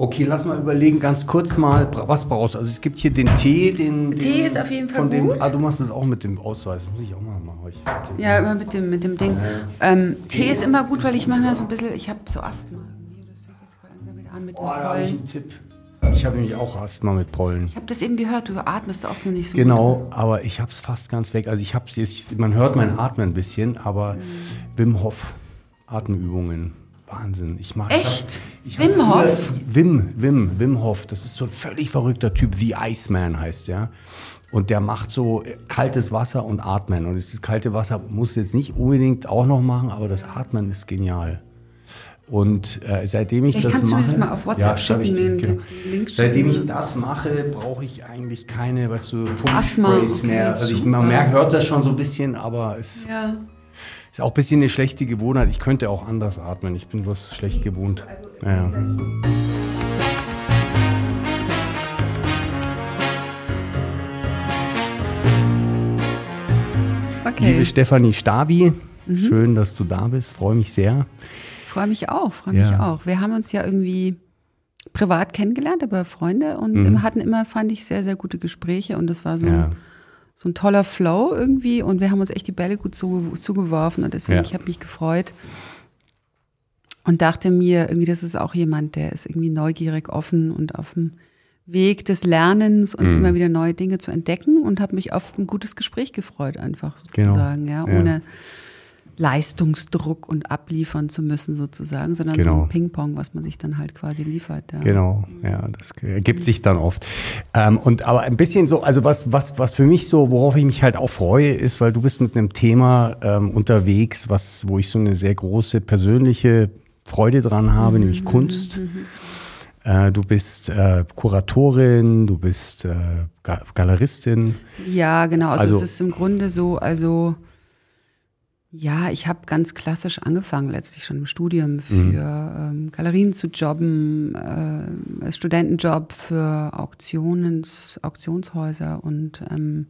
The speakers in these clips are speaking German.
Okay, lass mal überlegen, ganz kurz mal, was brauchst du? Also es gibt hier den Tee, den... Tee den, ist auf jeden Fall von dem, gut. Ah, du machst das auch mit dem Ausweis, das muss ich auch mal machen. Ja, immer mit dem, mit dem Ding. Ähm, Tee ist immer gut, weil ich manchmal so ein bisschen, ich habe so Asthma. Das fängt jetzt langsam an mit Oh, da habe ich einen Tipp. Ich habe nämlich auch Asthma mit Pollen. Ich habe das eben gehört, du atmest auch so nicht so Genau, aber ich habe es fast ganz weg. Also ich habe es, man hört mein Atmen ein bisschen, aber Wim Hof Atemübungen, Wahnsinn. Ich mache Echt? Ich hab Wim früher- Hof? Wim, Wim, Wim Hof. Das ist so ein völlig verrückter Typ. The Iceman heißt der. Und der macht so äh, kaltes Wasser und Atmen. Und dieses kalte Wasser muss jetzt nicht unbedingt auch noch machen, aber das Atmen ist genial. Und äh, seitdem ich Ich das kannst du mir mache, das mal auf WhatsApp ich schicken, dir, den- genau. den Seitdem ich das mache, brauche ich eigentlich keine, weißt du, Asthma, Pumpsprays okay, mehr. Also ich, man merkt, hört das schon so ein bisschen, aber es Ja. Ist auch ein bisschen eine schlechte Gewohnheit. Ich könnte auch anders atmen. Ich bin bloß schlecht gewohnt. Ja. Okay. Liebe Stefanie Stabi, Mhm. schön, dass du da bist. Freue mich sehr. Freue mich auch, freue mich Ja. auch. Wir haben uns ja irgendwie privat kennengelernt, aber Freunde und Mhm. hatten immer, fand ich, sehr, sehr gute Gespräche und das war so, Ja. ein, so ein toller Flow irgendwie und wir haben uns echt die Bälle gut zuge zugeworfen und deswegen, Ja. ich habe mich gefreut und dachte mir, irgendwie, das ist auch jemand, der ist irgendwie neugierig, offen und auf dem Weg des Lernens und Mhm. immer wieder neue Dinge zu entdecken und habe mich auf ein gutes Gespräch gefreut, einfach Genau. sozusagen, ja, Ja. ohne Leistungsdruck und abliefern zu müssen sozusagen, sondern so Genau. ein Ping-Pong, was man sich dann halt quasi liefert. Ja. Genau, ja, das ergibt sich dann oft. Ähm, und aber ein bisschen so, also was, was, was für mich so, worauf ich mich halt auch freue, ist, weil du bist mit einem Thema ähm, unterwegs, was, wo ich so eine sehr große persönliche Freude dran habe, Mhm, nämlich Kunst. Äh, du bist äh, Kuratorin, du bist äh, Ga Galeristin. Ja, genau. Also, Also- es ist im Grunde so, also ja, ich habe ganz klassisch angefangen, letztlich schon im Studium für Mhm. ähm, Galerien zu jobben, äh, als Studentenjob für Auktions, Auktionshäuser und ähm,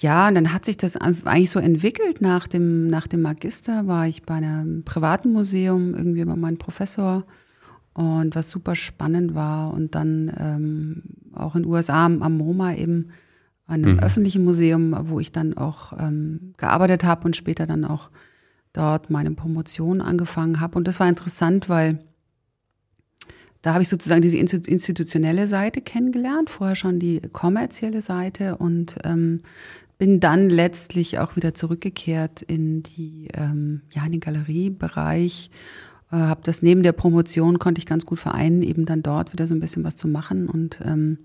ja, und dann hat sich das eigentlich so entwickelt. Nach dem, nach dem Magister war ich bei einem privaten Museum irgendwie bei meinem Professor und was super spannend war. Und dann ähm, auch in den USA am, am MoMA eben an einem öffentlichen Museum, wo ich dann auch ähm, gearbeitet habe und später dann auch dort meine Promotion angefangen habe. Und das war interessant, weil da habe ich sozusagen diese institu- institutionelle Seite kennengelernt, vorher schon die kommerzielle Seite und ähm, bin dann letztlich auch wieder zurückgekehrt in die ähm, ja in den Galeriebereich. Äh, habe das neben der Promotion konnte ich ganz gut vereinen, eben dann dort wieder so ein bisschen was zu machen und ähm,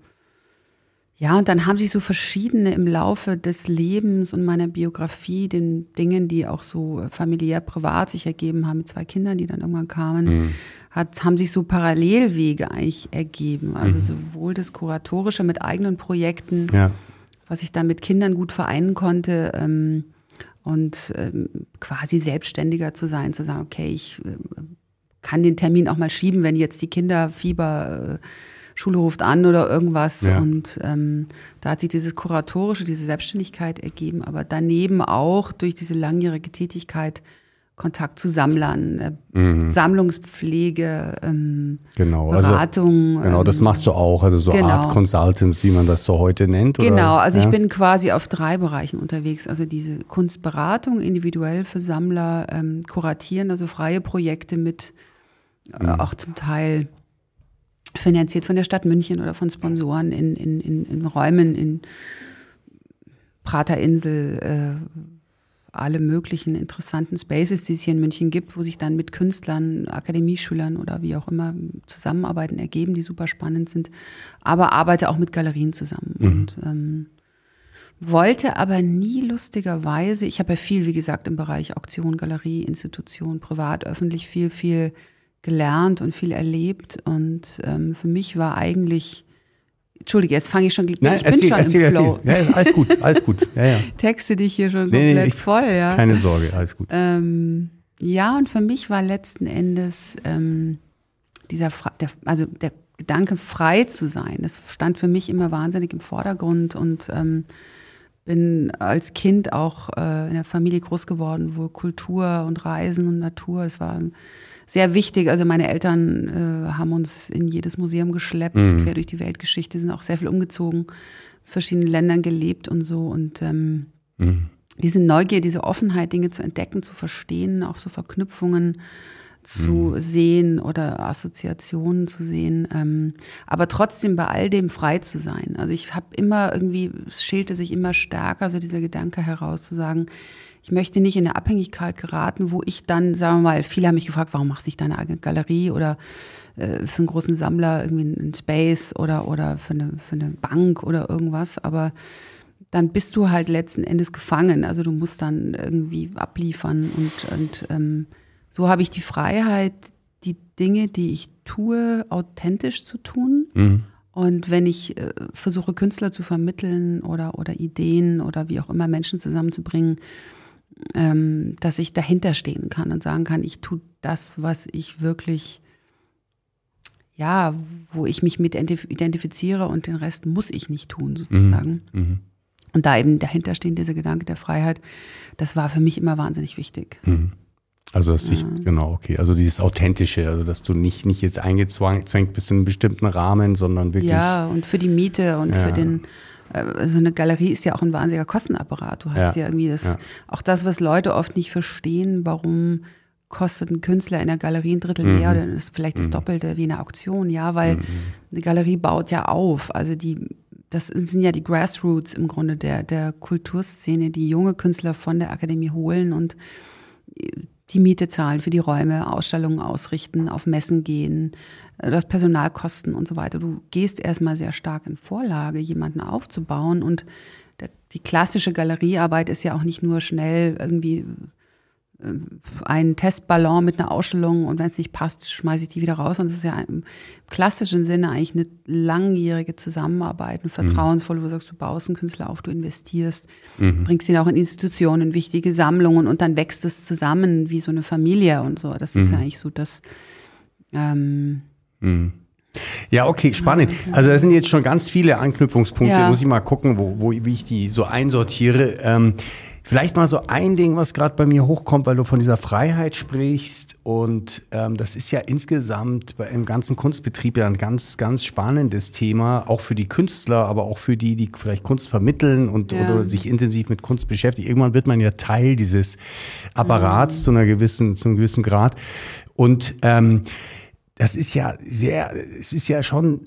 ja, und dann haben sich so verschiedene im Laufe des Lebens und meiner Biografie, den Dingen, die auch so familiär, privat sich ergeben haben, mit zwei Kindern, die dann irgendwann kamen, hat, haben sich so Parallelwege eigentlich ergeben. Also sowohl das Kuratorische mit eigenen Projekten, Ja. was ich dann mit Kindern gut vereinen konnte ähm, und ähm, quasi selbstständiger zu sein, zu sagen, okay, ich äh, kann den Termin auch mal schieben, wenn jetzt die Kinder Fieber, äh, Schule ruft an oder irgendwas. Ja. Und ähm, da hat sich dieses Kuratorische, diese Selbstständigkeit ergeben, aber daneben auch durch diese langjährige Tätigkeit Kontakt zu Sammlern, äh, Sammlungspflege, ähm, Genau. Beratung. Also, genau, das ähm, machst du auch, also so genau. Art Consultants, wie man das so heute nennt. Oder? Genau, also ja? ich bin quasi auf drei Bereichen unterwegs. Also diese Kunstberatung individuell für Sammler, ähm, kuratieren, also freie Projekte mit, äh, auch zum Teil finanziert von der Stadt München oder von Sponsoren in, in, in, in Räumen in Praterinsel, äh, alle möglichen interessanten Spaces, die es hier in München gibt, wo sich dann mit Künstlern, Akademieschülern oder wie auch immer Zusammenarbeiten ergeben, die super spannend sind. Aber arbeite auch mit Galerien zusammen und ähm, wollte aber nie lustigerweise, ich habe ja viel, wie gesagt, im Bereich Auktion, Galerie, Institution, privat, öffentlich viel, viel gelernt und viel erlebt. Und ähm, für mich war eigentlich, Entschuldige, jetzt fange ich schon, Nein, ich bin erzähl, schon erzähl, im Flow. erzähl. Ja, alles gut, alles gut. Ja, ja. Texte dich hier schon Nee, nee, komplett ich- voll, ja. Keine Sorge, alles gut. Ähm, ja, und für mich war letzten Endes ähm, dieser, der, also der Gedanke, frei zu sein, das stand für mich immer wahnsinnig im Vordergrund und ähm, bin als Kind auch äh, in einer Familie groß geworden, wo Kultur und Reisen und Natur, das war sehr wichtig. Also meine Eltern äh, haben uns in jedes Museum geschleppt, mhm. quer durch die Weltgeschichte, sind auch sehr viel umgezogen, verschiedenen Ländern gelebt und so. Und ähm, mhm. diese Neugier, diese Offenheit, Dinge zu entdecken, zu verstehen, auch so Verknüpfungen zu mhm. sehen oder Assoziationen zu sehen, ähm, aber trotzdem bei all dem frei zu sein. Also ich habe immer irgendwie, es schälte sich immer stärker, so dieser Gedanke heraus zu sagen, ich möchte nicht in eine Abhängigkeit geraten, wo ich dann, sagen wir mal, viele haben mich gefragt, warum machst du nicht deine eigene Galerie oder äh, für einen großen Sammler irgendwie einen Space oder, oder für, eine, für eine Bank oder irgendwas, aber dann bist du halt letzten Endes gefangen. Also du musst dann irgendwie abliefern und, und ähm, so habe ich die Freiheit, die Dinge, die ich tue, authentisch zu tun. Mhm. Und wenn ich äh, versuche, Künstler zu vermitteln oder, oder Ideen oder wie auch immer Menschen zusammenzubringen, ähm, dass ich dahinter stehen kann und sagen kann, ich tue das, was ich wirklich, ja, wo ich mich mit identifiziere und den Rest muss ich nicht tun, sozusagen. Mhm. Mhm. Und da eben dahinter stehen, dieser Gedanke der Freiheit, das war für mich immer wahnsinnig wichtig. Mhm. Also das sich, mhm. genau, okay. Also dieses Authentische, also dass du nicht, nicht jetzt eingezwängt bist in einen bestimmten Rahmen, sondern wirklich. Ja, und für die Miete und ja. für den, so eine Galerie ist ja auch ein wahnsinniger Kostenapparat. Du hast ja, ja irgendwie das, ja. auch das, was Leute oft nicht verstehen, warum kostet ein Künstler in der Galerie ein Drittel mhm. mehr oder ist vielleicht das mhm. Doppelte wie eine Auktion, ja, weil mhm. eine Galerie baut ja auf. Also die, das sind ja die Grassroots im Grunde der, der Kulturszene, die junge Künstler von der Akademie holen und die Miete zahlen für die Räume, Ausstellungen ausrichten, auf Messen gehen, äh, du hast Personalkosten und so weiter. Du gehst erstmal sehr stark in Vorlage, jemanden aufzubauen. Und die klassische Galeriearbeit ist ja auch nicht nur schnell irgendwie einen Testballon mit einer Ausstellung und wenn es nicht passt, schmeiße ich die wieder raus. Und das ist ja im klassischen Sinne eigentlich eine langjährige Zusammenarbeit, eine vertrauensvolle, wo du sagst, du baust einen Künstler auf, du investierst, mhm. bringst ihn auch in Institutionen, wichtige Sammlungen und dann wächst es zusammen wie so eine Familie und so. Das ist mhm. ja eigentlich so das. Ähm, mhm. Ja, okay, spannend. Also da sind jetzt schon ganz viele Anknüpfungspunkte. Ja. Muss ich mal gucken, wo, wo, wie ich die so einsortiere. Ähm, Vielleicht mal so ein Ding, was gerade bei mir hochkommt, weil du von dieser Freiheit sprichst. Und ähm, das ist ja insgesamt bei im ganzen Kunstbetrieb ja ein ganz, ganz spannendes Thema, auch für die Künstler, aber auch für die, die vielleicht Kunst vermitteln und ja. oder sich intensiv mit Kunst beschäftigen. Irgendwann wird man ja Teil dieses Apparats mhm. zu einer gewissen, zu einem gewissen Grad. Und ähm, das ist ja sehr, es ist ja schon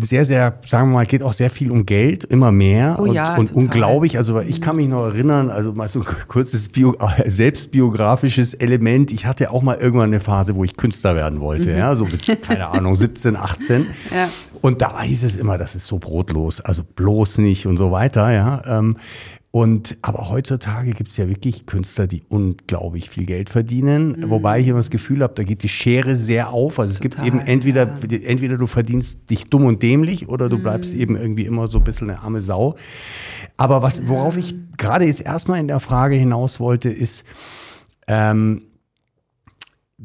sehr, sehr, sagen wir mal, geht auch sehr viel um Geld, immer mehr oh, und, ja, und unglaublich. Also ich kann mich noch erinnern, also mal so ein kurzes Bio, selbstbiografisches Element. Ich hatte auch mal irgendwann eine Phase, wo ich Künstler werden wollte, mhm. ja, so mit, keine Ahnung, 17, 18. Ja. Und da hieß es immer, das ist so brotlos, also bloß nicht und so weiter, ja. Und aber heutzutage gibt es ja wirklich Künstler, die unglaublich viel Geld verdienen. Mhm. Wobei ich immer das Gefühl habe, da geht die Schere sehr auf. Also es Total, gibt eben entweder, ja. entweder du verdienst dich dumm und dämlich oder du bleibst mhm. eben irgendwie immer so ein bisschen eine arme Sau. Aber was, worauf ich gerade jetzt erstmal in der Frage hinaus wollte, ist, ähm,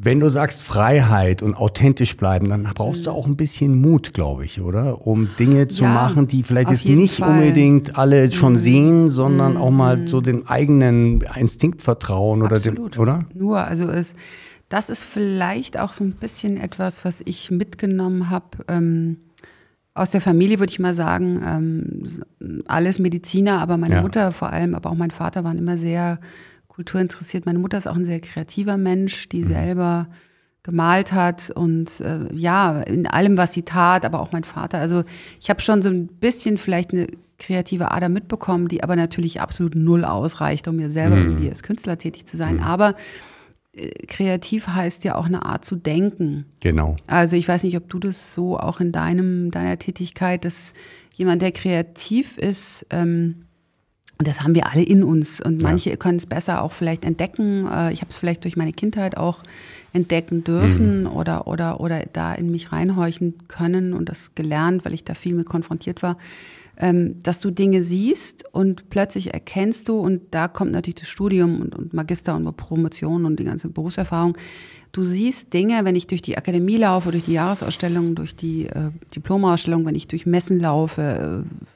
wenn du sagst Freiheit und authentisch bleiben, dann brauchst du mhm. auch ein bisschen Mut, glaube ich, oder? Um Dinge zu ja, machen, die vielleicht jetzt nicht Fall. unbedingt alle schon mhm. sehen, sondern mhm. auch mal so den eigenen Instinkt vertrauen oder Absolut. oder? Nur, also es, das ist vielleicht auch so ein bisschen etwas, was ich mitgenommen habe. Ähm, aus der Familie würde ich mal sagen, ähm, alles Mediziner, aber meine ja. Mutter vor allem, aber auch mein Vater waren immer sehr Kultur interessiert. Meine Mutter ist auch ein sehr kreativer Mensch, die mhm. selber gemalt hat und äh, ja, in allem, was sie tat, aber auch mein Vater. Also ich habe schon so ein bisschen vielleicht eine kreative Ader mitbekommen, die aber natürlich absolut null ausreicht, um mir selber mhm. irgendwie als Künstler tätig zu sein. Mhm. Aber äh, kreativ heißt ja auch eine Art zu denken. Genau. Also ich weiß nicht, ob du das so auch in deinem, deiner Tätigkeit, dass jemand, der kreativ ist, ähm, das haben wir alle in uns. Und manche ja. können es besser auch vielleicht entdecken. Äh, ich habe es vielleicht durch meine Kindheit auch entdecken dürfen mhm. oder, oder, oder da in mich reinhorchen können und das gelernt, weil ich da viel mit konfrontiert war. Ähm, dass du Dinge siehst und plötzlich erkennst du, und da kommt natürlich das Studium und, und Magister und Promotion und die ganze Berufserfahrung. Du siehst Dinge, wenn ich durch die Akademie laufe, durch die Jahresausstellung, durch die äh, Diplomausstellung, wenn ich durch Messen laufe, äh,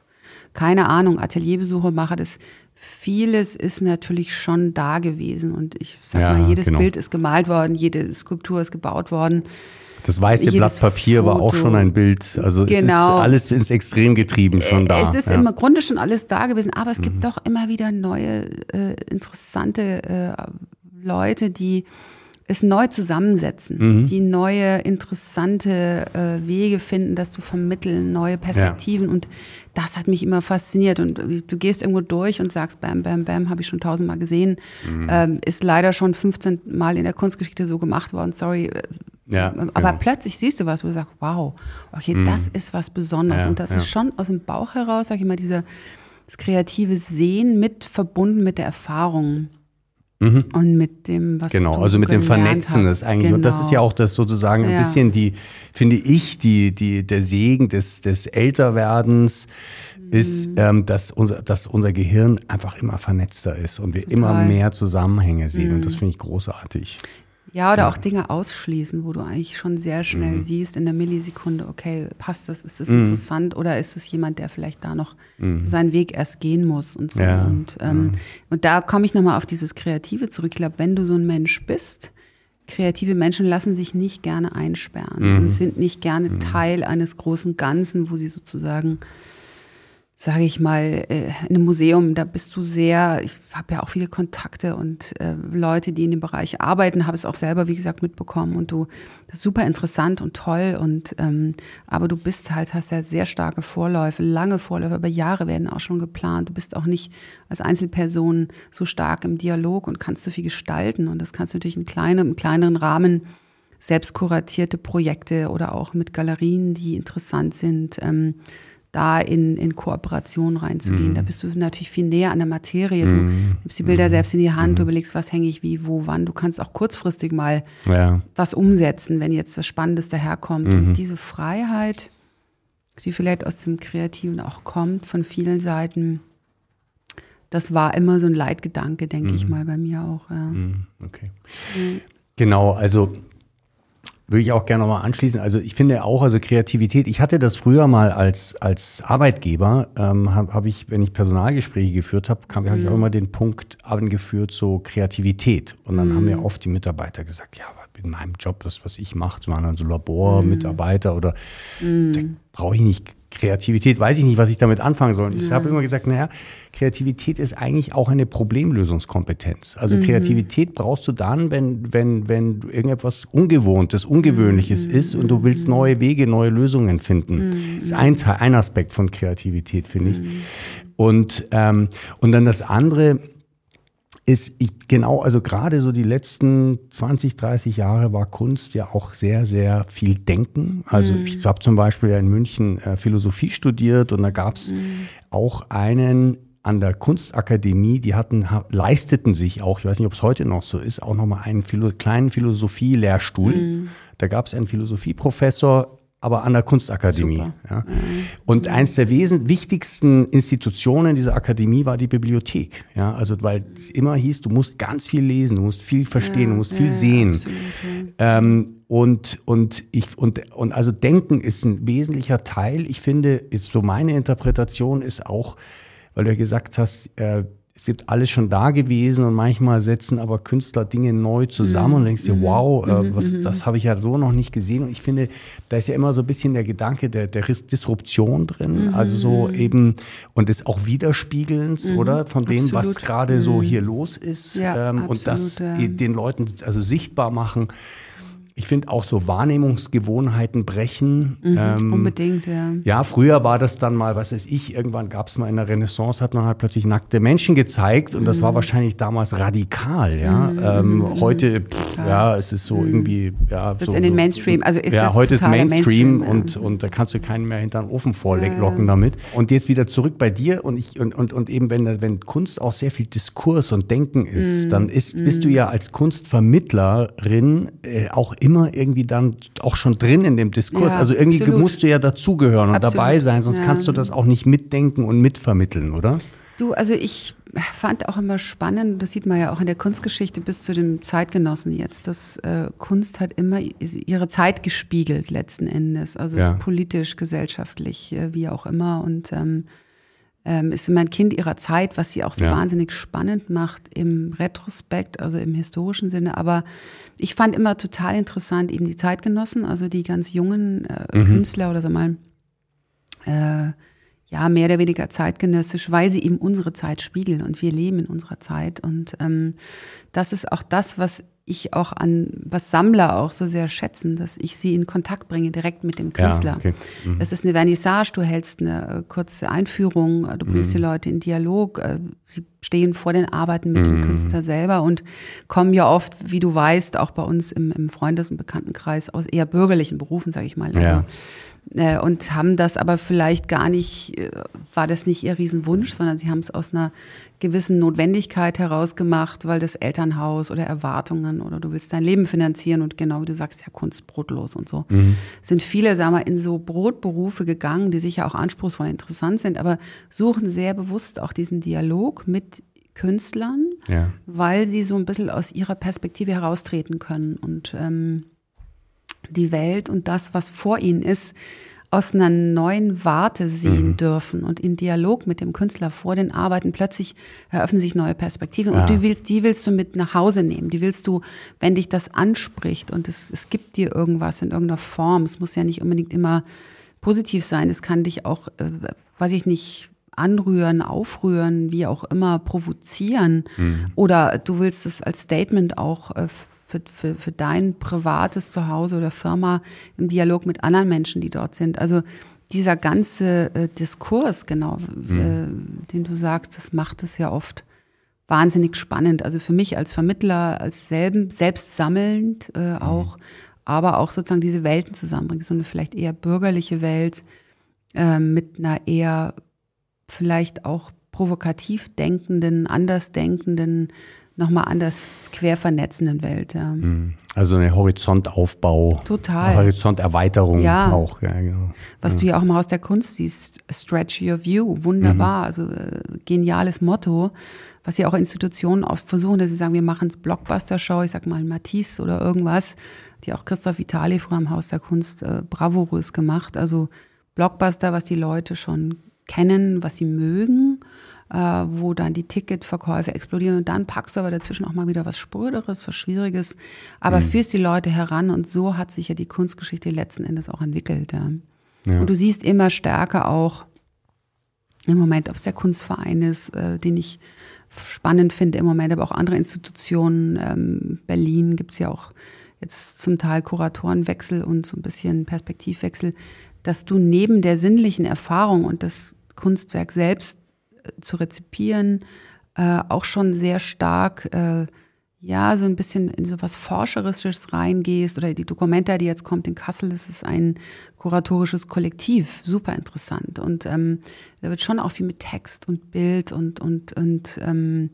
keine Ahnung, Atelierbesuche mache, das vieles ist natürlich schon da gewesen. Und ich sag Ja, mal, jedes genau. Bild ist gemalt worden, jede Skulptur ist gebaut worden. Das weiße Blatt Papier war auch Foto. schon ein Bild. Also es ist Genau. alles ins Extrem getrieben schon da. Es ist ja. Mhm. im Grunde schon alles da gewesen, aber es gibt doch immer wieder neue, äh, interessante äh, Leute, die es neu zusammensetzen, Mhm. die neue, interessante äh, Wege finden, das zu vermitteln, neue Perspektiven. Und das hat mich immer fasziniert. Und du gehst irgendwo durch und sagst, bam, bam, bam, habe ich schon tausendmal gesehen. Mhm. Ähm, ist leider schon 15 Mal in der Kunstgeschichte so gemacht worden, sorry. äh, Ja, aber genau. plötzlich siehst du was, wo du sagst, wow, okay, das ist was Besonderes. Ja, und das ja. ist schon aus dem Bauch heraus, sag ich mal, dieser, das kreative Sehen mit verbunden mit der Erfahrung. Und mit dem, was Genau, du also mit dem Vernetzen ist eigentlich, und das ist ja Genau. auch das sozusagen ein Ja. bisschen die, finde ich, die, die, der Segen des, des Älterwerdens ist, Mhm. ähm, dass, unser, dass unser Gehirn einfach immer vernetzter ist und wir immer Total. Mhm. mehr Zusammenhänge sehen. Und das finde ich großartig. Ja, oder auch Dinge ausschließen, wo du eigentlich schon sehr schnell Mhm. siehst in der Millisekunde, okay, passt das, ist das interessant oder ist es jemand, der vielleicht da noch so seinen Weg erst gehen muss und so. Mhm. Ja, Und, ähm, und da komme ich nochmal auf dieses Kreative zurück. Ich glaube, wenn du so ein Mensch bist, kreative Menschen lassen sich nicht gerne einsperren Mhm. und sind nicht gerne Teil eines großen Ganzen, wo sie sozusagen sage ich mal, äh, in einem Museum, da bist du sehr, ich habe ja auch viele Kontakte und äh, Leute, die in dem Bereich arbeiten, habe es auch selber, wie gesagt, mitbekommen und du, das ist super interessant und toll und ähm, aber du bist halt, hast ja sehr starke Vorläufe, lange Vorläufe, über Jahre werden auch schon geplant. Du bist auch nicht als Einzelperson so stark im Dialog und kannst so viel gestalten und das kannst du natürlich in kleinem, im kleineren Rahmen selbst kuratierte Projekte oder auch mit Galerien, die interessant sind, ähm, da in, in Kooperation reinzugehen. Da bist du natürlich viel näher an der Materie. Du nimmst die Bilder selbst in die Hand, du überlegst, was hänge ich wie, wo, wann. Du kannst auch kurzfristig mal Ja. was umsetzen, wenn jetzt was Spannendes daherkommt. Und diese Freiheit, die vielleicht aus dem Kreativen auch kommt, von vielen Seiten, das war immer so ein Leitgedanke, denke ich mal, bei mir auch. Ja. Mhm, Okay. Genau, also würde ich auch gerne nochmal anschließen. Also ich finde auch, also Kreativität, ich hatte das früher mal als, als Arbeitgeber, ähm, habe hab ich, wenn ich Personalgespräche geführt habe, habe ich auch immer den Punkt angeführt, so Kreativität. Und dann haben mir oft die Mitarbeiter gesagt, ja, in meinem Job, das, was ich mache, waren dann so Labormitarbeiter oder da brauche ich nicht Kreativität, weiß ich nicht, was ich damit anfangen soll. Ich habe immer gesagt, naja, Kreativität ist eigentlich auch eine Problemlösungskompetenz. Also Kreativität brauchst du dann, wenn, wenn, wenn irgendetwas Ungewohntes, Ungewöhnliches ist und du willst neue Wege, neue Lösungen finden. Das ist ein, Teil, ein Aspekt von Kreativität, finde ich. Und, ähm, und dann das andere, ist ich genau, also gerade so die letzten 20, 30 Jahre war Kunst ja auch sehr, sehr viel Denken. Also ich habe zum Beispiel ja in München äh, Philosophie studiert und da gab es auch einen an der Kunstakademie, die hatten, ha, leisteten sich auch, ich weiß nicht, ob es heute noch so ist, auch nochmal einen Philo kleinen Philosophie-Lehrstuhl. Da gab es einen Philosophieprofessor, aber an der Kunstakademie. Super. Ja. Und eins der wesen wichtigsten Institutionen dieser Akademie war die Bibliothek. Ja, also weil es immer hieß, du musst ganz viel lesen, du musst viel verstehen, du musst viel sehen. absolut, ja. Ähm, und, und ich, und, und also Denken ist ein wesentlicher Teil. Ich finde, ist so meine Interpretation ist auch, weil du ja gesagt hast, äh, es gibt alles schon da gewesen und manchmal setzen aber Künstler Dinge neu zusammen und denkst dir, wow, äh, was, das habe ich ja so noch nicht gesehen. Und ich finde, da ist ja immer so ein bisschen der Gedanke der, der Disruption drin, also so eben und des auch Widerspiegelns, oder? Von dem, was Absolut. gerade so hier los ist. Ja, ähm, und das absolut, ja. den Leuten also sichtbar machen. Ich finde auch so Wahrnehmungsgewohnheiten brechen. ähm, Unbedingt, ja. ja, früher war das dann mal, was weiß ich, irgendwann gab es mal in der Renaissance, hat man halt plötzlich nackte Menschen gezeigt und das Mhm. war wahrscheinlich damals radikal, ja. Ähm, heute, pff, ja, es ist so irgendwie, ja. Wird's so, in den Mainstream, also ist ja, das heute ist Mainstream, Mainstream, und, und da kannst du keinen mehr hinter den Ofen vorlocken damit. Und jetzt wieder zurück bei dir und ich und, und, und eben, wenn, wenn Kunst auch sehr viel Diskurs und Denken ist, Mhm. dann ist, bist du ja als Kunstvermittlerin äh, auch immer irgendwie dann auch schon drin in dem Diskurs. Ja, also irgendwie absolut. musst du ja dazugehören und Absolut, dabei sein, sonst ja. kannst du das auch nicht mitdenken und mitvermitteln, oder? Du, also ich fand auch immer spannend, das sieht man ja auch in der Kunstgeschichte bis zu den Zeitgenossen jetzt, dass äh, Kunst hat immer ihre Zeit gespiegelt letzten Endes, also Ja. politisch, gesellschaftlich, äh, wie auch immer. Und ähm, ähm, ist immer ein Kind ihrer Zeit, was sie auch so Ja. wahnsinnig spannend macht im Retrospekt, also im historischen Sinne. Aber ich fand immer total interessant eben die Zeitgenossen, also die ganz jungen äh, Mhm. Künstler oder so mal, äh, ja, mehr oder weniger zeitgenössisch, weil sie eben unsere Zeit spiegeln und wir leben in unserer Zeit. Und ähm, das ist auch das, was ich auch an, was Sammler auch so sehr schätzen, dass ich sie in Kontakt bringe direkt mit dem Künstler. Ja, okay. Mhm. Das ist eine Vernissage, du hältst eine äh, kurze Einführung, äh, du bringst die Mhm. Leute in Dialog, äh, sie stehen vor den Arbeiten mit Mhm. dem Künstler selber und kommen ja oft, wie du weißt, auch bei uns im, im Freundes- und Bekanntenkreis aus eher bürgerlichen Berufen, sage ich mal. Also, Ja. Äh, und haben das aber vielleicht gar nicht, äh, war das nicht ihr Riesenwunsch, sondern sie haben es aus einer gewissen Notwendigkeit heraus gemacht, weil das Elternhaus oder Erwartungen oder du willst dein Leben finanzieren und genau wie du sagst, ja, Kunst brotlos und so. Sind viele, sagen wir, in so Brotberufe gegangen, die sicher auch anspruchsvoll interessant sind, aber suchen sehr bewusst auch diesen Dialog mit Künstlern, Ja. weil sie so ein bisschen aus ihrer Perspektive heraustreten können und ähm, die Welt und das, was vor ihnen ist, aus einer neuen Warte sehen dürfen und in Dialog mit dem Künstler vor den Arbeiten plötzlich eröffnen sich neue Perspektiven Ja. und du willst, die willst du mit nach Hause nehmen. Die willst du, wenn dich das anspricht und es, es gibt dir irgendwas in irgendeiner Form. Es muss ja nicht unbedingt immer positiv sein. Es kann dich auch, äh, weiß ich nicht, anrühren, aufrühren, wie auch immer, provozieren. Oder du willst es als Statement auch äh, für, für, für dein privates Zuhause oder Firma im Dialog mit anderen Menschen, die dort sind. Also dieser ganze äh, Diskurs, genau, äh, den du sagst, das macht es ja oft wahnsinnig spannend. Also für mich als Vermittler, als selben, selbst sammelnd äh, auch, aber auch sozusagen diese Welten zusammenbringen. So eine vielleicht eher bürgerliche Welt äh, mit einer eher vielleicht auch provokativ denkenden, anders denkenden, nochmal anders quer vernetzenden Welt. Ja. Also eine Horizontaufbau. Total. Horizonterweiterung Ja. auch, ja, genau. Was du ja auch im Haus der Kunst siehst, stretch your view, wunderbar, also äh, geniales Motto, was ja auch Institutionen oft versuchen, dass sie sagen, wir machen Blockbuster-Show, ich sag mal Matisse oder irgendwas, die auch Christoph Vitali früher im Haus der Kunst äh, bravourös gemacht, also Blockbuster, was die Leute schon kennen, was sie mögen, wo dann die Ticketverkäufe explodieren und dann packst du aber dazwischen auch mal wieder was Spröderes, was Schwieriges, aber führst die Leute heran und so hat sich ja die Kunstgeschichte letzten Endes auch entwickelt. Ja. Ja. Und du siehst immer stärker auch im Moment, ob es der Kunstverein ist, äh, den ich spannend finde im Moment, aber auch andere Institutionen. Ähm, Berlin gibt es ja auch jetzt zum Teil Kuratorenwechsel und so ein bisschen Perspektivwechsel, dass du neben der sinnlichen Erfahrung und das Kunstwerk selbst äh, zu rezipieren, äh, auch schon sehr stark äh, ja, so ein bisschen in so was Forscherisches reingehst oder die Documenta, die jetzt kommt in Kassel, das ist ein kuratorisches Kollektiv, super interessant. Und ähm, da wird schon auch viel mit Text und Bild und, und, und ähm,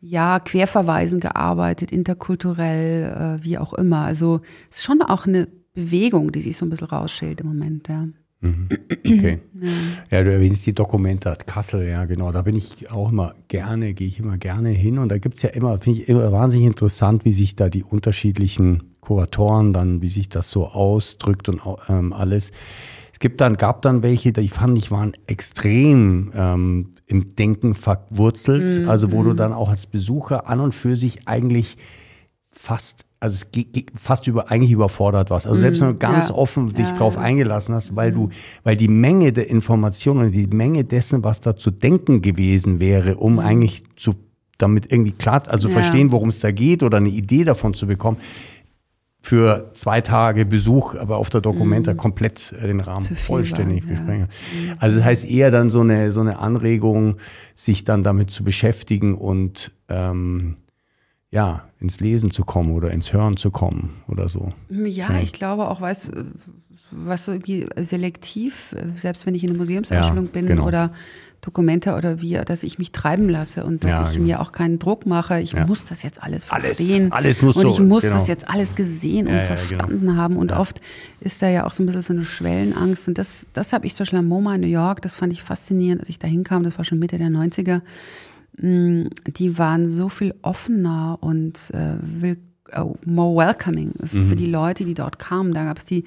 ja, Querverweisen gearbeitet, interkulturell, äh, wie auch immer. Also es ist schon auch eine Bewegung, die sich so ein bisschen rausschält im Moment, ja. Okay. Ja, du erwähnst die Dokumentat Kassel, ja genau. Da bin ich auch immer gerne, gehe ich immer gerne hin. Und da gibt es ja immer, finde ich immer wahnsinnig interessant, wie sich da die unterschiedlichen Kuratoren dann, wie sich das so ausdrückt und ähm, alles. Es gibt dann, gab dann welche, die fand ich waren extrem ähm, im Denken verwurzelt. Also wo du dann auch als Besucher an und für sich eigentlich fast, also es geht, geht fast über, eigentlich überfordert warst. Also selbst wenn du ganz ja. offen dich Ja, drauf ja. eingelassen hast, weil du, weil die Menge der Informationen und die Menge dessen, was da zu denken gewesen wäre, um eigentlich zu, damit irgendwie klar, also Ja. verstehen, worum es da geht oder eine Idee davon zu bekommen, für zwei Tage Besuch, aber auf der Documenta komplett äh, den Rahmen Mhm. Vollständig war, ja. besprengen. Also das heißt eher dann so eine, so eine Anregung, sich dann damit zu beschäftigen und ähm, ja, ins Lesen zu kommen oder ins Hören zu kommen oder so. Ja, ich glaube auch, weißt was so irgendwie selektiv, selbst wenn ich in einer Museumsausstellung Ja, bin genau. oder Dokumente oder wie, dass ich mich treiben lasse und dass Ja, ich genau. mir auch keinen Druck mache. Ich Ja. muss das jetzt alles Alles, verstehen. alles musst und ich muss genau. das jetzt alles gesehen und genau. verstanden haben. Und oft ist da ja auch so ein bisschen so eine Schwellenangst. Und das, das habe ich zum Beispiel am MoMA in New York, das fand ich faszinierend, als ich da hinkam, das war schon Mitte der 90er. Die waren so viel offener und äh, will, oh, more welcoming Mhm. für die Leute, die dort kamen. Da gab es die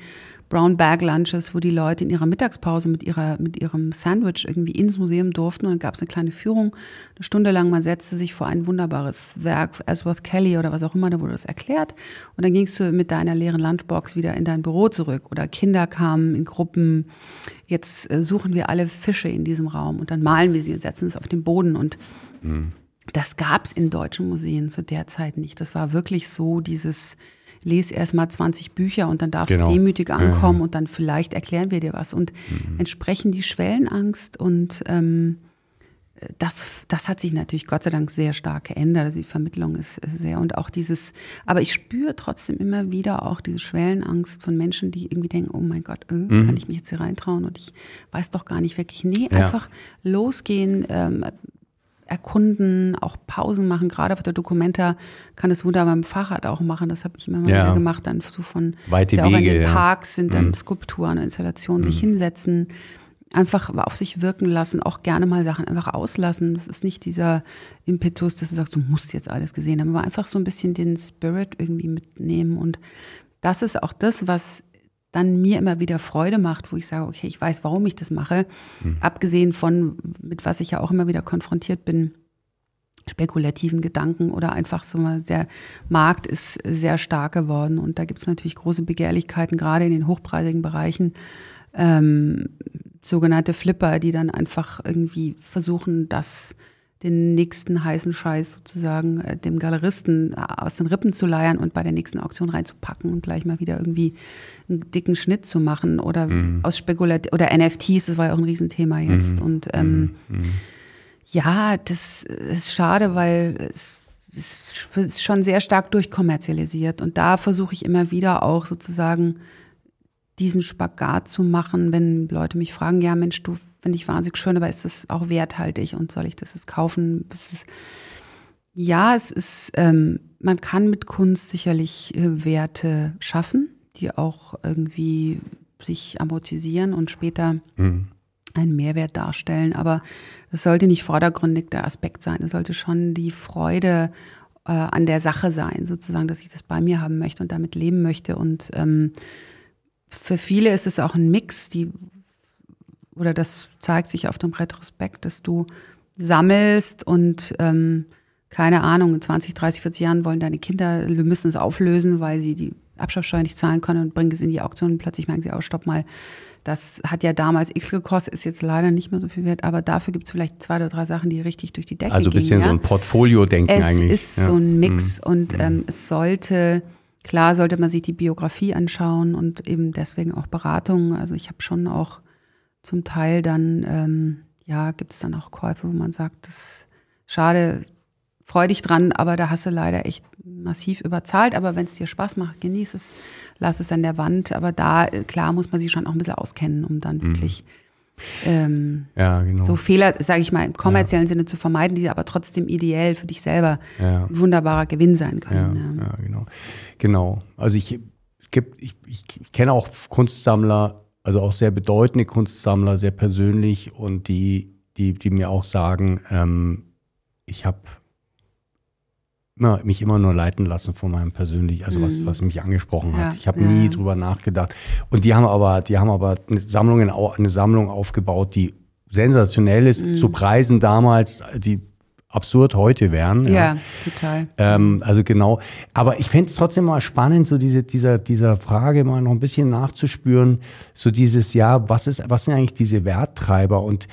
Brown Bag Lunches, wo die Leute in ihrer Mittagspause mit, ihrer, mit ihrem Sandwich irgendwie ins Museum durften. Und dann gab es eine kleine Führung, eine Stunde lang. Man setzte sich vor ein wunderbares Werk, Asworth Kelly oder was auch immer, da wurde das erklärt. Und dann gingst du mit deiner leeren Lunchbox wieder in dein Büro zurück. Oder Kinder kamen in Gruppen. Jetzt äh, suchen wir alle Fische in diesem Raum und dann malen wir sie und setzen es auf den Boden. Und mhm. das gab es in deutschen Museen zu der Zeit nicht. Das war wirklich so dieses lese erst mal 20 Bücher und dann darfst genau. du demütig ankommen ja. und dann vielleicht erklären wir dir was. Und mhm. entsprechend die Schwellenangst und ähm, das, das hat sich natürlich Gott sei Dank sehr stark geändert. Also die Vermittlung ist sehr und auch dieses, aber ich spüre trotzdem immer wieder auch diese Schwellenangst von Menschen, die irgendwie denken, oh mein Gott, äh, mhm. kann ich mich jetzt hier reintrauen und ich weiß doch gar nicht wirklich. Nee, ja. einfach losgehen, ähm, erkunden, auch Pausen machen. Gerade auf der Dokumenta kann es wunderbar dem Fahrrad auch machen. Das habe ich immer mal ja. wieder gemacht. Dann so von Weite Wege, auch in den Parks sind dann mhm. Skulpturen, Installationen, mhm. sich hinsetzen, einfach auf sich wirken lassen, auch gerne mal Sachen einfach auslassen. Das ist nicht dieser Impetus, dass du sagst, du musst jetzt alles gesehen haben, aber einfach so ein bisschen den Spirit irgendwie mitnehmen. Und das ist auch das, was dann mir immer wieder Freude macht, wo ich sage, okay, ich weiß, warum ich das mache. Mhm. Abgesehen von, mit was ich ja auch immer wieder konfrontiert bin, spekulativen Gedanken oder einfach so mal, der Markt ist sehr stark geworden und da gibt es natürlich große Begehrlichkeiten, gerade in den hochpreisigen Bereichen. Ähm, sogenannte Flipper, die dann einfach irgendwie versuchen, das den nächsten heißen Scheiß sozusagen äh, dem Galeristen äh, aus den Rippen zu leiern und bei der nächsten Auktion reinzupacken und gleich mal wieder irgendwie einen dicken Schnitt zu machen oder mhm. aus Spekulat oder NFTs, das war ja auch ein Riesenthema jetzt. Mhm. Und ähm, mhm. mhm. ja, das ist schade, weil es, es ist schon sehr stark durchkommerzialisiert und da versuche ich immer wieder auch sozusagen diesen Spagat zu machen, wenn Leute mich fragen, ja Mensch, du finde ich wahnsinnig schön, aber ist das auch werthaltig und soll ich das jetzt kaufen? Ist, ja, es ist, ähm, man kann mit Kunst sicherlich äh, Werte schaffen, die auch irgendwie sich amortisieren und später mhm. einen Mehrwert darstellen. Aber das sollte nicht vordergründig der Aspekt sein. Es sollte schon die Freude äh, an der Sache sein, sozusagen, dass ich das bei mir haben möchte und damit leben möchte und ähm, für viele ist es auch ein Mix, die, oder das zeigt sich auf dem Retrospekt, dass du sammelst und ähm, keine Ahnung, in 20, 30, 40 Jahren wollen deine Kinder, wir müssen es auflösen, weil sie die Abschaftssteuer nicht zahlen können und bringen es in die Auktion und plötzlich merken sie, oh, stopp mal, das hat ja damals X gekostet, ist jetzt leider nicht mehr so viel wert, aber dafür gibt es vielleicht zwei oder drei Sachen, die richtig durch die Decke gehen. Also ein bisschen ja? so ein Portfolio-Denken eigentlich. Es ist ja. so ein Mix mhm. und ähm, es sollte Klar sollte man sich die Biografie anschauen und eben deswegen auch Beratungen. Also ich habe schon auch zum Teil dann, ähm, ja, gibt es dann auch Käufe, wo man sagt, das ist schade, freu dich dran, aber da hast du leider echt massiv überzahlt. Aber wenn es dir Spaß macht, genieß es, lass es an der Wand. Aber da, äh, klar, muss man sich schon auch ein bisschen auskennen, um dann mhm. wirklich ähm, ja, genau. so Fehler, sage ich mal, im kommerziellen ja. Sinne zu vermeiden, die aber trotzdem ideell für dich selber ja. ein wunderbarer Gewinn sein können. Ja, genau. Genau. Also ich, ich, ich kenne auch Kunstsammler, also auch sehr bedeutende Kunstsammler, sehr persönlich und die, die, die mir auch sagen, ähm, ich habe immer, mich immer nur leiten lassen von meinem persönlichen, also was, mhm. was mich angesprochen hat. Ja, ich habe ja. nie drüber nachgedacht. Und die haben aber, die haben aber eine Sammlung, eine Sammlung aufgebaut, die sensationell ist, mhm. zu Preisen damals, die absurd heute wären. Ja, ja. total. Ähm, also genau. Aber ich fände es trotzdem mal spannend, so diese, dieser, dieser Frage mal noch ein bisschen nachzuspüren. So dieses, ja, was ist, was sind eigentlich diese Werttreiber? Und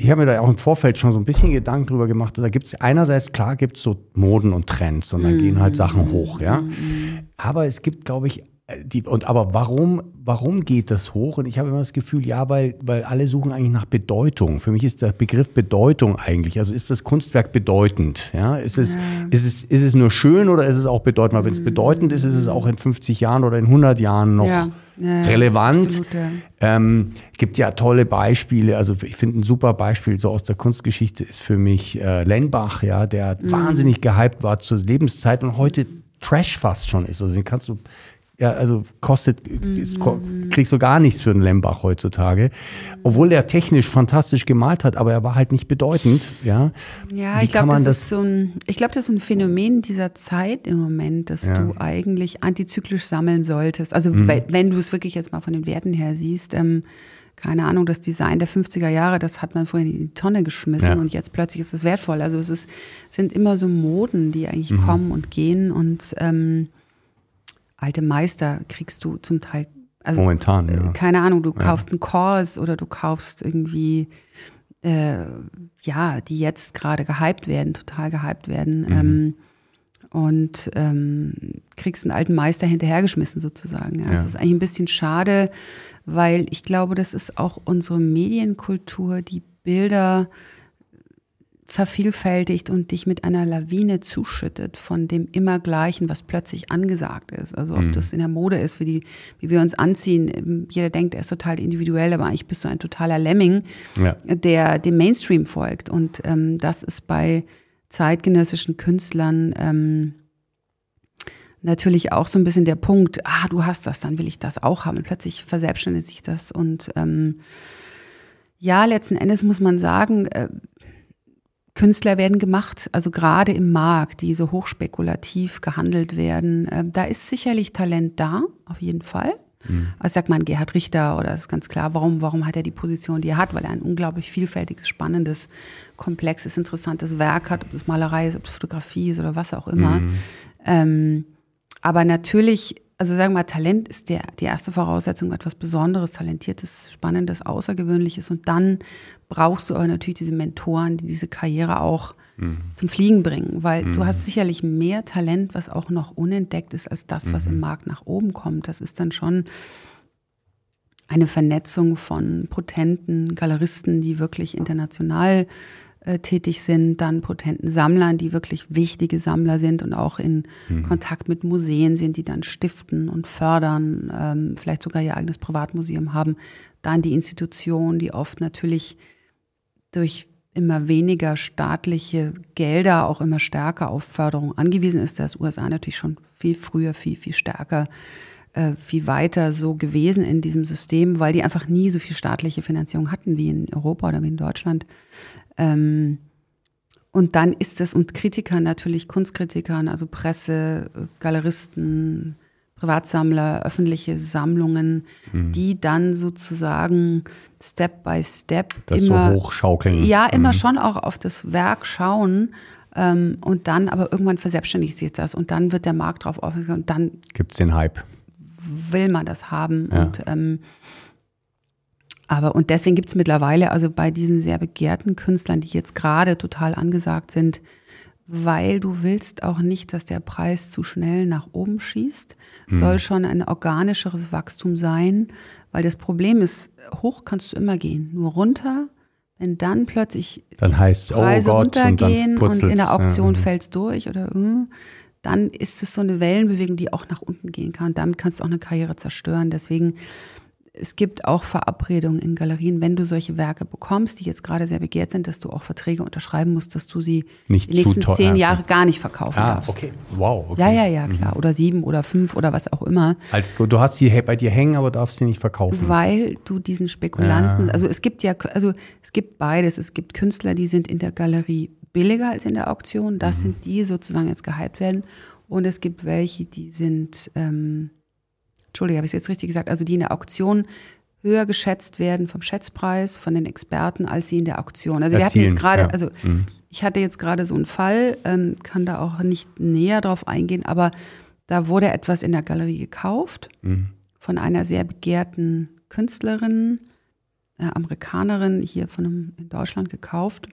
ich habe mir da auch im Vorfeld schon so ein bisschen Gedanken drüber gemacht. Da gibt es einerseits, klar gibt es so Moden und Trends und dann mm. gehen halt Sachen hoch, ja. Mm. Aber es gibt, glaube ich, die, und aber warum, warum geht das hoch? Und ich habe immer das Gefühl, ja, weil, weil alle suchen eigentlich nach Bedeutung. Für mich ist der Begriff Bedeutung eigentlich. Also ist das Kunstwerk bedeutend? Ja, ist es, ja. ist es, ist es nur schön oder ist es auch bedeutend? Weil wenn es bedeutend ist, ist es auch in 50 Jahren oder in 100 Jahren noch ja. Ja, relevant. Absolut, ähm, gibt ja tolle Beispiele. Also ich finde ein super Beispiel so aus der Kunstgeschichte ist für mich äh, Lenbach, ja, der mhm. wahnsinnig gehypt war zur Lebenszeit und heute Trash fast schon ist. Also den kannst du Ja, also kostet, ist, kriegst du gar nichts für einen Lembach heutzutage. Obwohl er technisch fantastisch gemalt hat, aber er war halt nicht bedeutend, ja. Ja, Wie ich glaube, man das, ist so ein, ich glaube, das ist so ein Phänomen dieser Zeit im Moment, dass Ja. du eigentlich antizyklisch sammeln solltest. Also Mhm. wenn, wenn du es wirklich jetzt mal von den Werten her siehst, ähm, keine Ahnung, das Design der 50er Jahre, das hat man vorher in die Tonne geschmissen Ja. und jetzt plötzlich ist es wertvoll. Also es ist, sind immer so Moden, die eigentlich Mhm. kommen und gehen und ähm, alte Meister kriegst du zum Teil, also Momentan, ja. keine Ahnung, du kaufst einen Kurs oder du kaufst irgendwie, äh, ja, die jetzt gerade gehypt werden, total gehypt werden. Ähm, und ähm, kriegst einen alten Meister hinterhergeschmissen sozusagen. Ja. Das Ja. ist eigentlich ein bisschen schade, weil ich glaube, das ist auch unsere Medienkultur, die Bilder vervielfältigt und dich mit einer Lawine zuschüttet von dem immer Gleichen, was plötzlich angesagt ist. Also ob das in der Mode ist, wie, die, wie wir uns anziehen. Jeder denkt, er ist total individuell, aber eigentlich bist du ein totaler Lemming, Ja. der dem Mainstream folgt. Und ähm, das ist bei zeitgenössischen Künstlern ähm, natürlich auch so ein bisschen der Punkt, ah, du hast das, dann will ich das auch haben. Und plötzlich verselbstständigt sich das. Und ähm, ja, letzten Endes muss man sagen, äh, Künstler werden gemacht, also gerade im Markt, die so hochspekulativ gehandelt werden. Äh, da ist sicherlich Talent da, auf jeden Fall. Also sagt man Gerhard Richter oder ist ganz klar, warum, warum hat er die Position, die er hat, weil er ein unglaublich vielfältiges, spannendes, komplexes, interessantes Werk hat, ob das Malerei ist, ob es Fotografie ist oder was auch immer. Ähm, aber natürlich, also sagen wir mal, Talent ist der, die erste Voraussetzung, etwas Besonderes, Talentiertes, Spannendes, Außergewöhnliches. Und dann brauchst du aber natürlich diese Mentoren, die diese Karriere auch zum Fliegen bringen. Weil du hast sicherlich mehr Talent, was auch noch unentdeckt ist, als das, was im Markt nach oben kommt. Das ist dann schon eine Vernetzung von potenten Galeristen, die wirklich international tätig sind, dann potenten Sammlern, die wirklich wichtige Sammler sind und auch in Kontakt mit Museen sind, die dann stiften und fördern, ähm, vielleicht sogar ihr eigenes Privatmuseum haben. Dann die Institution, die oft natürlich durch immer weniger staatliche Gelder auch immer stärker auf Förderung angewiesen ist. Das USA natürlich schon viel früher, viel, viel stärker, äh, viel weiter so gewesen in diesem System, weil die einfach nie so viel staatliche Finanzierung hatten wie in Europa oder wie in Deutschland. Ähm, und dann ist es, und Kritikern natürlich, Kunstkritikern, also Presse, Galeristen, Privatsammler, öffentliche Sammlungen, die dann sozusagen Step by Step Das immer so hochschaukeln. ja, immer schon auch auf das Werk schauen ähm, und dann aber irgendwann verselbstständigt sich das und dann wird der Markt drauf aufmerksam und dann Gibt es den Hype. will man das haben. Ja. Und, ähm, aber und deswegen gibt es mittlerweile, also bei diesen sehr begehrten Künstlern, die jetzt gerade total angesagt sind, weil du willst auch nicht, dass der Preis zu schnell nach oben schießt. Es soll schon ein organischeres Wachstum sein, weil das Problem ist, hoch kannst du immer gehen, nur runter, wenn dann plötzlich Dann heißt, oh Preise Gott, und dann runtergehen und, purzelt's, in der Auktion ja. fällt's durch oder äh, dann ist es so eine Wellenbewegung, die auch nach unten gehen kann. Damit kannst du auch eine Karriere zerstören. Deswegen, es gibt auch Verabredungen in Galerien, wenn du solche Werke bekommst, die jetzt gerade sehr begehrt sind, dass du auch Verträge unterschreiben musst, dass du sie Nicht die nächsten teuer, zehn okay. Jahre gar nicht verkaufen Ah, darfst. okay. Wow, okay. Ja, ja, ja, klar. Oder sieben oder fünf oder was auch immer. Als, du hast sie bei dir hängen, aber darfst sie nicht verkaufen. Weil du diesen Spekulanten, Ja. also es gibt ja, also es gibt beides. Es gibt Künstler, die sind in der Galerie billiger als in der Auktion. Das Mhm. sind die sozusagen jetzt gehypt werden. Und es gibt welche, die sind, ähm, Entschuldige, habe ich es jetzt richtig gesagt, also die in der Auktion höher geschätzt werden vom Schätzpreis, von den Experten, als sie in der Auktion. Also wir hatten Erzielen, jetzt gerade, ja. also Mhm. ich hatte jetzt gerade so einen Fall, ähm, kann da auch nicht näher drauf eingehen, aber da wurde etwas in der Galerie gekauft Mhm. von einer sehr begehrten Künstlerin, äh, Amerikanerin, hier von einem, in Deutschland gekauft.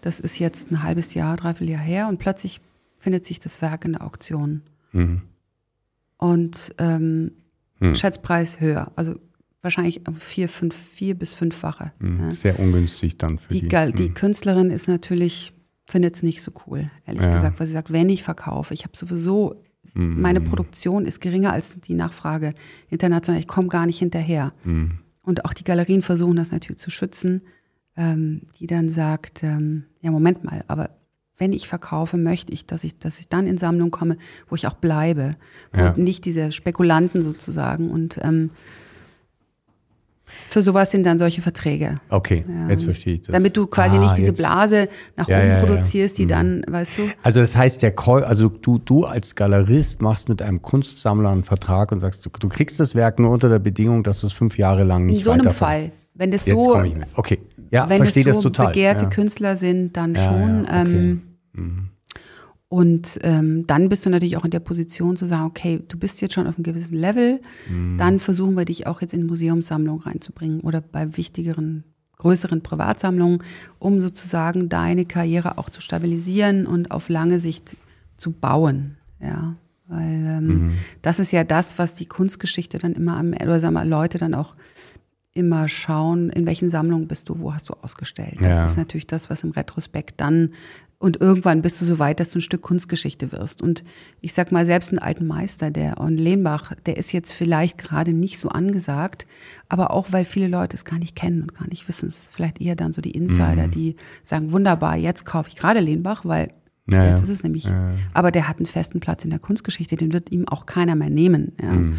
Das ist jetzt ein halbes Jahr, dreiviertel Jahr her und plötzlich findet sich das Werk in der Auktion. Mhm. Und ähm, Hm. Schätzpreis höher, also wahrscheinlich vier, fünf, vier bis fünffache. Ja. Sehr ungünstig dann für Die, die. Gal- die. Künstlerin ist natürlich, findet es nicht so cool, ehrlich Ja. gesagt, weil sie sagt, wenn ich verkaufe, ich habe sowieso, meine Produktion ist geringer als die Nachfrage international, ich komme gar nicht hinterher. Mhm. Und auch die Galerien versuchen das natürlich zu schützen, ähm, die dann sagt, ähm, ja, Moment mal, aber wenn ich verkaufe, möchte ich, dass ich, dass ich dann in Sammlung komme, wo ich auch bleibe. Ja. Und nicht diese Spekulanten sozusagen. Und ähm, für sowas sind dann solche Verträge. Okay, Ja. jetzt verstehe ich das. Damit du quasi Ah, nicht diese jetzt. Blase nach Ja, oben ja, produzierst, die Mhm. dann, weißt du, Also das heißt, der Käu also du, du als Galerist machst mit einem Kunstsammler einen Vertrag und sagst, du, du kriegst das Werk nur unter der Bedingung, dass du es fünf Jahre lang nicht in so einem Fall, wenn das Jetzt so, komme ich mit. Okay, ja, wenn das so total. begehrte. Künstler sind, dann schon. okay. ähm, Mhm. Und ähm, dann bist du natürlich auch in der Position zu sagen, okay, du bist jetzt schon auf einem gewissen Level, Mhm. dann versuchen wir dich auch jetzt in Museumssammlungen reinzubringen oder bei wichtigeren, größeren Privatsammlungen, um sozusagen deine Karriere auch zu stabilisieren und auf lange Sicht zu bauen. Ja, weil ähm, Mhm. das ist ja das, was die Kunstgeschichte dann immer am, oder sagen wir, Leute dann auch immer schauen, in welchen Sammlungen bist du, wo hast du ausgestellt. Das Ja. ist natürlich das, was im Retrospekt dann und irgendwann bist du so weit, dass du ein Stück Kunstgeschichte wirst. Und ich sag mal, selbst einen alten Meister, der On Lehnbach, der ist jetzt vielleicht gerade nicht so angesagt, aber auch, weil viele Leute es gar nicht kennen und gar nicht wissen. Es ist vielleicht eher dann so die Insider, Mhm. die sagen, wunderbar, jetzt kaufe ich gerade Lehnbach, weil Ja, jetzt ja. ist es nämlich, Ja, aber der hat einen festen Platz in der Kunstgeschichte, den wird ihm auch keiner mehr nehmen. Mhm.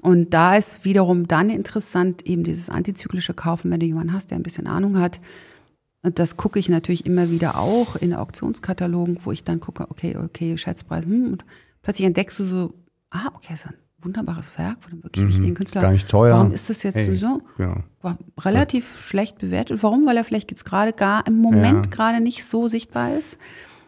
Und da ist wiederum dann interessant, eben dieses antizyklische Kaufen, wenn du jemanden hast, der ein bisschen Ahnung hat. Und das gucke ich natürlich immer wieder auch in Auktionskatalogen, wo ich dann gucke, okay, okay, Schätzpreis, hm, und plötzlich entdeckst du so, ah, okay, das ist ein wunderbares Werk, wo dann wirklich Mhm. ich den Künstler. Gar nicht teuer. Warum ist das jetzt Hey, sowieso? Genau. War relativ schlecht bewertet. Warum? Weil er vielleicht jetzt gerade gar im Moment Ja. gerade nicht so sichtbar ist.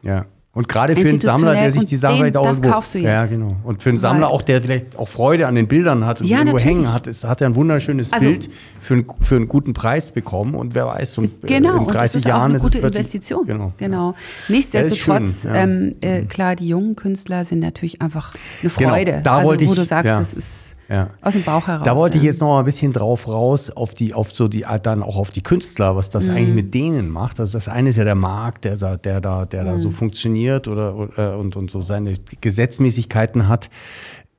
Ja. Und gerade für einen Sammler, der sich die Sache Institutionell, vielleicht auch das irgendwo, kaufst du Ja, jetzt. genau. Und für einen Sammler auch, der vielleicht auch Freude an den Bildern hat und Ja, irgendwo natürlich. hängen hat, ist, hat er ein wunderschönes Also- Bild für, einen, für einen guten Preis bekommen und wer weiß, und, äh, Genau, in und das 30 ist auch Jahren eine ist gute es plötzlich, Investition. Genau. genau. Nichtsdestotrotz, Ja, ist schön, ja. ähm, äh, klar, die jungen Künstler sind natürlich einfach eine Genau, Freude. da also, wollte wo ich- du sagst, ja. das ist Ja. aus dem Bauch heraus. Da wollte ich ja. jetzt noch mal ein bisschen drauf raus, auf die, auf so die, dann auch auf die Künstler, was das Mhm. eigentlich mit denen macht. Also das eine ist ja der Markt, der, da- der da, der da Mhm. so funktioniert oder, oder und, und so seine Gesetzmäßigkeiten hat.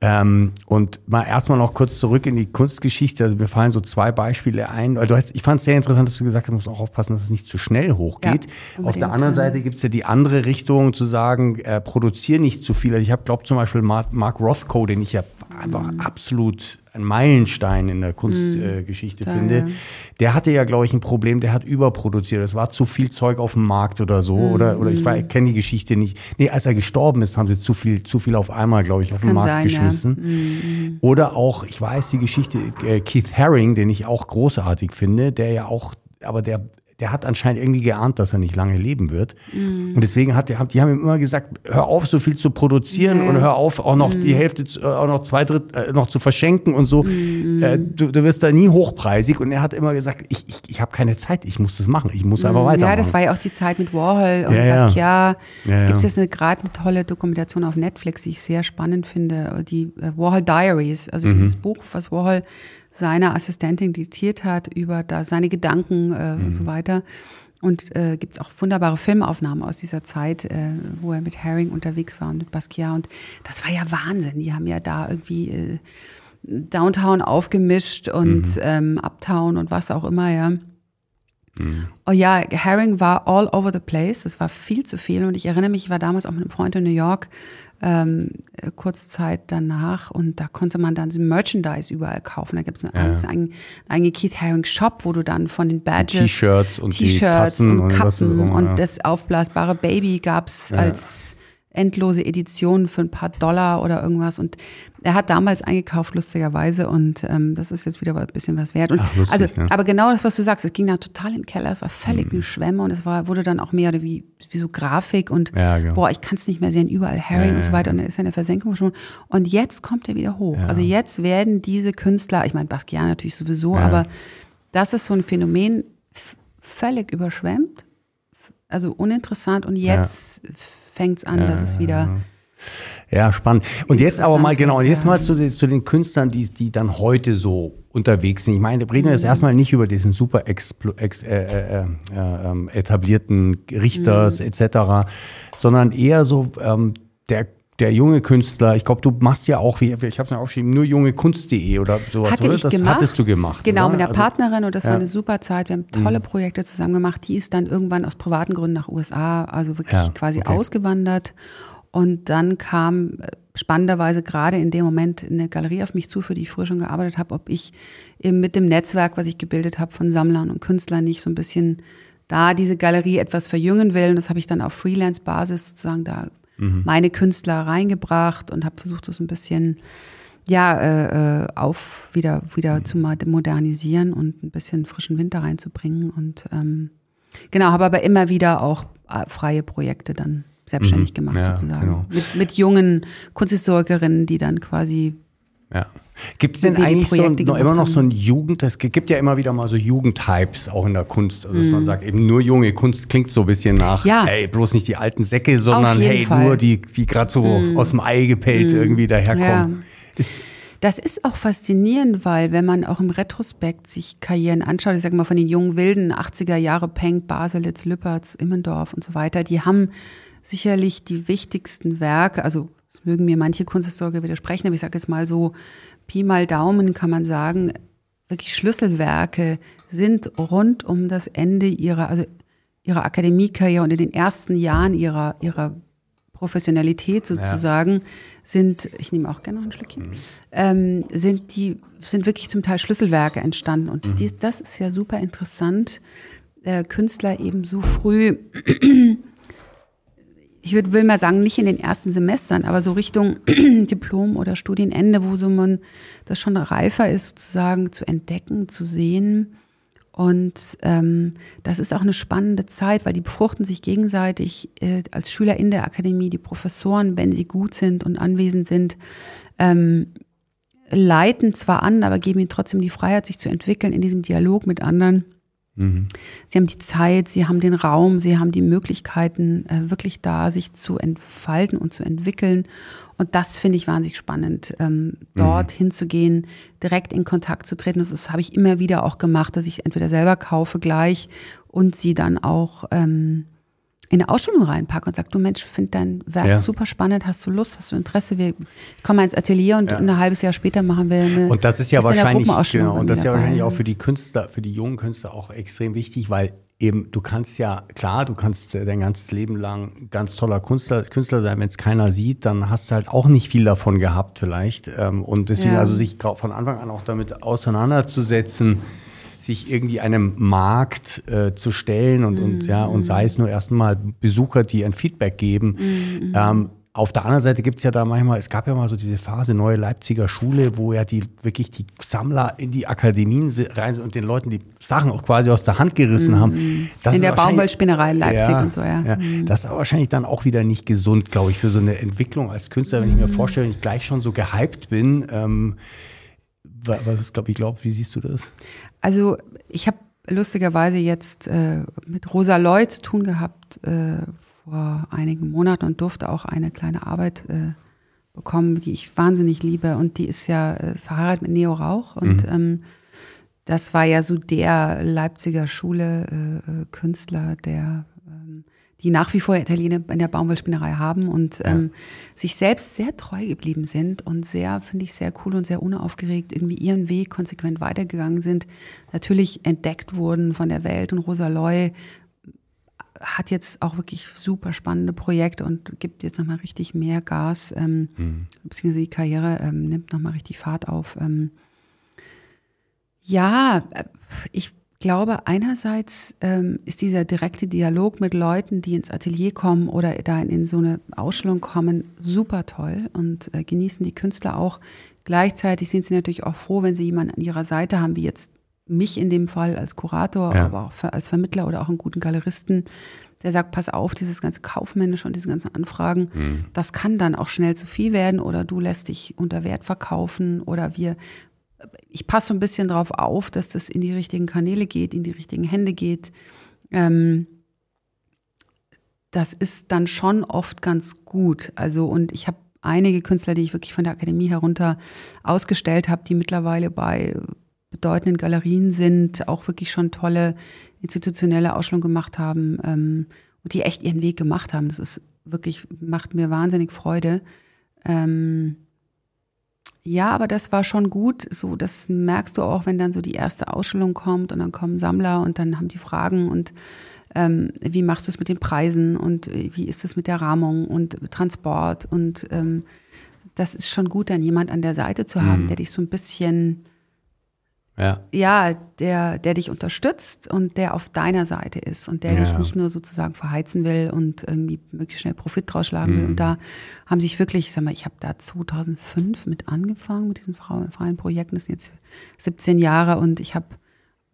Ähm, und mal erstmal noch kurz zurück in die Kunstgeschichte. Also mir fallen so zwei Beispiele ein. Du hast, ich fand es sehr interessant, dass du gesagt hast, du musst auch aufpassen, dass es nicht zu schnell hochgeht. Ja, Auf der anderen. Seite gibt es ja die andere Richtung, zu sagen, äh, produziere nicht zu viel. Also ich habe, glaube zum Beispiel Mark, Mark Rothko, den ich ja einfach Mhm. absolut ein Meilenstein in der Kunstgeschichte äh, Geschichte Da, finde. ja. Der hatte ja, glaube ich, ein Problem, der hat überproduziert. Es war zu viel Zeug auf dem Markt oder so. Mhm. Oder, oder ich, ich kenne die Geschichte nicht. Nee, als er gestorben ist, haben sie zu viel, zu viel auf einmal, glaube ich, auf den Markt sein, ja. geschmissen. Mhm. Oder auch, ich weiß die Geschichte, äh, Keith Haring, den ich auch großartig finde, der ja auch, aber der, der hat anscheinend irgendwie geahnt, dass er nicht lange leben wird. Mhm. Und deswegen hat der, die haben ihm immer gesagt, hör auf, so viel zu produzieren Ja. und hör auf, auch noch Mhm. die Hälfte, zu, äh, auch noch zwei Drittel äh, noch zu verschenken und so. Mhm. Äh, du, du wirst da nie hochpreisig. Und er hat immer gesagt, ich, ich, ich habe keine Zeit, ich muss das machen, ich muss einfach weitermachen. Mhm. Ja, das war ja auch die Zeit mit Warhol und Ja. Basquiat. Ja, ja. Gibt es jetzt eine, gerade eine tolle Dokumentation auf Netflix, die ich sehr spannend finde, die äh, Warhol Diaries, also Mhm. dieses Buch, was Warhol seiner Assistentin diktiert hat über da seine Gedanken äh, Mhm. und so weiter. Und äh, gibt es auch wunderbare Filmaufnahmen aus dieser Zeit, äh, wo er mit Herring unterwegs war und mit Basquiat. Und das war ja Wahnsinn. Die haben ja da irgendwie äh, Downtown aufgemischt und Mhm. ähm, Uptown und was auch immer, ja. Oh ja, Herring war all over the place. Das war viel zu viel. Und ich erinnere mich, ich war damals auch mit einem Freund in New York, ähm, äh, kurze Zeit danach. Und da konnte man dann Merchandise überall kaufen. Da gibt es einen, Ja. einen, einen eigenen Keith Haring Shop, wo du dann von den Badges, T-Shirts und T-Shirts und und Kappen und ja. das aufblasbare Baby gab es Ja. als endlose Edition für ein paar Dollar oder irgendwas. Und er hat damals eingekauft, lustigerweise. Und ähm, das ist jetzt wieder ein bisschen was wert. Ach, lustig, also, ja. aber genau das, was du sagst, es ging da total im Keller, es war völlig Mhm. eine Schwemme und es war, wurde dann auch mehr oder wie, wie so Grafik und Ja, genau. boah, ich kann es nicht mehr sehen, überall Herring Ja, und so weiter. Und dann ist er in der Versenkung schon. Und jetzt kommt er wieder hoch. Also jetzt werden diese Künstler, ich meine, Basquiat natürlich sowieso, aber das ist so ein Phänomen, völlig überschwemmt, also uninteressant und jetzt fängt es an, dass es wieder. Ja, spannend. Und jetzt aber mal genau, und jetzt ja. mal zu, den- zu den Künstlern, die, die dann heute so unterwegs sind. Ich meine, reden wir jetzt Mhm. erstmal nicht über diesen super explo, ex, äh, äh, äh, ähm, etablierten Richters Mhm. etc., sondern eher so ähm, der der junge Künstler, ich glaube, du machst ja auch, wie, ich habe es mir aufgeschrieben, nur jungekunst.de oder sowas, Hatte oder? ich das gemacht. hattest du gemacht. Genau, oder? mit einer Also- Partnerin und das war ja. Mhm. eine super Zeit. Wir haben tolle Projekte zusammen gemacht. Die ist dann irgendwann aus privaten Gründen nach USA, also wirklich Ja, quasi okay. ausgewandert. Und dann kam äh, spannenderweise gerade in dem Moment eine Galerie auf mich zu, für die ich früher schon gearbeitet habe, ob ich eben mit dem Netzwerk, was ich gebildet habe von Sammlern und Künstlern, nicht so ein bisschen da diese Galerie etwas verjüngen will. Und das habe ich dann auf Freelance-Basis sozusagen da meine Künstler reingebracht und habe versucht, das ein bisschen ja, äh, äh, auf wieder, wieder zu ma- modernisieren und ein bisschen frischen Winter reinzubringen. Und ähm, genau, habe aber immer wieder auch äh, freie Projekte dann selbstständig gemacht, Mhm. Ja, sozusagen. genau. Mit, mit jungen Kunsthistorikerinnen, die dann quasi Ja. Gibt es denn eigentlich so, noch, gemacht immer noch so ein Jugend, es gibt ja immer wieder mal so Jugendhypes auch in der Kunst. Also dass Mhm. man sagt, eben nur junge Kunst klingt so ein bisschen nach, Ja. hey, bloß nicht die alten Säcke, sondern hey, Fall. Mhm. nur die, die gerade so aus dem Ei gepellt irgendwie daherkommen. Ja. Das ist auch faszinierend, weil wenn man auch im Retrospekt sich Karrieren anschaut, ich sage mal von den jungen Wilden, 80er Jahre, Penck, Baselitz, Lüpertz, Immendorf und so weiter, die haben sicherlich die wichtigsten Werke, also es mögen mir manche Kunsthistoriker widersprechen, aber ich sage es mal so, Pi mal Daumen kann man sagen, wirklich Schlüsselwerke sind rund um das Ende ihrer, also ihrer Akademiekarriere und in den ersten Jahren ihrer, ihrer Professionalität sozusagen sind, ich nehme auch gerne noch ein Schlückchen, ähm, sind die, sind wirklich zum Teil Schlüsselwerke entstanden. Und dies, das ist ja super interessant, äh, Künstler eben so früh, ich würd, will mal sagen, nicht in den ersten Semestern, aber so Richtung Diplom oder Studienende, wo so man das schon reifer ist, sozusagen zu entdecken, zu sehen. Und ähm, das ist auch eine spannende Zeit, weil die befruchten sich gegenseitig äh, als Schüler in der Akademie, die Professoren, wenn sie gut sind und anwesend sind, ähm, leiten zwar an, aber geben ihnen trotzdem die Freiheit, sich zu entwickeln in diesem Dialog mit anderen. Sie haben die Zeit, sie haben den Raum, sie haben die Möglichkeiten, äh, wirklich da sich zu entfalten und zu entwickeln. Und das finde ich wahnsinnig spannend, ähm, dort hinzugehen, direkt in Kontakt zu treten. Das, ist- habe ich immer wieder auch gemacht, dass ich entweder selber kaufe gleich und sie dann auch ähm, in eine Ausstellung reinpacke und sage, du Mensch, finde dein Werk Ja. super spannend, hast du Lust, hast du Interesse? Wir kommen mal ins Atelier und ein halbes Jahr später machen wir eine Und das ist ja wahrscheinlich, genau, und das ist ja wahrscheinlich auch für die Künstler, für die jungen Künstler auch extrem wichtig, weil eben du kannst ja, klar, du kannst dein ganzes Leben lang ganz toller Künstler, Künstler sein, wenn es keiner sieht, dann hast du halt auch nicht viel davon gehabt vielleicht. Ähm, Und deswegen Ja. also sich von Anfang an auch damit auseinanderzusetzen, sich irgendwie einem Markt äh, zu stellen und, und ja, und sei es nur erstmal Besucher, die ein Feedback geben. Ähm, auf der anderen Seite gibt es ja da manchmal, es gab ja mal so diese Phase neue Leipziger Schule, wo ja die wirklich die Sammler in die Akademien rein sind und den Leuten die Sachen auch quasi aus der Hand gerissen haben. Das In der Baumwollspinnerei in Leipzig und so, ja. Mhm. Das ist aber wahrscheinlich dann auch wieder nicht gesund, glaube ich, für so eine Entwicklung als Künstler, wenn ich mir Mhm. vorstelle, wenn ich gleich schon so gehypt bin. Ähm, wa- was ist, glaube ich, glaub, wie siehst du das? Also ich habe lustigerweise jetzt äh, mit Rosa Loy zu tun gehabt äh, vor einigen Monaten und durfte auch eine kleine Arbeit äh, bekommen, die ich wahnsinnig liebe. Und die ist ja äh, verheiratet mit Neo Rauch. Und ähm, das war ja so der Leipziger Schule äh, äh, Künstler, der die nach wie vor Italiener in der Baumwollspinnerei haben und ähm, sich selbst sehr treu geblieben sind und sehr, finde ich, sehr cool und sehr unaufgeregt irgendwie ihren Weg konsequent weitergegangen sind. Natürlich entdeckt wurden von der Welt und Rosa Loy hat jetzt auch wirklich super spannende Projekte und gibt jetzt nochmal richtig mehr Gas, ähm, beziehungsweise die Karriere ähm, nimmt nochmal richtig Fahrt auf. Ähm, ja, äh, ich glaube, einerseits ähm, ist dieser direkte Dialog mit Leuten, die ins Atelier kommen oder da in so eine Ausstellung kommen, super toll und äh, genießen die Künstler auch. Gleichzeitig sind sie natürlich auch froh, wenn sie jemanden an ihrer Seite haben, wie jetzt mich in dem Fall als Kurator, Ja. aber auch für, als Vermittler oder auch einen guten Galeristen, der sagt, pass auf, dieses ganze Kaufmännische und diese ganzen Anfragen, das kann dann auch schnell zu viel werden oder du lässt dich unter Wert verkaufen oder wir ich passe so ein bisschen drauf auf, dass das in die richtigen Kanäle geht, in die richtigen Hände geht. Ähm, das ist dann schon oft ganz gut. Also, und ich habe einige Künstler, die ich wirklich von der Akademie herunter ausgestellt habe, die mittlerweile bei bedeutenden Galerien sind, auch wirklich schon tolle institutionelle Ausstellungen gemacht haben ähm, und die echt ihren Weg gemacht haben. Das ist wirklich, macht mir wahnsinnig Freude. Ähm, ja, aber das war schon gut. So, das merkst du auch, wenn dann so die erste Ausstellung kommt und dann kommen Sammler und dann haben die Fragen und ähm, wie machst du es mit den Preisen und äh, wie ist es mit der Rahmung und Transport und ähm, das ist schon gut, dann jemand an der Seite zu haben, mhm. der dich so ein bisschen ja, ja der, der dich unterstützt und der auf deiner Seite ist und der ja. dich nicht nur sozusagen verheizen will und irgendwie möglichst schnell Profit draus schlagen will. Und mhm. da haben sich wirklich, ich sag mal, ich habe da 2005 mit angefangen mit diesen freien Projekten, das sind jetzt 17 Jahre und ich habe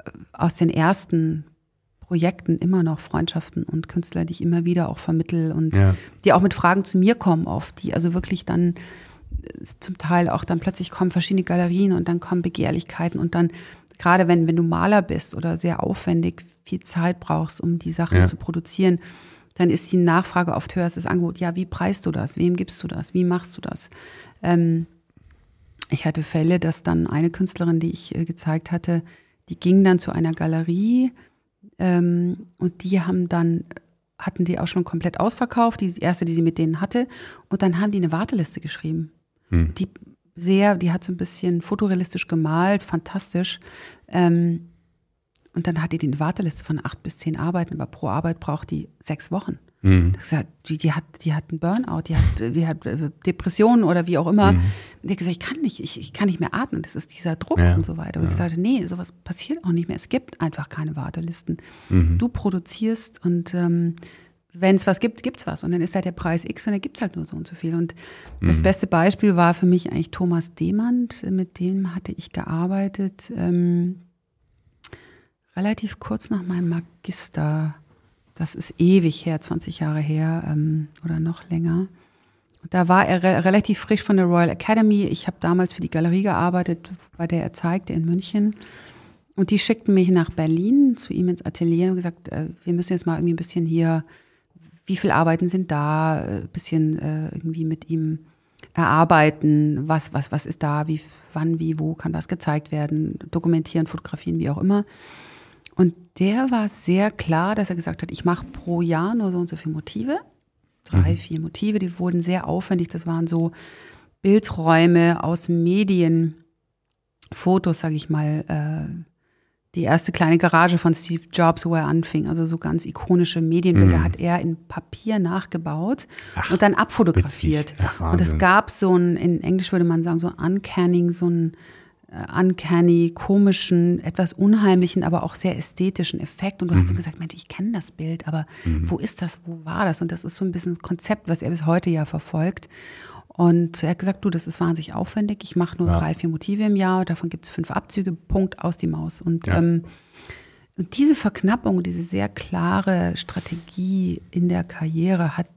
äh, aus den ersten Projekten immer noch Freundschaften und Künstler, die ich immer wieder auch vermittel und ja. die auch mit Fragen zu mir kommen oft, die also wirklich dann zum Teil auch dann plötzlich kommen verschiedene Galerien und dann kommen Begehrlichkeiten und dann, gerade wenn, wenn du Maler bist oder sehr aufwendig viel Zeit brauchst, um die Sachen ja. zu produzieren, dann ist die Nachfrage oft höher als das Angebot. Ja, wie preist du das? Wem gibst du das? Wie machst du das? Ähm, ich hatte Fälle, dass dann eine Künstlerin, die ich äh, gezeigt hatte, die ging dann zu einer Galerie ähm, und die haben dann hatten die auch schon komplett ausverkauft, die erste, die sie mit denen hatte. Und dann haben die eine Warteliste geschrieben. Hm. Die sehr, die hat so ein bisschen fotorealistisch gemalt, fantastisch. Ähm, und dann hat die eine Warteliste von acht bis zehn Arbeiten, aber pro Arbeit braucht die sechs Wochen. Mhm. Gesagt, die, die, hat, die hat einen Burnout, die hat, die hat äh, Depressionen oder wie auch immer. Mhm. Die hat gesagt, ich kann nicht, ich, ich kann nicht mehr atmen, das ist dieser Druck ja. und so weiter. Und ja. ich sagte, nee, sowas passiert auch nicht mehr. Es gibt einfach keine Wartelisten. Mhm. Du produzierst und ähm, wenn es was gibt, gibt es was. Und dann ist halt der Preis X und dann gibt es halt nur so und so viel. Und das mhm. beste Beispiel war für mich eigentlich Thomas Demand. Mit dem hatte ich gearbeitet, ähm, relativ kurz nach meinem Magister. Das ist ewig her, 20 Jahre her ähm, oder noch länger. Und da war er re relativ frisch von der Royal Academy. Ich habe damals für die Galerie gearbeitet, bei der er zeigte in München. Und die schickten mich nach Berlin zu ihm ins Atelier und gesagt, äh, wir müssen jetzt mal irgendwie ein bisschen hier wie viele Arbeiten sind da, ein äh, bisschen äh, irgendwie mit ihm erarbeiten, was, was, was ist da, wie, wann, wie, wo kann was gezeigt werden, dokumentieren, fotografieren, wie auch immer. Und der war sehr klar, dass er gesagt hat, ich mache pro Jahr nur so und so viele Motive, drei, mhm. vier Motive, die wurden sehr aufwendig, das waren so Bildräume aus Medien, Fotos, sage ich mal, äh, die erste kleine Garage von Steve Jobs, wo er anfing. Also so ganz ikonische Medienbilder mm. hat er in Papier nachgebaut Ach, und dann abfotografiert. Ach, und es gab so ein, in Englisch würde man sagen, so uncanning, so ein äh, uncanny, komischen, etwas unheimlichen, aber auch sehr ästhetischen Effekt. Und du mm. hast so mhm. gesagt, Mensch, ich kenne das Bild, aber mm. wo ist das, wo war das? Und das ist so ein bisschen das Konzept, was er bis heute ja verfolgt. Und er hat gesagt, du, das ist wahnsinnig aufwendig. Ich mache nur ja. drei, vier Motive im Jahr. Davon gibt es fünf Abzüge. Punkt aus die Maus. Und, ja. ähm, diese Verknappung, diese sehr klare Strategie in der Karriere hat,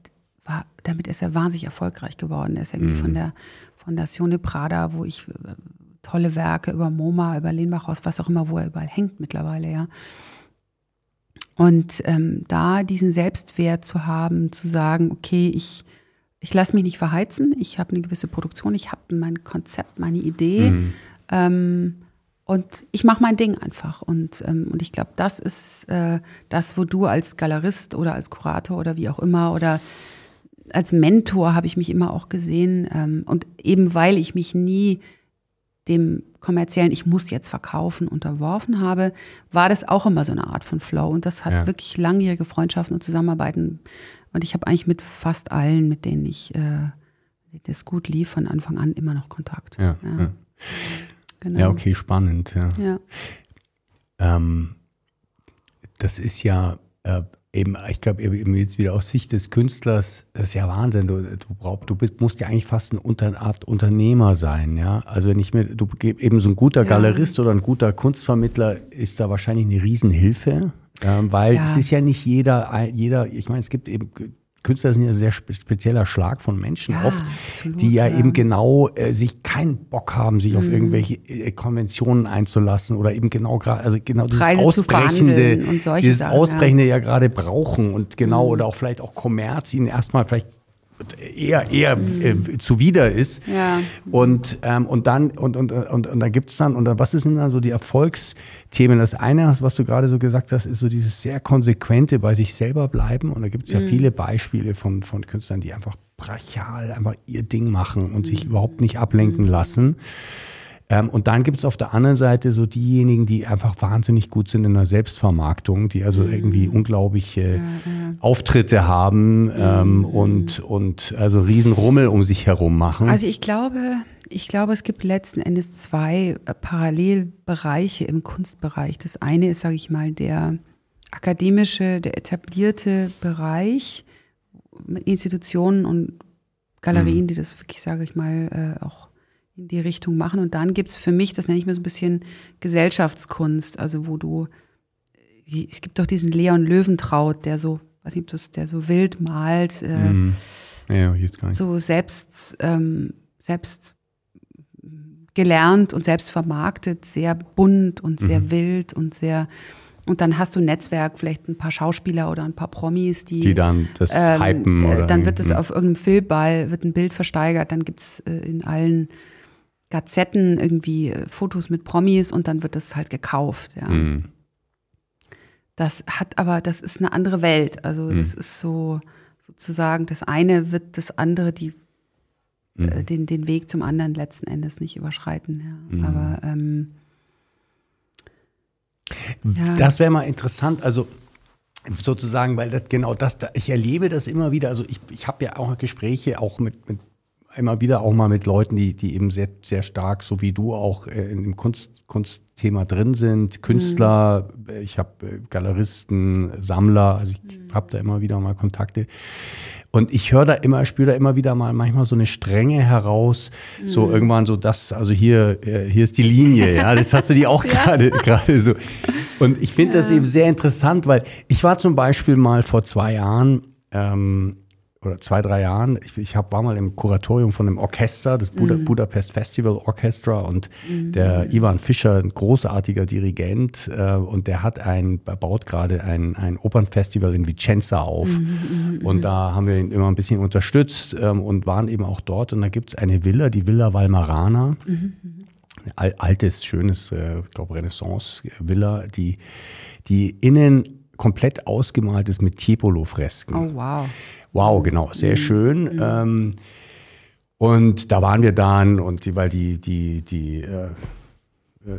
war, damit ist er wahnsinnig erfolgreich geworden. Er ist irgendwie mhm. von der Fondation de Prada, wo ich äh, tolle Werke über MoMA, über Lehnbachhaus, was auch immer, wo er überall hängt mittlerweile, ja. Und ähm, da diesen Selbstwert zu haben, zu sagen, okay, ich ich lasse mich nicht verheizen, ich habe eine gewisse Produktion, ich habe mein Konzept, meine Idee mhm. ähm, und ich mache mein Ding einfach. Und, ähm, und ich glaube, das ist äh, das, wo du als Galerist oder als Kurator oder wie auch immer oder als Mentor habe ich mich immer auch gesehen. Ähm, und eben weil ich mich nie dem kommerziellen, ich muss jetzt verkaufen, unterworfen habe, war das auch immer so eine Art von Flow. Und das hat ja. wirklich langjährige Freundschaften und Zusammenarbeiten und ich habe eigentlich mit fast allen, mit denen ich äh, das gut lief, von Anfang an immer noch Kontakt. Ja, ja. ja. Genau. ja okay, spannend. Ja. ja. Ähm, das ist ja äh, eben, ich glaube, eben jetzt wieder aus Sicht des Künstlers, das ist ja Wahnsinn. Du, du, brauch, du bist, musst ja eigentlich fast eine Art Unternehmer sein, ja. Also wenn ich mir, du eben so ein guter Galerist oder ein guter Kunstvermittler ist da wahrscheinlich eine Riesenhilfe. Ähm, weil ja. es ist ja nicht jeder, jeder, ich meine, es gibt eben Künstler sind ja ein sehr spezieller Schlag von Menschen ja, oft, absolut, die ja, ja, eben genau äh, sich keinen Bock haben, sich mhm. auf irgendwelche äh, Konventionen einzulassen oder eben genau gerade, also genau dieses Preise Ausbrechende, dieses Sachen, Ausbrechende ja, ja gerade brauchen und genau mhm. oder auch vielleicht auch Kommerz ihnen erstmal vielleicht eher, eher äh, zuwider ist. Ja. Und, ähm, und dann, und, und, und, und dann gibt's dann, und dann, was sind dann so die Erfolgsthemen? Das eine, was du gerade so gesagt hast, ist so dieses sehr konsequente bei sich selber bleiben. Und da gibt's ja viele Beispiele von, von Künstlern, die einfach brachial einfach ihr Ding machen und sich überhaupt nicht ablenken lassen. Ähm, und dann gibt es auf der anderen Seite so diejenigen, die einfach wahnsinnig gut sind in der Selbstvermarktung, die also irgendwie unglaubliche Auftritte haben ähm, und, und also Riesenrummel um sich herum machen. Also ich glaube, ich glaube, es gibt letzten Endes zwei Parallelbereiche im Kunstbereich. Das eine ist, sage ich mal, der akademische, der etablierte Bereich mit Institutionen und Galerien, die das wirklich, sage ich mal, äh, auch in die Richtung machen. Und dann gibt es für mich, das nenne ich mir so ein bisschen Gesellschaftskunst, also wo du, es gibt doch diesen Leon Löwentraut, der so, weiß nicht, ob das, der so wild malt, äh, Mhm. Ja, jetzt gar nicht. so selbst, ähm, selbst gelernt und selbst vermarktet, sehr bunt und sehr Mhm. wild und sehr und dann hast du ein Netzwerk, vielleicht ein paar Schauspieler oder ein paar Promis, die, Die dann das hypen äh, oder Dann wird es auf irgendeinem Filmball, wird ein Bild versteigert, dann gibt es äh, in allen Gazetten irgendwie äh, Fotos mit Promis und dann wird das halt gekauft. Ja. Mhm. Das hat aber, das ist eine andere Welt. Also Mhm. das ist so sozusagen, das eine wird das andere, die Mhm. äh, den, den Weg zum anderen letzten Endes nicht überschreiten. Ja. Mhm. Aber ähm, ja. Das wäre mal interessant, also sozusagen, weil das genau das, da- ich erlebe das immer wieder. Also ich, ich habe ja auch Gespräche auch mit, mit immer wieder auch mal mit Leuten, die, die eben sehr, sehr stark, so wie du auch äh, im Kunst, Kunstthema drin sind, Künstler, äh, ich habe äh, Galeristen, Sammler, also ich habe da immer wieder mal Kontakte. Und ich höre da immer, spüre da immer wieder mal manchmal so eine Strenge heraus, so irgendwann so das, also hier, äh, hier ist die Linie, ja, das hast du die auch gerade gerade so. Und ich finde das eben sehr interessant, weil ich war zum Beispiel mal vor zwei Jahren ähm, oder zwei, drei Jahren, ich, ich hab, war mal im Kuratorium von einem Orchester, das Buda, Budapest Festival Orchestra und der Ivan Fischer, ein großartiger Dirigent äh, und der hat ein, baut gerade ein, ein Opernfestival in Vicenza auf. Und da haben wir ihn immer ein bisschen unterstützt ähm, und waren eben auch dort. Und da gibt es eine Villa, die Villa Valmarana, ein al- altes, schönes, äh, ich glaube Renaissance-Villa, die, die innen komplett ausgemalt ist mit Tiepolo-Fresken. oh wow. Wow, genau, sehr schön. Ähm, und da waren wir dann und die, weil die, die, die äh,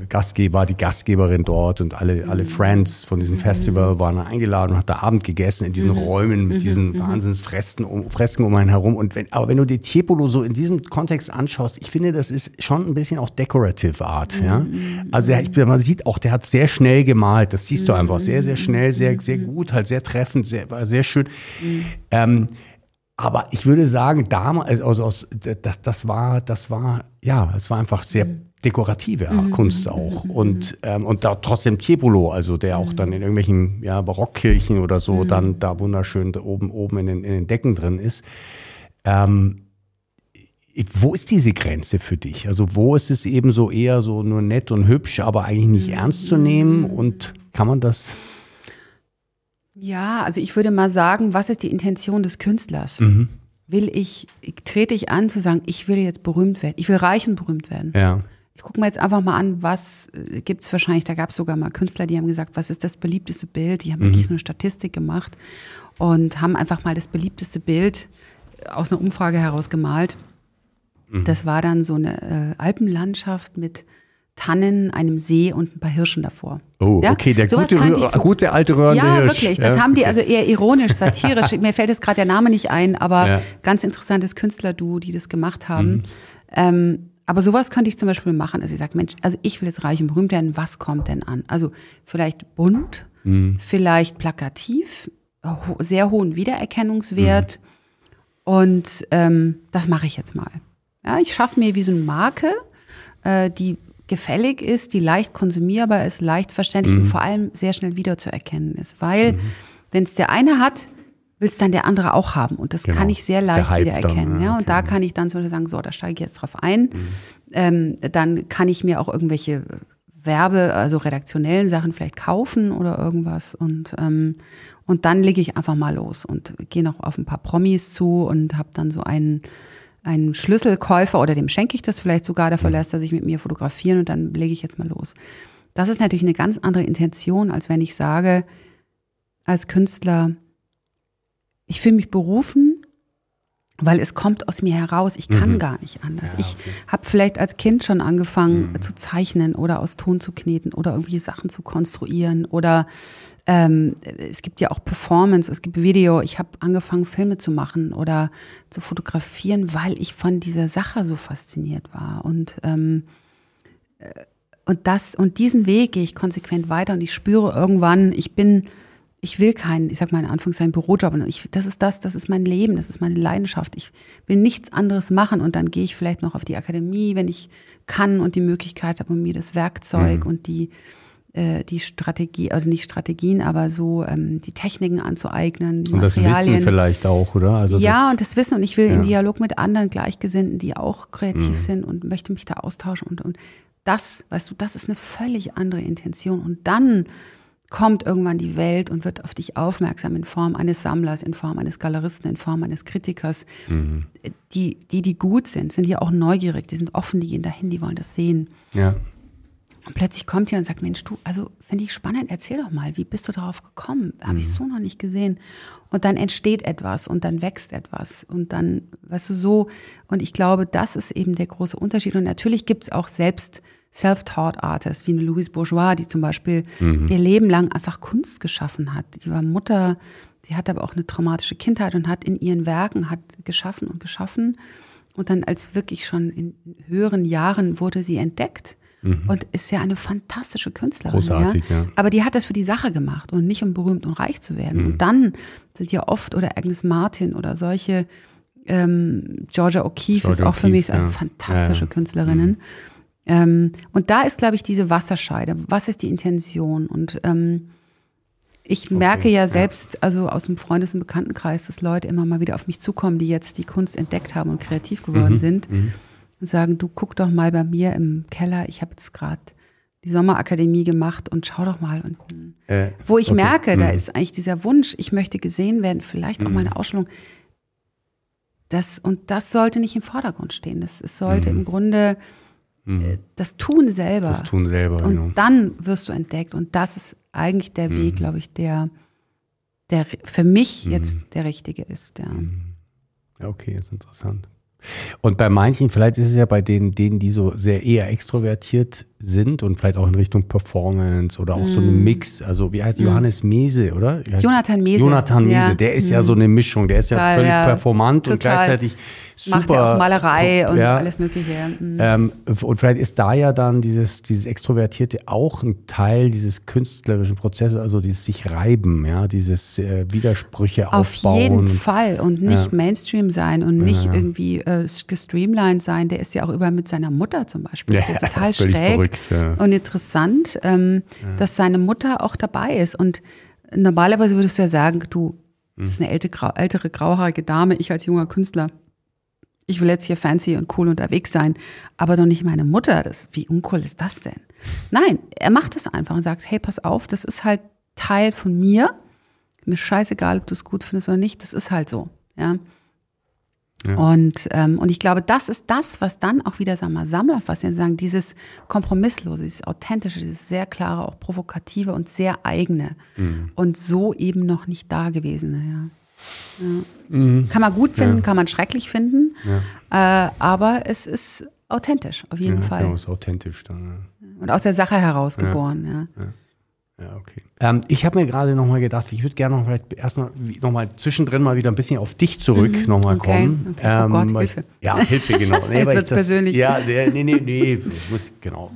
Gastgeber, die Gastgeberin dort und alle, alle Friends von diesem Festival waren eingeladen und hat da Abend gegessen in diesen Räumen mit diesen Wahnsinnsfresken um, Fresken um einen herum. Und wenn, aber wenn du dir Tiepolo so in diesem Kontext anschaust, ich finde, das ist schon ein bisschen auch Decorative Art. Ja? Also der, ich, man sieht auch, der hat sehr schnell gemalt. Das siehst du einfach. Sehr, sehr schnell, sehr, sehr gut, halt sehr treffend, sehr, war sehr schön. Ähm, aber ich würde sagen, damals, also aus, das, das war, das war, ja, es war einfach sehr dekorative Kunst auch. Und, ähm, und da trotzdem Tiepolo, also der auch dann in irgendwelchen ja, Barockkirchen oder so dann da wunderschön da oben, oben in den, in den Decken drin ist. Ähm, wo ist diese Grenze für dich? Also wo ist es eben so eher so nur nett und hübsch, aber eigentlich nicht ernst zu nehmen? Und kann man das? Ja, also ich würde mal sagen, was ist die Intention des Künstlers? Mhm. Will ich, trete ich an zu sagen, ich will jetzt berühmt werden, ich will reich und berühmt werden. Ja. Ich gucke mir jetzt einfach mal an, was äh, gibt es wahrscheinlich, da gab es sogar mal Künstler, die haben gesagt, was ist das beliebteste Bild? Die haben wirklich so eine Statistik gemacht und haben einfach mal das beliebteste Bild aus einer Umfrage heraus gemalt. Das war dann so eine äh, Alpenlandschaft mit Tannen, einem See und ein paar Hirschen davor. Oh, Ja, okay, der gute, zu- gute alte röhrende Ja, Hirsch. wirklich. Das Ja, haben die also eher ironisch, satirisch. Mir fällt jetzt gerade der Name nicht ein, aber Ja. ganz interessantes Künstlerduo, die das gemacht Mhm. haben. Ähm, aber sowas könnte ich zum Beispiel machen. Also ich sage, Mensch, also ich will jetzt reich und berühmt werden. Was kommt denn an? Also vielleicht bunt, Mhm. vielleicht plakativ, ho sehr hohen Wiedererkennungswert. Mhm. Und ähm, das mache ich jetzt mal. Ja, ich schaffe mir wie so eine Marke, äh, die gefällig ist, die leicht konsumierbar ist, leicht verständlich Mhm. und vor allem sehr schnell wiederzuerkennen ist. Weil, wenn es der eine hat, will es dann der andere auch haben. Und das Genau. kann ich sehr der leicht Hype wiedererkennen. dann, ja, ja, und okay. da kann ich dann zum Beispiel sagen, so, da steige ich jetzt drauf ein. Mhm. Ähm, dann kann ich mir auch irgendwelche Werbe, also redaktionellen Sachen vielleicht kaufen oder irgendwas. Und, ähm, und dann lege ich einfach mal los und gehe noch auf ein paar Promis zu und habe dann so einen, einen Schlüsselkäufer oder dem schenke ich das vielleicht sogar, dafür Mhm. lässt er sich mit mir fotografieren und dann lege ich jetzt mal los. Das ist natürlich eine ganz andere Intention, als wenn ich sage, als Künstler, ich fühle mich berufen, weil es kommt aus mir heraus. Ich kann Mhm. gar nicht anders. Ja, ich okay. habe vielleicht als Kind schon angefangen Mhm. zu zeichnen oder aus Ton zu kneten oder irgendwie Sachen zu konstruieren oder ähm, es gibt ja auch Performance, es gibt Video. Ich habe angefangen Filme zu machen oder zu fotografieren, weil ich von dieser Sache so fasziniert war und ähm, äh, und das und diesen Weg gehe ich konsequent weiter und ich spüre irgendwann, ich bin ich will keinen, ich sag mal in Anführungszeichen, Bürojob. Und ich, das ist das, das ist mein Leben, das ist meine Leidenschaft. Ich will nichts anderes machen und dann gehe ich vielleicht noch auf die Akademie, wenn ich kann und die Möglichkeit habe und mir das Werkzeug Mhm. und die, äh, die Strategie, also nicht Strategien, aber so ähm, die Techniken anzueignen, die Und das Materialien. Wissen vielleicht auch, oder? Also ja, das, und das Wissen und ich will Ja. in Dialog mit anderen Gleichgesinnten, die auch kreativ Mhm. sind und möchte mich da austauschen und, und das, weißt du, das ist eine völlig andere Intention und dann kommt irgendwann die Welt und wird auf dich aufmerksam in Form eines Sammlers, in Form eines Galeristen, in Form eines Kritikers. Mhm. Die, die, die gut sind, sind ja auch neugierig, die sind offen, die gehen dahin, die wollen das sehen. ja. Und plötzlich kommt jemand und sagt, Mensch, du, also finde ich spannend, erzähl doch mal, wie bist du darauf gekommen? Habe ich so noch nicht gesehen. Und dann entsteht etwas und dann wächst etwas und dann, weißt du, so. Und ich glaube, das ist eben der große Unterschied. Und natürlich gibt es auch selbst Self-Taught Artists, wie eine Louise Bourgeois, die zum Beispiel ihr Leben lang einfach Kunst geschaffen hat. Die war Mutter, sie hatte aber auch eine traumatische Kindheit und hat in ihren Werken hat geschaffen und geschaffen. Und dann als wirklich schon in höheren Jahren wurde sie entdeckt und ist ja eine fantastische Künstlerin. Großartig, ja. Aber die hat das für die Sache gemacht und nicht um berühmt und reich zu werden. Und dann sind ja oft oder Agnes Martin oder solche ähm, Georgia O'Keeffe ist auch für mich O'Keeffe, eine ja. fantastische Ja, ja. Künstlerinnen. Ähm, und da ist, glaube ich, diese Wasserscheide. Was ist die Intention? Und ähm, ich merke ja ja. selbst, also aus dem Freundes- und Bekanntenkreis, dass Leute immer mal wieder auf mich zukommen, die jetzt die Kunst entdeckt haben und kreativ Mhm. geworden sind und sagen, du guck doch mal bei mir im Keller, ich habe jetzt gerade die Sommerakademie gemacht und schau doch mal. Und, hm, Äh, wo ich okay. merke, da Mhm. ist eigentlich dieser Wunsch, ich möchte gesehen werden, vielleicht auch mal eine Ausstellung. Das, und das sollte nicht im Vordergrund stehen. Das, es sollte im Grunde äh, das Tun selber. Mhm. Das tun selber, und genau. dann wirst du entdeckt. Und das ist eigentlich der Weg, glaube ich, der, der für mich jetzt der richtige ist. Ja. Ja, okay, ist interessant. Und bei manchen, vielleicht ist es ja bei denen, denen, die so sehr eher extrovertiert sind und vielleicht auch in Richtung Performance oder auch so ein Mix. Also wie heißt Johannes Mese, oder? Jonathan Mese. Jonathan Mese, Ja. der ist ja so eine Mischung. Der ist ja Total, völlig ja. performant und Total. gleichzeitig super. Macht ja auch Malerei und ja. alles Mögliche. ja. Mhm. Ähm, und vielleicht ist da ja dann dieses, dieses Extrovertierte auch ein Teil dieses künstlerischen Prozesses, also dieses sich reiben, ja, dieses äh, Widersprüche Auf aufbauen. jeden und- Fall und nicht Mainstream sein und nicht ja. irgendwie äh, gestreamlined sein. Der ist ja auch über mit seiner Mutter zum Beispiel. Ja, das ist ja total schräg verrückt, ja. und interessant, ähm, dass seine Mutter auch dabei ist. Und normalerweise würdest du ja sagen, du, das ist eine ältere, ältere grauhaarige Dame, ich als junger Künstler. Ich will jetzt hier fancy und cool unterwegs sein, aber doch nicht meine Mutter. Das, wie uncool ist das denn? Nein, er macht es einfach und sagt, hey, pass auf, das ist halt Teil von mir. Mir scheißegal, ob du es gut findest oder nicht, das ist halt so. Ja. Und, ähm, und ich glaube, das ist das, was dann auch wieder sagen wir, mal, Sammler fasziniert, sagen, dieses Kompromisslose, dieses Authentische, dieses sehr klare, auch provokative und sehr eigene. Und so eben noch nicht da gewesene, ja. ja. Kann man gut finden, kann man schrecklich finden, äh, aber es ist authentisch, auf jeden ja, Fall. Genau, ist authentisch dann. Und aus der Sache heraus geboren, ja. Ja, okay. Ähm, ich habe mir gerade nochmal gedacht, ich würde gerne noch vielleicht erstmal nochmal zwischendrin mal wieder ein bisschen auf dich zurück nochmal Mhm. Okay, kommen. okay. Oh Gott, weil- Hilfe. Ja, Hilfe, genau. Nee, Jetzt das- persönlich. Ja, nee, nee, nee, muss, genau,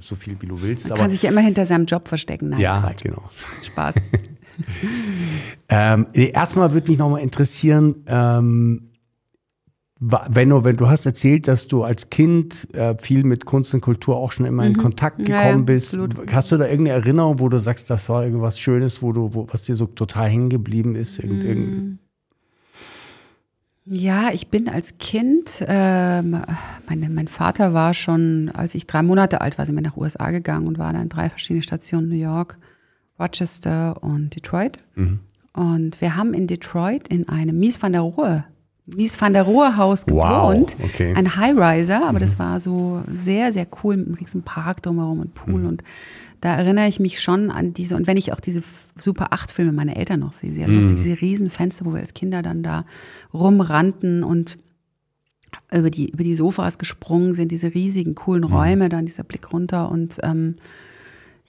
so viel wie du willst. Man Aber kann sich ja immer hinter seinem Job verstecken. Nein, ja, Quatsch. genau. Spaß. Ähm, nee, erstmal würde mich nochmal interessieren, ähm, wa- wenn du, wenn du hast erzählt, dass du als Kind äh, viel mit Kunst und Kultur auch schon immer in Kontakt Mhm. Ja, gekommen ja, bist. absolut. Hast du da irgendeine Erinnerung, wo du sagst, das war irgendwas Schönes, wo du, wo, was dir so total hängen geblieben ist? Irgend, irgend, Ja, ich bin als Kind, ähm, meine, mein Vater war schon, als ich drei Monate alt war, sind wir nach USA gegangen und war dann in drei verschiedene Stationen, New York, Rochester und Detroit. Mhm. Und wir haben in Detroit in einem Mies van der Rohe, Mies van der Rohe Haus gewohnt. Wow, okay. Ein High-Riser, aber mhm. das war so sehr, sehr cool mit einem riesen Park drumherum und Pool mhm. und da erinnere ich mich schon an diese, und wenn ich auch diese Super 8 Filme meiner Eltern noch sehe, sehr lustig, mm. diese Riesenfenster, wo wir als Kinder dann da rumrannten und über die, über die Sofas gesprungen sind, diese riesigen, coolen mhm. Räume, dann dieser Blick runter und ähm,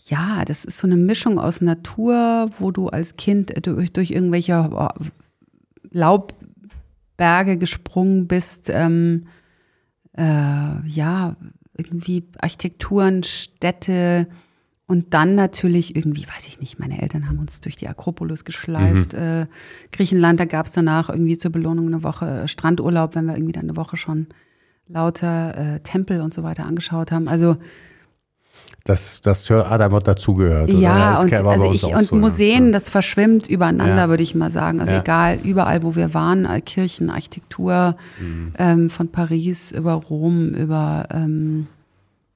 ja, das ist so eine Mischung aus Natur, wo du als Kind durch, durch irgendwelche oh, Laubberge gesprungen bist, ähm, äh, ja, irgendwie Architekturen, Städte, und dann natürlich irgendwie, weiß ich nicht, meine Eltern haben uns durch die Akropolis geschleift. Mhm. Äh, Griechenland, da gab es danach irgendwie zur Belohnung eine Woche Strandurlaub, wenn wir irgendwie dann eine Woche schon lauter äh, Tempel und so weiter angeschaut haben. Also das, das hat einfach dazugehört. Ja, und, also ich, und so, Museen, ja. das verschwimmt übereinander, ja. würde ich mal sagen. Also ja. egal, überall, wo wir waren, äh, Kirchen, Architektur, mhm. ähm, von Paris über Rom, über ähm,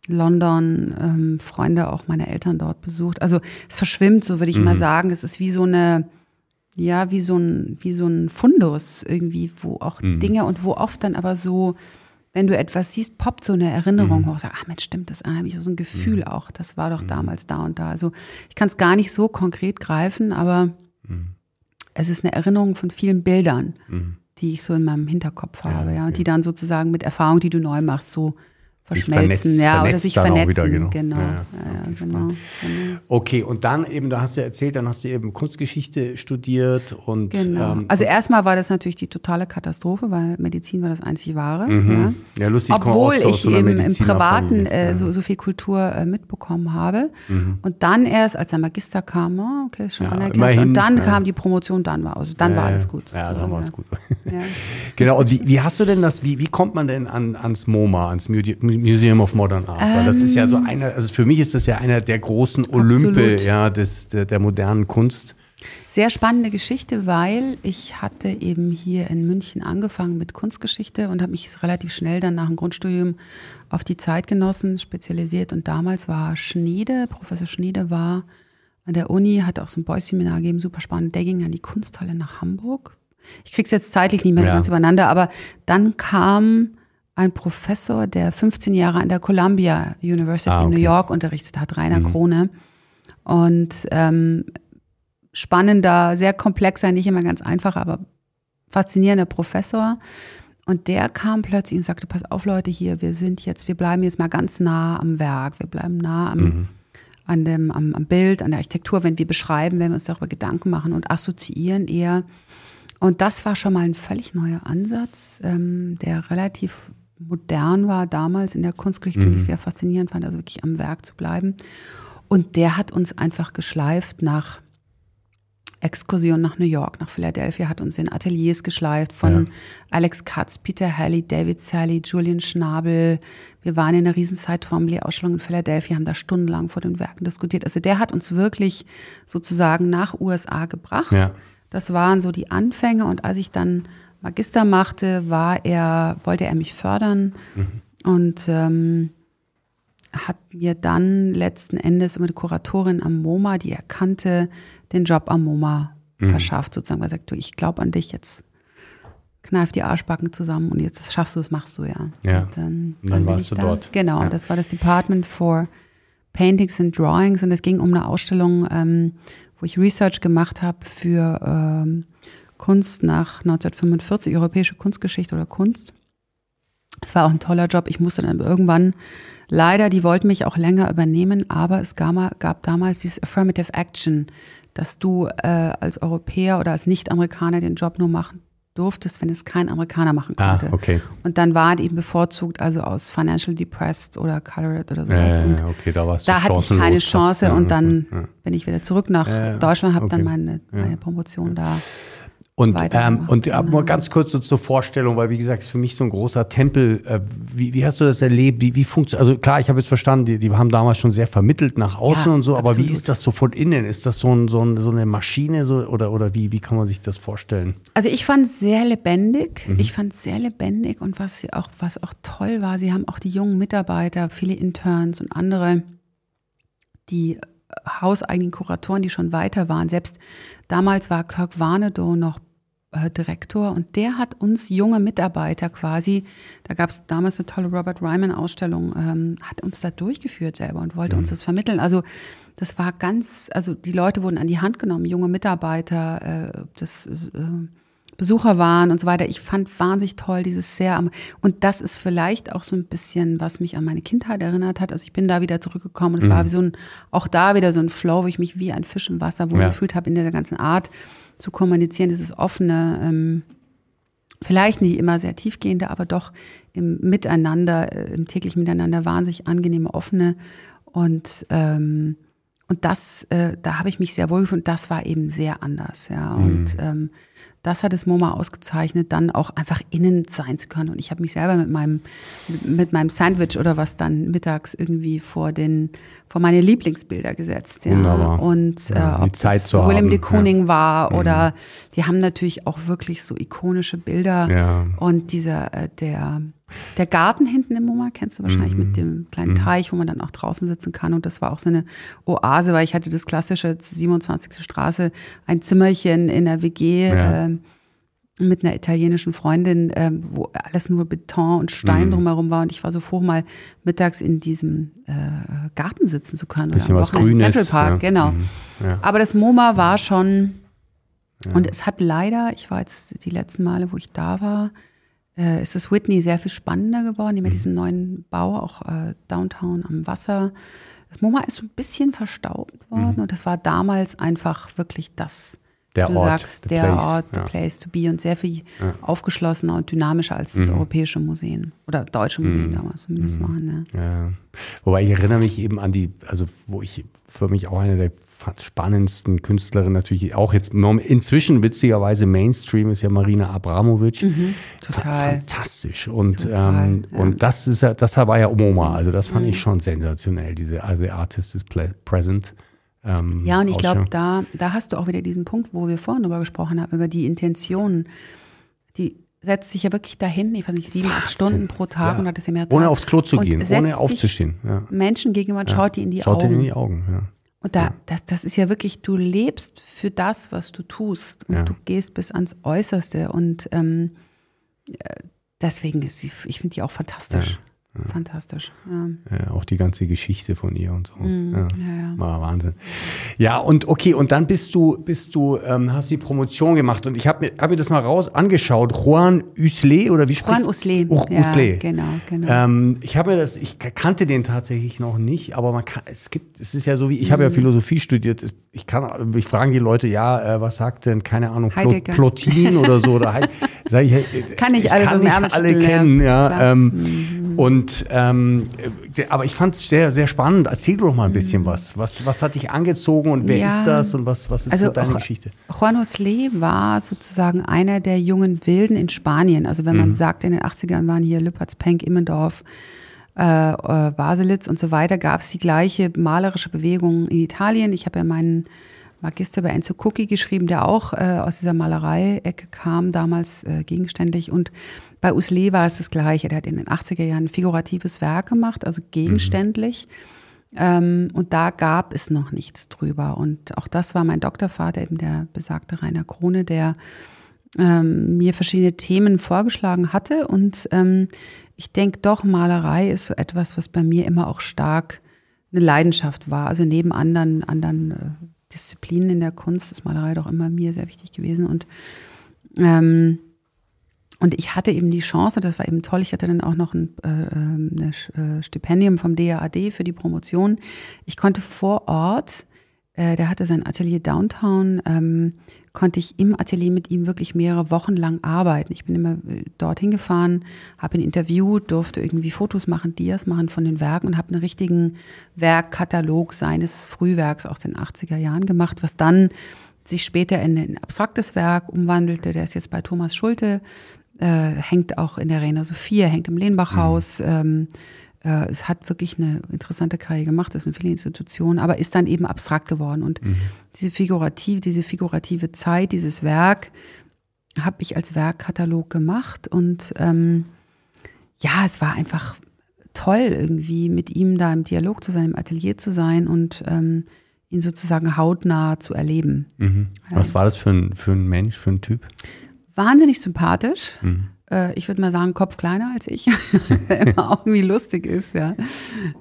London, ähm, Freunde, auch meine Eltern dort besucht. Also es verschwimmt, so würde ich mhm. mal sagen. Es ist wie so eine, ja, wie so ein, wie so ein Fundus irgendwie, wo auch mhm. Dinge und wo oft dann aber so, wenn du etwas siehst, poppt so eine Erinnerung mhm. hoch. Sag, ach Mensch, stimmt, das habe ich so ein Gefühl mhm. auch. Das war doch mhm. damals da und da. Also ich kann es gar nicht so konkret greifen, aber mhm. es ist eine Erinnerung von vielen Bildern, die ich so in meinem Hinterkopf habe, ja, ja, und die dann sozusagen mit Erfahrung, die du neu machst, so verschmelzen, ja, oder sich vernetzen. Wieder, genau. Genau. Ja, ja. Okay, genau, genau, okay, und dann eben, da hast du erzählt, dann hast du eben Kunstgeschichte studiert und. Genau. Ähm, also erstmal war das natürlich die totale Katastrophe, weil Medizin war das einzig wahre. Mhm. Ja. ja, lustig. Obwohl ich, ich eben im Privaten äh, so, so viel Kultur äh, mitbekommen habe. Mhm. Und dann erst, als der Magister kam, oh, okay, ist schon anerkannt. Immerhin, und dann kam die Promotion, dann war, also dann war alles gut. Ja, dann war es gut. genau, und wie, wie hast du denn das, wie, wie kommt man denn an, ans MoMA, ans Museum? Museum of Modern Art. Ähm, das ist ja so ähm. einer, also für mich ist das ja einer der großen Olympe ja, des, der, der modernen Kunst. Sehr spannende Geschichte, weil ich hatte eben hier in München angefangen mit Kunstgeschichte und habe mich relativ schnell dann nach dem Grundstudium auf die Zeitgenossen spezialisiert. Und damals war Schniede, Professor Schniede war an der Uni, hat auch so ein Boys-Seminar gegeben, super spannend. Der ging an die Kunsthalle nach Hamburg. Ich krieg's jetzt zeitlich nicht mehr ja. ganz übereinander, aber dann kam ein Professor, der 15 Jahre an der Columbia University ah, okay. in New York unterrichtet hat, Rainer mhm. Krone. Und ähm, spannender, sehr komplexer, nicht immer ganz einfach, aber faszinierender Professor. Und der kam plötzlich und sagte, pass auf Leute hier, wir sind jetzt, wir bleiben jetzt mal ganz nah am Werk, wir bleiben nah am, mhm. an dem, am, am Bild, an der Architektur, wenn wir beschreiben, wenn wir uns darüber Gedanken machen und assoziieren eher. Und das war schon mal ein völlig neuer Ansatz, ähm, der relativ modern war damals in der Kunstgeschichte mhm. und ich sehr faszinierend fand, also wirklich am Werk zu bleiben. Und der hat uns einfach geschleift nach Exkursion nach New York, nach Philadelphia, hat uns in Ateliers geschleift von ja. Alex Katz, Peter Halley, David Sally, Julian Schnabel. Wir waren in einer riesen Zeitformel-Ausstellung in Philadelphia, haben da stundenlang vor den Werken diskutiert. Also der hat uns wirklich sozusagen nach USA gebracht. Ja. Das waren so die Anfänge und als ich dann Magister machte, war er, wollte er mich fördern mhm. und ähm, hat mir dann letzten Endes immer die Kuratorin am MoMA, die er kannte, den Job am MoMA mhm. verschafft, sozusagen. Er sagt, du, ich glaube an dich jetzt. Kneif die Arschbacken zusammen und jetzt das schaffst du, das machst du ja. Ja. Und dann, dann, dann warst du da. dort. Genau, ja. das war das Department for Paintings and Drawings und es ging um eine Ausstellung, ähm, wo ich Research gemacht habe für ähm, Kunst nach 1945, europäische Kunstgeschichte oder Kunst. Es war auch ein toller Job. Ich musste dann irgendwann, leider, die wollten mich auch länger übernehmen, aber es gab, gab damals dieses Affirmative Action, dass du äh, als Europäer oder als Nicht-Amerikaner den Job nur machen durftest, wenn es kein Amerikaner machen ah, konnte. Ah, okay. Und dann waren eben bevorzugt, also aus Financial Depressed oder Colored oder sowas. Ja, und okay, da, da hatte ich keine Chance fast, und dann ja. bin ich wieder zurück nach Deutschland, habe okay. dann meine, meine Promotion da Und, ähm, und genau. mal ganz kurz so zur Vorstellung, weil wie gesagt, ist für mich so ein großer Tempel. Äh, wie, wie, hast du das erlebt? Wie, wie funktioniert? Also klar, ich habe jetzt verstanden, die, die haben damals schon sehr vermittelt nach außen ja, und so, aber absolut. wie ist das so von innen? Ist das so, ein, so, ein, so eine Maschine so, oder, oder wie, wie kann man sich das vorstellen? Also ich fand es sehr lebendig. Mhm. Ich fand es sehr lebendig und was auch, was auch toll war, sie haben auch die jungen Mitarbeiter, viele Interns und andere, die hauseigenen Kuratoren, die schon weiter waren. Selbst damals war Kirk Warnedo noch äh, Direktor und der hat uns junge Mitarbeiter quasi, da gab es damals eine tolle Robert Ryman-Ausstellung, ähm, hat uns da durchgeführt selber und wollte mhm. uns das vermitteln. Also das war ganz, also die Leute wurden an die Hand genommen, junge Mitarbeiter, äh, das äh, Besucher waren und so weiter. Ich fand wahnsinnig toll dieses sehr am und das ist vielleicht auch so ein bisschen, was mich an meine Kindheit erinnert hat. Also ich bin da wieder zurückgekommen und es mhm. war wie so ein, auch da wieder so ein Flow, wo ich mich wie ein Fisch im Wasser wohl ja. gefühlt habe in der ganzen Art zu kommunizieren, dieses offene, ähm, vielleicht nicht immer sehr tiefgehende, aber doch im Miteinander, äh, im täglichen Miteinander wahnsinnig angenehme, offene und ähm, und das, äh, da habe ich mich sehr wohl gefunden. Das war eben sehr anders, ja. Mhm. Und ähm, das hat es MoMA ausgezeichnet, dann auch einfach innen sein zu können. Und ich habe mich selber mit meinem, mit meinem Sandwich oder was dann mittags irgendwie vor den, vor meine Lieblingsbilder gesetzt. Ja. Wunderbar. Und ja, äh, ob Zeit das William de Kooning ja. war mhm. oder die haben natürlich auch wirklich so ikonische Bilder. Ja. Und dieser, äh, der, der Garten hinten im MoMA kennst du wahrscheinlich mhm. mit dem kleinen mhm. Teich, wo man dann auch draußen sitzen kann. Und das war auch so eine Oase, weil ich hatte das klassische 27. Straße, ein Zimmerchen in der WG. Ja. Äh, mit einer italienischen Freundin, äh, wo alles nur Beton und Stein mhm. drumherum war. Und ich war so froh, mal mittags in diesem äh, Garten sitzen zu können. Bisschen oder was Grünes. Central Park, ja. genau. Mhm. Ja. Aber das MoMA war schon, ja. und es hat leider, ich war jetzt die letzten Male, wo ich da war, äh, ist das Whitney sehr viel spannender geworden. Haben mhm. diesen neuen Bau, auch äh, Downtown am Wasser. Das MoMA ist so ein bisschen verstaubt worden mhm. und das war damals einfach wirklich das der du Ort, sagst, der place, Ort, ja. the place to be und sehr viel ja. aufgeschlossener und dynamischer als das mhm. europäische Museum oder deutsche Museum mhm. damals zumindest mhm. waren. Ja. ja. Wobei ich erinnere mich eben an die, also wo ich für mich auch eine der spannendsten Künstlerinnen natürlich auch jetzt inzwischen witzigerweise Mainstream ist ja Marina Abramovic. Mhm, total. Fantastisch. Und, total, ähm, und das ist ja, das war ja Omoma. Also das fand ich mhm. schon sensationell, diese The Artist is Present. Ähm, ja, und ich glaube, da, da hast du auch wieder diesen Punkt, wo wir vorhin drüber gesprochen haben, über die Intentionen. Die setzt sich ja wirklich dahin, ich weiß nicht, sieben, Wahnsinn. acht Stunden pro Tag ja. und hat es ja mehr Tag. Ohne aufs Klo zu gehen, ohne aufzustehen. Ja. Menschen gegenüber und ja. schaut die in die schaut Augen. Schaut in die Augen, ja. Und da, das, das ist ja wirklich, du lebst für das, was du tust. Und du gehst bis ans Äußerste. Und ähm, äh, deswegen ist sie, ich finde die auch fantastisch. Ja. Fantastisch. Ja. ja. auch die ganze Geschichte von ihr und so. Mhm. Ja. ja. War Wahnsinn. Ja, und okay, und dann bist du, bist du, ähm, hast die Promotion gemacht und ich habe mir, hab mir das mal raus angeschaut. Juan Usle oder wie spricht Juan Usle. Oh, Usle. genau, genau. Ähm, ich habe mir das, ich kannte den tatsächlich noch nicht, aber man kann, es gibt, es ist ja so wie, ich mhm. habe ja Philosophie studiert. Ich kann, ich frage die Leute, ja, äh, was sagt denn, keine Ahnung, Heidegger. Plotin oder so oder Sag ich, äh, kann ich alles kann nicht alle kennen, ja. Ähm, mhm. Und ähm, äh, aber ich fand es sehr, sehr spannend. Erzähl doch mal ein bisschen mhm. was. Was, was hat dich angezogen und wer ja. ist das und was, was ist also, so deine Geschichte? Juan Osle war sozusagen einer der jungen Wilden in Spanien. Also wenn man mhm. sagt, in den 80ern waren hier Lüpertz, Penck, Immendorf, äh, äh, Baselitz und so weiter, gab es die gleiche malerische Bewegung in Italien. Ich habe ja meinen Magister bei Enzo Cookie geschrieben, der auch äh, aus dieser Malerei-Ecke kam, damals äh, gegenständlich. Und bei Usle war es das Gleiche. Der hat in den 80er Jahren ein figuratives Werk gemacht, also gegenständlich. Mhm. Ähm, und da gab es noch nichts drüber. Und auch das war mein Doktorvater, eben der besagte Rainer Krone, der ähm, mir verschiedene Themen vorgeschlagen hatte. Und ähm, ich denke doch, Malerei ist so etwas, was bei mir immer auch stark eine Leidenschaft war. Also neben anderen, anderen äh, Disziplinen in der Kunst ist Malerei doch immer mir sehr wichtig gewesen. Und, ähm, und ich hatte eben die Chance, das war eben toll, ich hatte dann auch noch ein äh, ein äh, Stipendium vom DAAD für die Promotion. Ich konnte vor Ort, äh, der hatte sein Atelier Downtown, ähm, konnte ich im Atelier mit ihm wirklich mehrere Wochen lang arbeiten. Ich bin immer äh, dorthin gefahren, habe ihn interviewt, durfte irgendwie Fotos machen, Dias machen von den Werken und habe einen richtigen Werkkatalog seines Frühwerks aus den 80er Jahren gemacht, was dann sich später in ein abstraktes Werk umwandelte. Der ist jetzt bei Thomas Schulte, äh, hängt auch in der Arena Sophia, hängt im Lehnbachhaus. Mhm. Ähm, äh, es hat wirklich eine interessante Karriere gemacht, das sind viele Institutionen, aber ist dann eben abstrakt geworden. Und mhm. diese figurative, diese figurative Zeit, dieses Werk, habe ich als Werkkatalog gemacht und ähm, ja, es war einfach toll, irgendwie mit ihm da im Dialog zu sein, im Atelier zu sein und ähm, ihn sozusagen hautnah zu erleben. Mhm. Was war das für ein, für ein Mensch, für ein Typ? Wahnsinnig sympathisch. Mhm äh, ich würde mal sagen, Kopf kleiner als ich, immer auch irgendwie lustig ist, ja.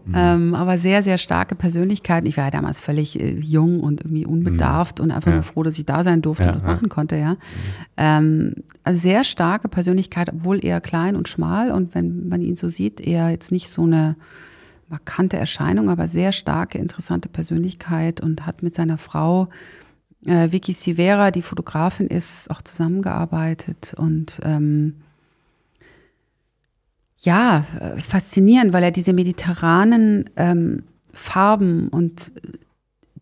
Mhm. Ähm, aber sehr, sehr starke Persönlichkeiten. Ich war ja damals völlig äh, jung und irgendwie unbedarft mhm. und einfach ja. nur froh, dass ich da sein durfte ja, und das ja. machen konnte, ja. Mhm. Ähm, also sehr starke Persönlichkeit, obwohl eher klein und schmal und wenn man ihn so sieht, eher jetzt nicht so eine markante Erscheinung, aber sehr starke, interessante Persönlichkeit und hat mit seiner Frau äh, Vicky Sivera, die Fotografin ist, auch zusammengearbeitet und ähm, ja, äh, faszinierend, weil er diese mediterranen ähm, Farben und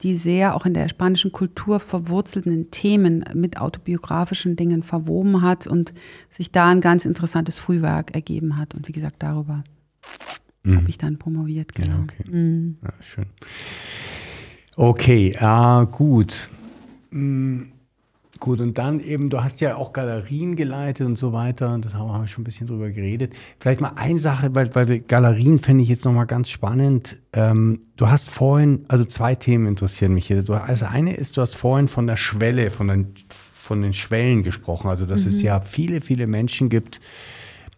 die sehr auch in der spanischen Kultur verwurzelten Themen mit autobiografischen Dingen verwoben hat und sich da ein ganz interessantes Frühwerk ergeben hat. Und wie gesagt, darüber mhm. habe ich dann promoviert. Genau. Ja, okay. Mhm. Ja, schön. Okay, ah, gut. Mhm. Gut, und dann eben, du hast ja auch Galerien geleitet und so weiter, und das haben wir schon ein bisschen drüber geredet. Vielleicht mal eine Sache, weil, weil wir Galerien fände ich jetzt nochmal ganz spannend. Ähm, du hast vorhin, also zwei Themen interessieren mich hier. Du, also eine ist, du hast vorhin von der Schwelle, von den, von den Schwellen gesprochen, also dass mhm. es ja viele, viele Menschen gibt,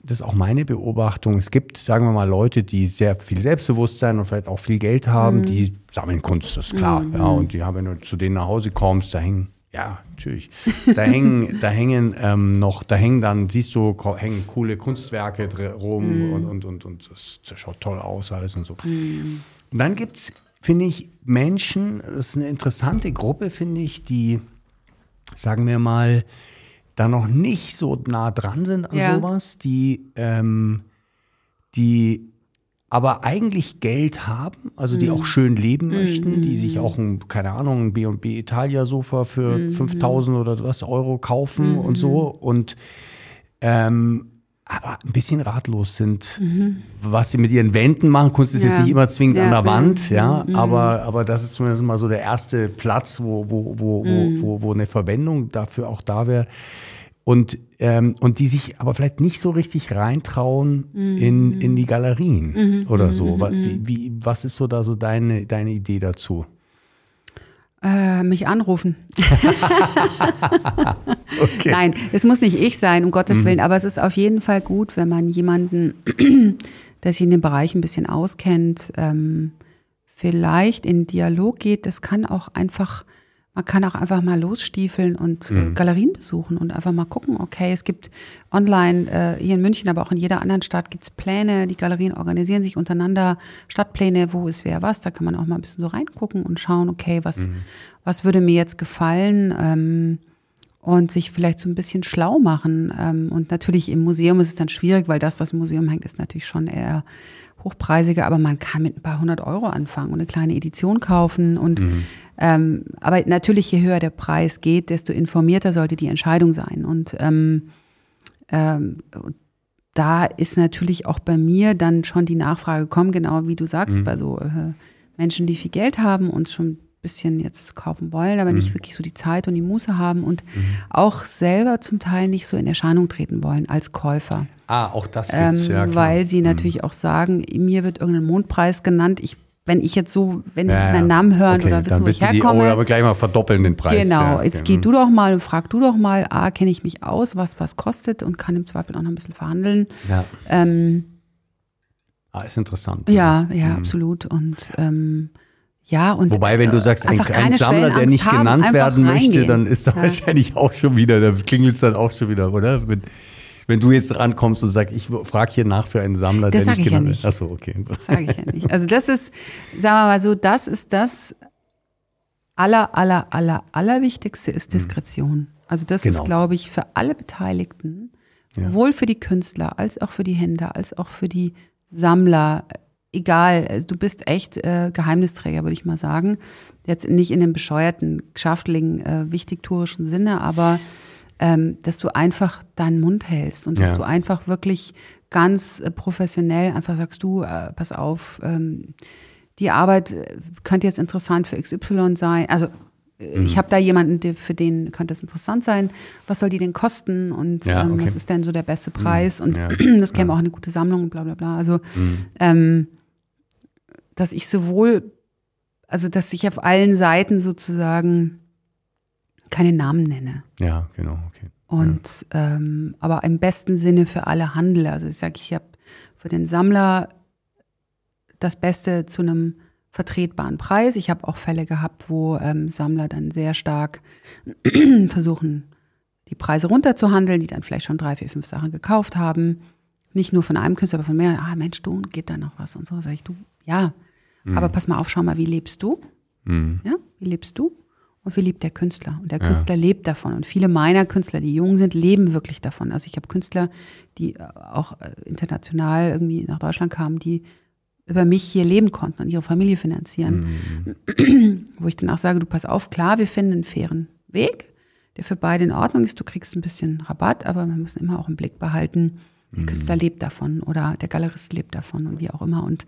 das ist auch meine Beobachtung. Es gibt, sagen wir mal, Leute, die sehr viel Selbstbewusstsein und vielleicht auch viel Geld haben, mhm. die sammeln Kunst, das ist klar. Mhm. Ja, und die haben, wenn du zu denen nach Hause kommst, da hängen ja, natürlich. Da hängen, da hängen ähm, noch, da hängen dann, siehst du, hängen coole Kunstwerke rum mm. und, und, und, und das, das, schaut toll aus, alles und so. Und dann gibt es, finde ich, Menschen, das ist eine interessante Gruppe, finde ich, die, sagen wir mal, da noch nicht so nah dran sind an ja. sowas, die, ähm, die aber eigentlich Geld haben, also die mhm. auch schön leben möchten, mhm. die sich auch ein, keine Ahnung, ein B&B Italia Sofa für mhm. 5000 oder was Euro kaufen und so und ähm, aber ein bisschen ratlos sind, mhm. was sie mit ihren Wänden machen. Kunst ist ja. jetzt nicht immer zwingend ja. an der Wand, ja, mhm. aber, aber das ist zumindest mal so der erste Platz, wo, wo, wo, mhm. wo, wo eine Verwendung dafür auch da wäre und, ähm, und die sich aber vielleicht nicht so richtig reintrauen mhm. in, in die Galerien mhm. oder so. Mhm. Wie, wie, was ist so da so deine, deine Idee dazu? Äh, mich anrufen. okay. Nein, es muss nicht ich sein, um Gottes mhm. Willen, aber es ist auf jeden Fall gut, wenn man jemanden, der sich in dem Bereich ein bisschen auskennt, ähm, vielleicht in Dialog geht. Das kann auch einfach man kann auch einfach mal losstiefeln und äh, mhm. Galerien besuchen und einfach mal gucken, okay, es gibt online, äh, hier in München, aber auch in jeder anderen Stadt gibt es Pläne, die Galerien organisieren sich untereinander, Stadtpläne, wo ist wer was, da kann man auch mal ein bisschen so reingucken und schauen, okay, was, mhm. was würde mir jetzt gefallen ähm, und sich vielleicht so ein bisschen schlau machen. Ähm, und natürlich im Museum ist es dann schwierig, weil das, was im Museum hängt, ist natürlich schon eher hochpreisiger, aber man kann mit ein paar hundert Euro anfangen und eine kleine Edition kaufen. Und mhm. ähm, aber natürlich, je höher der Preis geht, desto informierter sollte die Entscheidung sein. Und ähm, ähm, da ist natürlich auch bei mir dann schon die Nachfrage gekommen, genau wie du sagst, mhm. bei so äh, Menschen, die viel Geld haben und schon bisschen jetzt kaufen wollen, aber mhm. nicht wirklich so die Zeit und die Muße haben und mhm. auch selber zum Teil nicht so in Erscheinung treten wollen als Käufer. Ah, auch das gibt's, ähm, ja, klar. Weil sie mhm. natürlich auch sagen, mir wird irgendein Mondpreis genannt, ich wenn ich jetzt so, wenn ja, die meinen Namen hören okay, oder wissen, wo ich herkomme. Die, oh, aber gleich mal verdoppeln den Preis. Genau, ja, jetzt okay. geh du doch mal und frag du doch mal, ah, kenne ich mich aus, was was kostet und kann im Zweifel auch noch ein bisschen verhandeln. Ja. Ähm, ah, ist interessant. Ja, ja, mhm. absolut. Und ähm, ja, und Wobei, wenn du äh, sagst, ein, ein Sammler, der nicht genannt haben, werden möchte, dann ist da ja. wahrscheinlich auch schon wieder, da klingelt es dann auch schon wieder, oder? Wenn, wenn du jetzt rankommst und sagst, ich frage hier nach für einen Sammler, das der nicht genannt ja nicht. Achso, okay. Das sage ich ja nicht. Also das ist, sagen wir mal so, das ist das aller, aller, aller, allerwichtigste ist mhm. Diskretion. Also das genau. ist, glaube ich, für alle Beteiligten, sowohl ja. für die Künstler als auch für die Händler, als auch für die Sammler egal, also du bist echt äh, Geheimnisträger, würde ich mal sagen. Jetzt nicht in dem bescheuerten, geschäftlichen, äh, wichtigtourischen Sinne, aber ähm, dass du einfach deinen Mund hältst und dass Ja. du einfach wirklich ganz äh, professionell einfach sagst, du, äh, pass auf, ähm, die Arbeit äh, könnte jetzt interessant für XY sein. Also äh, Mhm. ich habe da jemanden, der, für den könnte es interessant sein. Was soll die denn kosten und Ja, ähm, okay. was ist denn so der beste Preis? Und Ja, das käme auch eine gute Sammlung und bla bla bla. Also Mhm. Dass ich sowohl, also dass ich auf allen Seiten sozusagen keine Namen nenne. Ja, genau, okay. Und ähm, aber im besten Sinne für alle Handel. Also ich sage, ich habe für den Sammler das Beste zu einem vertretbaren Preis. Ich habe auch Fälle gehabt, wo ähm, Sammler dann sehr stark versuchen, die Preise runterzuhandeln, die dann vielleicht schon drei, vier, fünf Sachen gekauft haben. Nicht nur von einem Künstler, aber von mehreren. Ah, Mensch, du, geht da noch was? Und so sage ich, du, ja. Aber pass mal auf, schau mal, wie lebst du? Mhm. Ja, wie lebst du? Und wie lebt der Künstler? Und der Künstler lebt davon. Und viele meiner Künstler, die jung sind, leben wirklich davon. Also ich habe Künstler, die äh, auch äh, international irgendwie nach Deutschland kamen, die über mich hier leben konnten und ihre Familie finanzieren. Wo ich dann auch sage, du pass auf, klar, wir finden einen fairen Weg, der für beide in Ordnung ist. Du kriegst ein bisschen Rabatt, aber wir müssen immer auch im Blick behalten, der Künstler lebt davon oder der Galerist lebt davon und wie auch immer. Und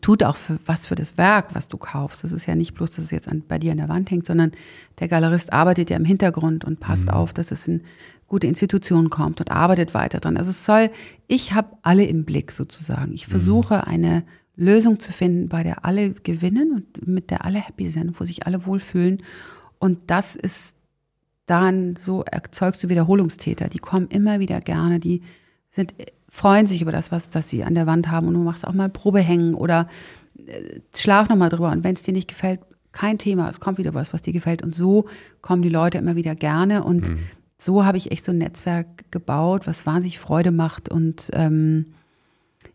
tut auch für was für das Werk, was du kaufst. Das ist ja nicht bloß, dass es jetzt an, bei dir an der Wand hängt, sondern der Galerist arbeitet ja im Hintergrund und passt auf, dass es in gute Institutionen kommt und arbeitet weiter dran. Also es soll, ich habe alle im Blick sozusagen. Ich versuche eine Lösung zu finden, bei der alle gewinnen und mit der alle happy sind, wo sich alle wohlfühlen. Und das ist daran so erzeugst du Wiederholungstäter. Die kommen immer wieder gerne, die sind, freuen sich über das, was das sie an der Wand haben und du machst auch mal Probe hängen oder äh, schlaf nochmal drüber. Und wenn es dir nicht gefällt, kein Thema, es kommt wieder was, was dir gefällt. Und so kommen die Leute immer wieder gerne. Und so habe ich echt so ein Netzwerk gebaut, was wahnsinnig Freude macht und ähm,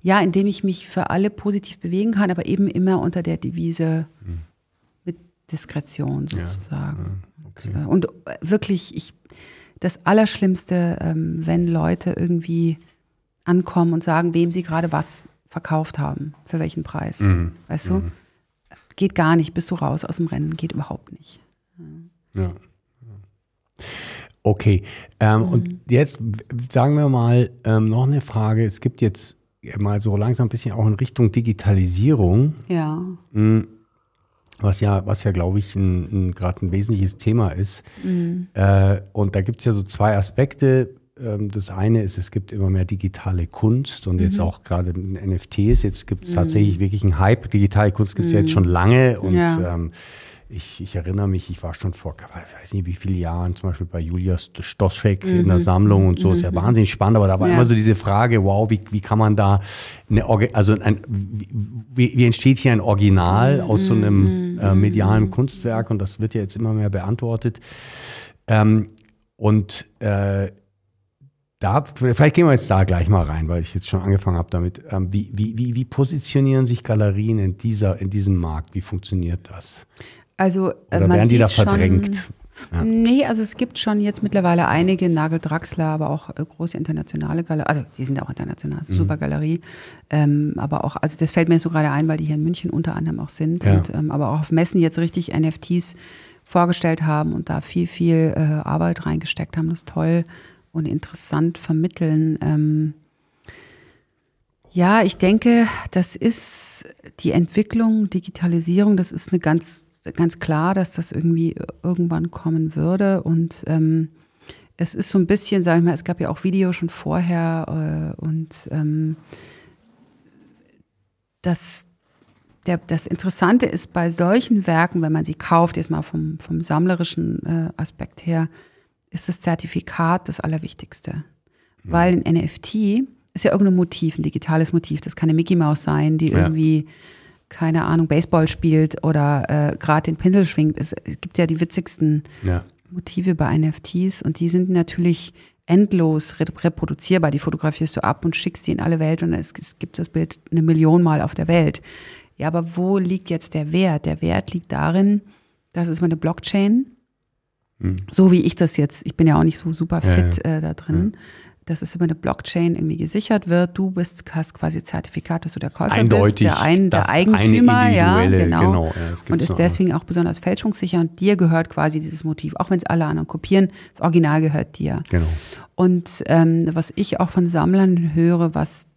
ja, indem ich mich für alle positiv bewegen kann, aber eben immer unter der Devise mit Diskretion sozusagen. okay. Und, äh, äh, wirklich, ich, das Allerschlimmste, ähm, wenn Leute irgendwie ankommen und sagen, wem sie gerade was verkauft haben, für welchen Preis. Mhm. Weißt du? Geht gar nicht, bist du raus aus dem Rennen, geht überhaupt nicht. Ja. Okay. Ähm, Und jetzt sagen wir mal ähm, noch eine Frage. Es gibt jetzt mal so langsam ein bisschen auch in Richtung Digitalisierung, Ja. was ja, was ja, glaube ich, gerade ein wesentliches Thema ist. Äh, und da gibt es ja so zwei Aspekte. Ähm, Das eine ist, es gibt immer mehr digitale Kunst und jetzt auch gerade NFTs. Jetzt gibt es tatsächlich wirklich einen Hype. Digitale Kunst gibt es ja jetzt schon lange und Ja. ähm, ich, ich erinnere mich, ich war schon vor, ich weiß nicht wie viele Jahren, zum Beispiel bei Julia Stoschek in der Sammlung und so, ist ja wahnsinnig spannend, aber da war Ja. immer so diese Frage, wow, wie, wie kann man da eine, Orgi- also ein, wie, wie, wie entsteht hier ein Original aus so einem äh, medialen Kunstwerk und das wird ja jetzt immer mehr beantwortet. Ähm, und äh, da, vielleicht gehen wir jetzt da gleich mal rein, weil ich jetzt schon angefangen habe damit. Ähm, wie, wie, wie, wie positionieren sich Galerien in, dieser, in diesem Markt? Wie funktioniert das? Also äh, Oder werden die da sieht schon- verdrängt? Ja. Nee, also es gibt schon jetzt mittlerweile einige, Nagel Draxler, aber auch äh, große internationale Galerien, also die sind auch international, Mhm. super Galerie, ähm, aber auch, also das fällt mir so gerade ein, weil die hier in München unter anderem auch sind Ja. und ähm, aber auch auf Messen jetzt richtig NFTs vorgestellt haben und da viel, viel äh, Arbeit reingesteckt haben, das ist toll und interessant vermitteln. Ähm, ja, ich denke, das ist die Entwicklung, Digitalisierung, das ist eine ganz, ganz klar, dass das irgendwie irgendwann kommen würde. Und ähm, es ist so ein bisschen, sag ich mal, es gab ja auch Video schon vorher äh, und ähm, das, der, das Interessante ist bei solchen Werken, wenn man sie kauft, jetzt mal vom, vom sammlerischen äh, Aspekt her, ist das Zertifikat das Allerwichtigste. Weil ein NFT ist ja irgendein Motiv, ein digitales Motiv. Das kann eine Mickey Maus sein, die Ja. irgendwie, keine Ahnung, Baseball spielt oder äh, gerade den Pinsel schwingt. Es, es gibt ja die witzigsten Ja. Motive bei NFTs und die sind natürlich endlos rep- reproduzierbar. Die fotografierst du ab und schickst die in alle Welt und es, es gibt das Bild eine Million Mal auf der Welt. Ja, aber wo liegt jetzt der Wert? Der Wert liegt darin, das ist mal eine Blockchain, so wie ich das jetzt, ich bin ja auch nicht so super Ja, fit Äh, da drin, dass es über eine Blockchain irgendwie gesichert wird. Du bist, hast quasi Zertifikat, dass du der Käufer Eindeutig bist, der, ein, der Eigentümer, ja, genau. genau, ja, und ist deswegen auch besonders fälschungssicher und dir gehört quasi dieses Motiv, auch wenn es alle anderen kopieren, das Original gehört dir. Genau. Und ähm, was ich auch von Sammlern höre, was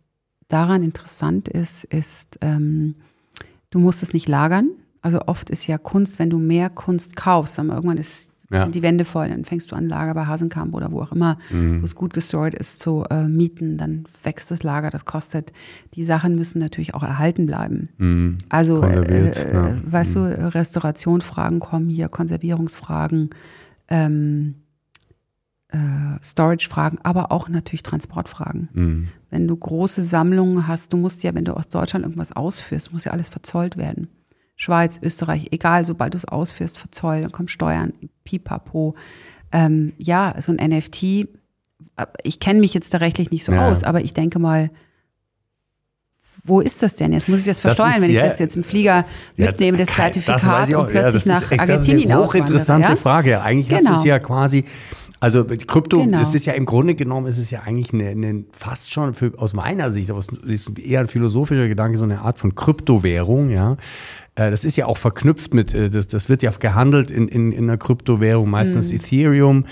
daran interessant ist, ist, ähm, du musst es nicht lagern. Also oft ist ja Kunst, wenn du mehr Kunst kaufst, dann irgendwann ist, Ja. sind die Wände voll, dann fängst du an, Lager bei Hasenkamp oder wo auch immer, Mhm. wo es gut gestored ist, zu äh, mieten, dann wächst das Lager, das kostet. Die Sachen müssen natürlich auch erhalten bleiben. Mhm. Also, Konserviert, äh, ja. Mhm. äh, weißt du, Restaurationsfragen kommen hier, Konservierungsfragen, ähm, äh, Storage-Fragen, aber auch natürlich Transportfragen. Mhm. Wenn du große Sammlungen hast, du musst ja, wenn du aus Deutschland irgendwas ausführst, muss ja alles verzollt werden. Schweiz, Österreich, egal, sobald du es ausführst, verzollt, dann kommen Steuern, pipapo. Ähm, ja, so ein NFT, äh, ich kenne mich jetzt da rechtlich nicht so Ja. aus, aber ich denke mal, wo ist das denn? Jetzt muss ich das Das versteuern, ist- wenn ich ja. das jetzt im Flieger Ja, mitneme, das Zertifikat auch. und plötzlich ja, nach das Argentinien Das ist eine hochinteressante auswandere? Frage. Eigentlich hast du Genau. es ja quasi, also Krypto, Genau. es ist ja im Grunde genommen, ist es ja eigentlich eine, eine fast schon für, aus meiner Sicht, aber es ist eher ein philosophischer Gedanke, so eine Art von Kryptowährung, ja. Äh, Das ist ja auch verknüpft mit, äh, das, das wird ja gehandelt in, in, in einer Kryptowährung, meistens Mhm. Ethereum.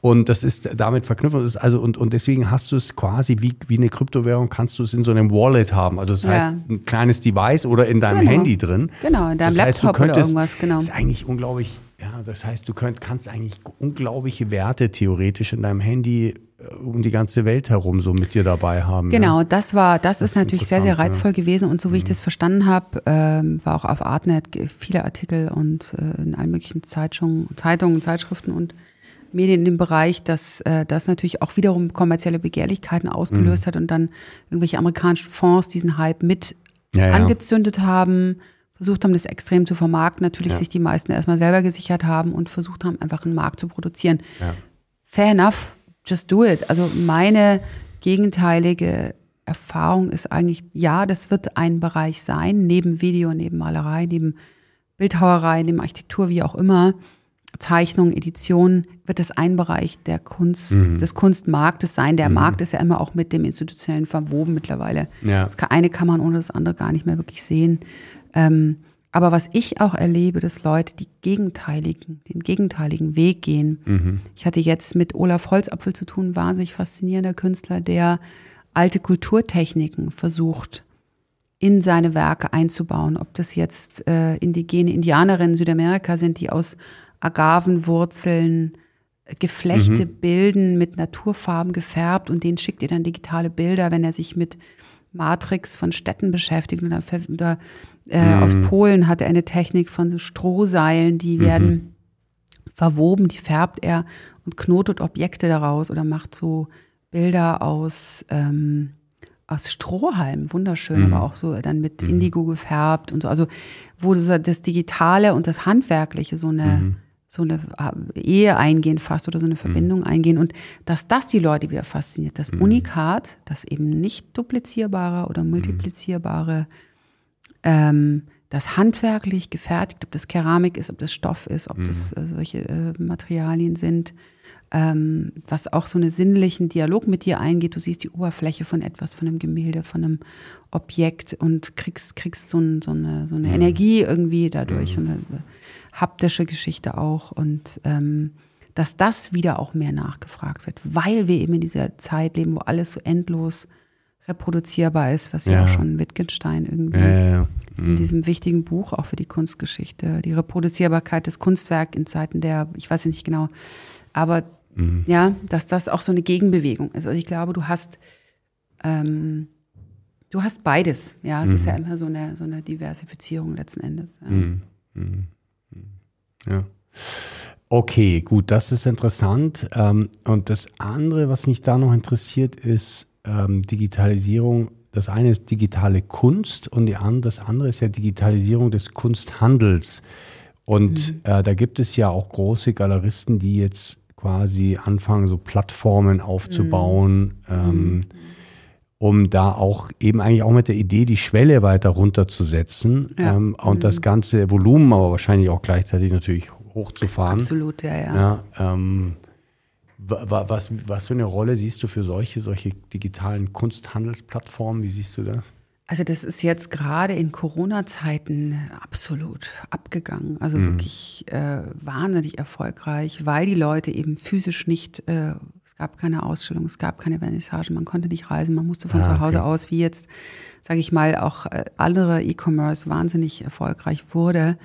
Und das ist damit verknüpft. Und, ist also, und, und deswegen hast du es quasi wie, wie eine Kryptowährung, kannst du es in so einem Wallet haben. Also das Ja. heißt, ein kleines Device oder in deinem Genau. Handy drin. Genau, in deinem Das heißt, du Laptop oder könntest- irgendwas, genau. Das ist eigentlich unglaublich, ja, das heißt, du könnt, kannst eigentlich unglaubliche Werte theoretisch in deinem Handy äh, um die ganze Welt herum so mit dir dabei haben. Genau, das war, das, Das ist ist natürlich sehr, sehr interessant, ja. Mhm. reizvoll gewesen und so wie ich das verstanden habe, ähm, war auch auf Artnet viele Artikel und äh, in allen möglichen Zeitungen, Zeitungen, Zeitschriften und Medien in dem Bereich, dass äh, das natürlich auch wiederum kommerzielle Begehrlichkeiten Mhm. ausgelöst hat und dann irgendwelche amerikanischen Fonds diesen Hype mit Ja, ja. angezündet haben, versucht haben, das extrem zu vermarkten, natürlich Ja. sich die meisten erstmal selber gesichert haben und versucht haben, einfach einen Markt zu produzieren Ja. fair enough, just do it. Also meine gegenteilige Erfahrung ist eigentlich, ja, das wird ein Bereich sein, neben Video, neben Malerei, neben Bildhauerei, neben Architektur, wie auch immer, Zeichnung, Edition, wird es ein Bereich der Kunst, Mhm. des Kunstmarktes sein. Der Markt ist ja immer auch mit dem Institutionellen verwoben mittlerweile. Ja. Das eine kann man ohne das andere gar nicht mehr wirklich sehen. Ähm, aber was ich auch erlebe, dass Leute die gegenteiligen, den gegenteiligen Weg gehen. Mhm. Ich hatte jetzt mit Olaf Holzapfel zu tun, wahnsinnig faszinierender Künstler, der alte Kulturtechniken versucht in seine Werke einzubauen. Ob das jetzt äh, indigene Indianerinnen in Südamerika sind, die aus Agavenwurzeln äh, Geflechte bilden, mit Naturfarben gefärbt und denen schickt ihr dann digitale Bilder, wenn er sich mit Matrix von Städten beschäftigt. Und dann äh, aus Polen hat er eine Technik von so Strohseilen, die werden verwoben, die färbt er und knotet Objekte daraus oder macht so Bilder aus, ähm, aus Strohhalm, wunderschön, aber auch so dann mit Indigo gefärbt und so. Also, wo so das Digitale und das Handwerkliche so eine, so eine Ehe eingehen fast oder so eine Verbindung eingehen. Und dass das die Leute wieder fasziniert, das Unikat, das eben nicht duplizierbare oder multiplizierbare ähm, das handwerklich gefertigt, ob das Keramik ist, ob das Stoff ist, ob das äh, solche äh, Materialien sind, ähm, was auch so einen sinnlichen Dialog mit dir eingeht. Du siehst die Oberfläche von etwas, von einem Gemälde, von einem Objekt und kriegst, kriegst so, ein, so eine, so eine Energie irgendwie dadurch, so eine haptische Geschichte auch. Und ähm, dass das wieder auch mehr nachgefragt wird, weil wir eben in dieser Zeit leben, wo alles so endlos reproduzierbar ist, was ja, Ja. auch schon Wittgenstein irgendwie Ja, ja. in diesem wichtigen Buch auch für die Kunstgeschichte, die Reproduzierbarkeit des Kunstwerks in Zeiten der, ich weiß nicht genau, aber ja, dass das auch so eine Gegenbewegung ist. Also ich glaube, du hast, ähm, du hast beides. Ja, es ist ja immer so eine, so eine Diversifizierung letzten Endes. Ja. Ja. Okay, gut, das ist interessant. Ähm, und das andere, was mich da noch interessiert, ist ähm, Digitalisierung. Das eine ist digitale Kunst und die an, das andere ist ja Digitalisierung des Kunsthandels. Und äh, da gibt es ja auch große Galeristen, die jetzt quasi anfangen, so Plattformen aufzubauen, ähm, um da auch eben eigentlich auch mit der Idee, die Schwelle weiter runterzusetzen Ja. ähm, und das ganze Volumen aber wahrscheinlich auch gleichzeitig natürlich hochzufahren. Absolut, ja, ja. Ja, ähm, Was, was für eine Rolle siehst du für solche, solche digitalen Kunsthandelsplattformen? Wie siehst du das? Also das ist jetzt gerade in Corona-Zeiten absolut abgegangen. Also mhm. wirklich äh, wahnsinnig erfolgreich, weil die Leute eben physisch nicht, äh, es gab keine Ausstellung, es gab keine Vernissage, man konnte nicht reisen, man musste von ah, zu Hause okay. aus, wie jetzt, sage ich mal, auch äh, andere E-Commerce wahnsinnig erfolgreich wurde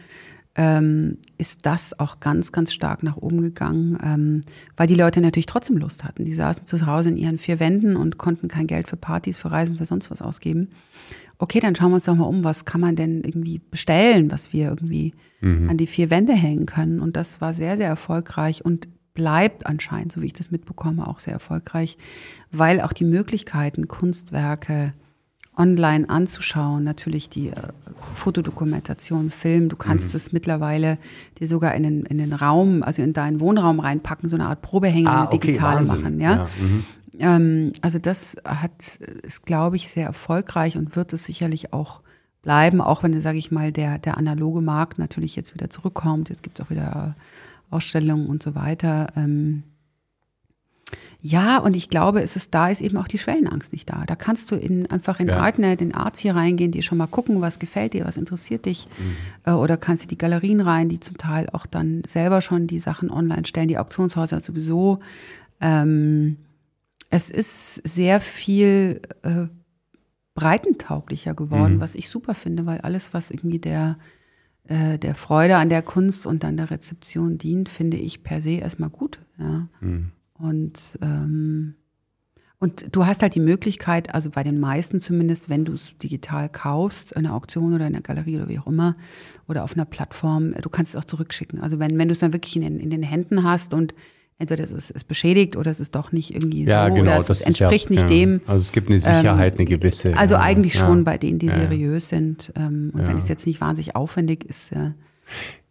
ähm, ist das auch ganz, ganz stark nach oben gegangen, ähm, weil die Leute natürlich trotzdem Lust hatten. Die saßen zu Hause in ihren vier Wänden und konnten kein Geld für Partys, für Reisen, für sonst was ausgeben. Okay, dann schauen wir uns doch mal um, was kann man denn irgendwie bestellen, was wir irgendwie mhm. an die vier Wände hängen können. Und das war sehr, sehr erfolgreich und bleibt anscheinend, so wie ich das mitbekomme, auch sehr erfolgreich, weil auch die Möglichkeiten, Kunstwerke, online anzuschauen. Natürlich die äh, Fotodokumentation, Film. Du kannst mhm. es mittlerweile dir sogar in den, in den Raum, also in deinen Wohnraum reinpacken, so eine Art Probehänge ah, okay, digitale Wahnsinn. machen. Ja. ja mhm. ähm, also das hat, ist, glaube ich, sehr erfolgreich und wird es sicherlich auch bleiben, auch wenn, sage ich mal, der, der analoge Markt natürlich jetzt wieder zurückkommt. Jetzt gibt es auch wieder Ausstellungen und so weiter. Ähm, ja, und ich glaube, es ist da ist eben auch die Schwellenangst nicht da. Da kannst du in, einfach in ja. Artnet, in Arts hier reingehen, dir schon mal gucken, was gefällt dir, was interessiert dich. Mhm. Äh, oder kannst du die Galerien rein, die zum Teil auch dann selber schon die Sachen online stellen, die Auktionshäuser sowieso. Ähm, es ist sehr viel äh, breitentauglicher geworden, mhm. was ich super finde, weil alles, was irgendwie der, äh, der Freude an der Kunst und dann der Rezeption dient, finde ich per se erstmal gut. Ja. Mhm. Und, ähm, und du hast halt die Möglichkeit, also bei den meisten zumindest, wenn du es digital kaufst, in einer Auktion oder in einer Galerie oder wie auch immer, oder auf einer Plattform, du kannst es auch zurückschicken. Also wenn, wenn du es dann wirklich in den, in den Händen hast und entweder es ist, ist beschädigt oder es ist doch nicht irgendwie ja, so genau, oder es entspricht ja, nicht ja. dem. Also es gibt eine Sicherheit, ähm, eine gewisse. Also eigentlich schon bei denen, die seriös sind. Ähm, und wenn es jetzt nicht wahnsinnig aufwendig ist. Äh,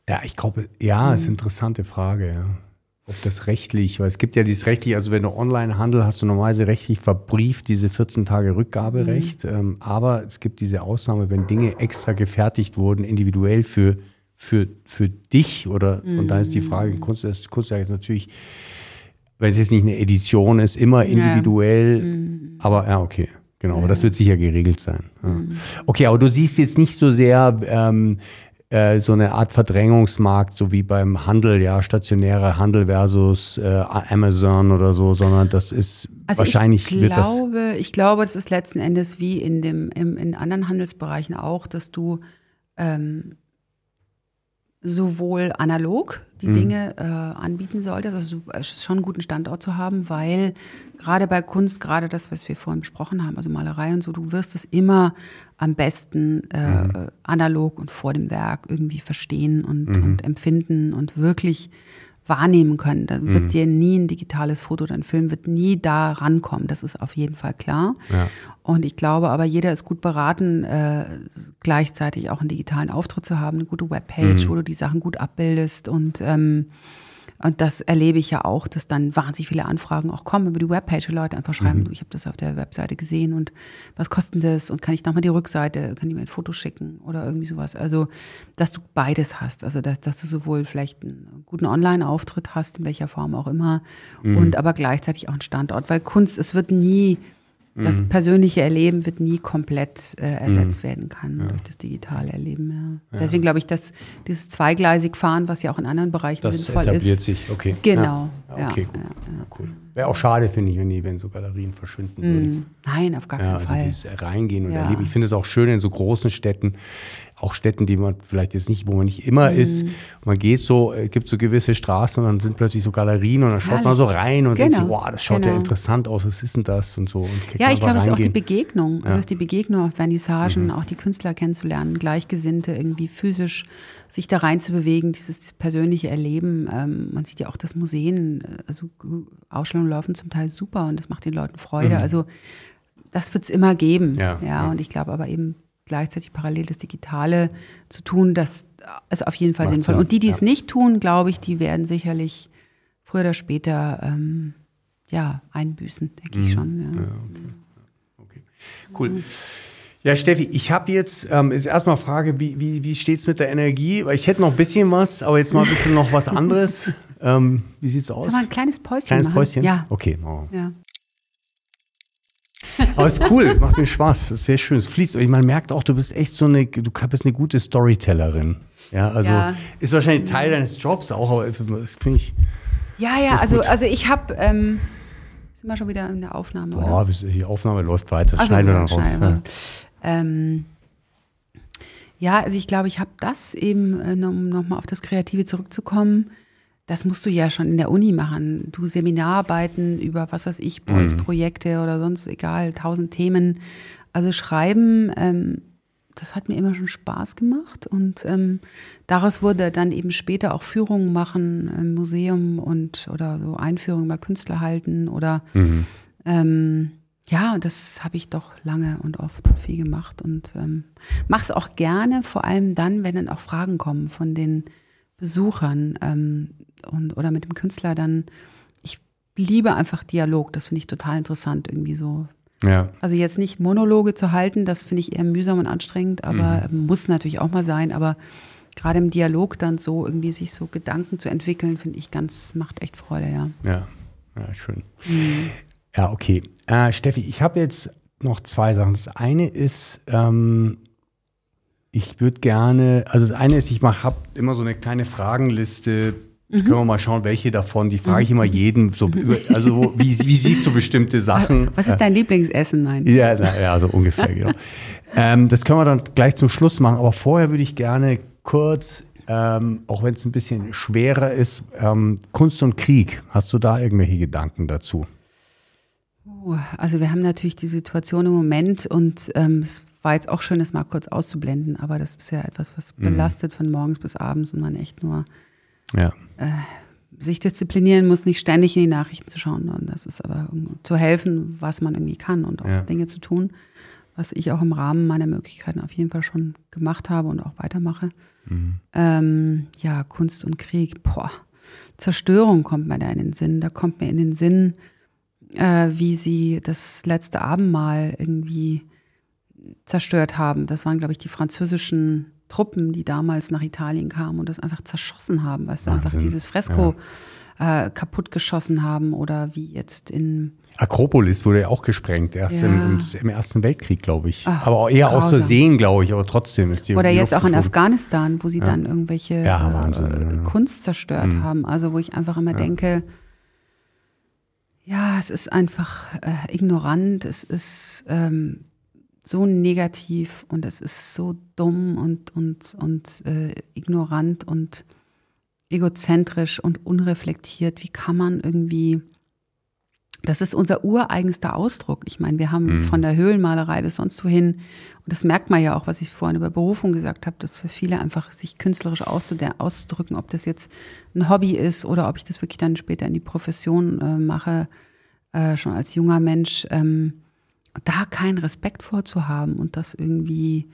ja, ich glaube, ja, ist eine interessante Frage, ja ob das rechtlich, weil es gibt ja dieses rechtlich, also wenn du Online-Handel hast du normalerweise rechtlich verbrieft diese 14 Tage Rückgaberecht, mhm. ähm, aber es gibt diese Ausnahme, wenn Dinge extra gefertigt wurden, individuell für, für, für dich oder, mhm. und da ist die Frage, Kunst, das Kunstwerk ist natürlich, wenn es jetzt nicht eine Edition ist, immer individuell, ja. Mhm. aber ja, okay. Genau, aber das wird sicher geregelt sein. Ja. Mhm. Okay, aber du siehst jetzt nicht so sehr ähm, äh, so eine Art Verdrängungsmarkt, so wie beim Handel, ja, stationärer Handel versus äh, Amazon oder so, sondern das ist also wahrscheinlich ich glaube, wird das. Ich glaube, das ist letzten Endes wie in dem im, in anderen Handelsbereichen auch, dass du ähm, sowohl analog die mhm. Dinge äh, anbieten solltest. Also ist schon einen guten Standort zu haben, weil gerade bei Kunst, gerade das, was wir vorhin besprochen haben, also Malerei und so, du wirst es immer am besten äh, mhm. analog und vor dem Werk irgendwie verstehen und, mhm. und empfinden und wirklich wahrnehmen können. Da wird mhm. dir nie ein digitales Foto oder ein Film wird nie da rankommen. Das ist auf jeden Fall klar. Ja. Und ich glaube aber, jeder ist gut beraten, äh, gleichzeitig auch einen digitalen Auftritt zu haben, eine gute Webpage, mhm. wo du die Sachen gut abbildest und ähm, und das erlebe ich ja auch, dass dann wahnsinnig viele Anfragen auch kommen über die Webpage. Leute einfach schreiben, mhm. du, ich habe das auf der Webseite gesehen und was kostet das? Und kann ich nochmal die Rückseite, kann ich mir ein Foto schicken oder irgendwie sowas. Also, dass du beides hast. Also, dass, dass du sowohl vielleicht einen guten Online-Auftritt hast, in welcher Form auch immer, mhm. und aber gleichzeitig auch einen Standort. Weil Kunst, es wird nie das mhm. persönliche Erleben wird nie komplett äh, ersetzt mhm. werden können ja. durch das digitale Erleben. Ja. Ja. Deswegen glaube ich, dass dieses zweigleisig Fahren, was ja auch in anderen Bereichen das sinnvoll ist. Das etabliert sich, okay. Genau. Okay, cool. Wäre auch schade, finde ich, wenn, die, wenn so Galerien verschwinden würden. Mhm. Nein, auf gar keinen also Fall. Dieses Reingehen und Erleben. Ich finde es auch schön in so großen Städten, auch Städten, die man vielleicht jetzt nicht, wo man nicht immer mhm. ist. man geht so, es gibt so gewisse Straßen und dann sind plötzlich so Galerien und dann schaut Herrlich. man so rein und genau. denkt sich, wow, das schaut genau. ja interessant aus, was ist denn das und so. Und ja, ich glaube, es ist auch die Begegnung. Ja. Es ist die Begegnung auf Vernissagen, mhm. auch die Künstler kennenzulernen, Gleichgesinnte irgendwie physisch sich da rein zu bewegen, dieses persönliche Erleben. Ähm, man sieht ja auch, dass Museen, also Ausstellungen laufen zum Teil super und das macht den Leuten Freude. Mhm. Also das wird es immer geben. Ja, ja, ja. und ich glaube aber eben gleichzeitig parallel das Digitale zu tun, das ist auf jeden Fall Macht sinnvoll. Sinn. Und die, die es nicht tun, glaube ich, die werden sicherlich früher oder später ähm, ja, einbüßen, denke mhm. ich schon. Ja. ja okay. okay. Cool. Ja, Steffi, ich habe jetzt ähm, ist erstmal Frage, wie, wie, wie steht es mit der Energie? Weil ich hätte noch ein bisschen was, aber jetzt mal ein bisschen noch was anderes. Ähm, wie sieht's aus? Sollen wir ein kleines Päuschen Kleines machen? Päuschen? Ja. Okay, machen wir. ja. Aber es ist cool, es macht mir Spaß, es ist sehr schön, es fließt. Man merkt auch, du bist echt so eine, du bist eine gute Storytellerin. Ja, also Ja. ist wahrscheinlich Teil deines Jobs auch, aber finde ich, Ja, ja, also, gut. also ich habe, ähm, sind wir schon wieder in der Aufnahme, boah, die Aufnahme läuft weiter, so, schneiden wir dann raus. schneiden wir. Ja. Ähm, ja, also ich glaube, ich habe das eben, äh, um nochmal auf das Kreative zurückzukommen, das musst du ja schon in der Uni machen. Du Seminararbeiten über, was weiß ich, Boys-Projekte oder sonst egal, tausend Themen. Also schreiben, ähm, das hat mir immer schon Spaß gemacht und ähm, daraus wurde dann eben später auch Führungen machen im Museum und oder so Einführungen bei Künstler halten oder ähm, ja, und das habe ich doch lange und oft viel gemacht und ähm, mache es auch gerne, vor allem dann, wenn dann auch Fragen kommen von den Besuchern ähm, und oder mit dem Künstler dann. Ich liebe einfach Dialog, das finde ich total interessant irgendwie so. ja. Also jetzt nicht Monologe zu halten, das finde ich eher mühsam und anstrengend, aber muss natürlich auch mal sein. Aber gerade im Dialog dann so irgendwie sich so Gedanken zu entwickeln, finde ich ganz, macht echt Freude, ja. Ja, ja schön. Ja, okay. Äh, Steffi, ich habe jetzt noch zwei Sachen. Das eine ist, ähm, ich würde gerne, also das eine ist, ich habe immer so eine kleine Fragenliste. Können wir mal schauen, welche davon, die frage ich immer jeden. So, über, also wo- wie, wie siehst du bestimmte Sachen? Was ist dein Lieblingsessen? Nein. Ja, na, ja, so ungefähr, genau. ähm, das können wir dann gleich zum Schluss machen, aber vorher würde ich gerne kurz, ähm, auch wenn es ein bisschen schwerer ist, ähm, Kunst und Krieg. Hast du da irgendwelche Gedanken dazu? Uh, Also wir haben natürlich die Situation im Moment und ähm, es war jetzt auch schön, das mal kurz auszublenden, aber das ist ja etwas, was belastet von morgens bis abends und man echt nur Ja. sich disziplinieren muss, nicht ständig in die Nachrichten zu schauen. Und das ist aber zu helfen, was man irgendwie kann und auch Ja. Dinge zu tun, was ich auch im Rahmen meiner Möglichkeiten auf jeden Fall schon gemacht habe und auch weitermache. Ähm, ja, Kunst und Krieg, boah, Zerstörung kommt mir da in den Sinn. Da kommt mir in den Sinn, äh, wie sie das letzte Abendmahl irgendwie zerstört haben. Das waren, glaube ich, die französischen Truppen, die damals nach Italien kamen und das einfach zerschossen haben, weißt du, einfach Wahnsinn. dieses Fresko äh, kaputtgeschossen haben oder wie jetzt in Akropolis wurde ja auch gesprengt, erst Ja. im, im, im Ersten Weltkrieg, glaube ich. Ach, aber eher aus grausam. Versehen, glaube ich, aber trotzdem ist die oder die jetzt Luft auch in geflogen. Afghanistan, wo sie dann irgendwelche Ja, äh, Wahnsinn, ja. Mhm. Kunst zerstört haben. Also wo ich einfach immer denke, ja, es ist einfach äh, ignorant, es ist ähm, so negativ und es ist so dumm und, und, und äh, ignorant und egozentrisch und unreflektiert. Wie kann man irgendwie, das ist unser ureigenster Ausdruck. Ich meine, wir haben von der Höhlenmalerei bis sonst wohin, und das merkt man ja auch, was ich vorhin über Berufung gesagt habe, dass für viele einfach sich künstlerisch auszudrücken, ob das jetzt ein Hobby ist oder ob ich das wirklich dann später in die Profession äh, mache, äh, schon als junger Mensch, ähm, da keinen Respekt vorzuhaben und das irgendwie,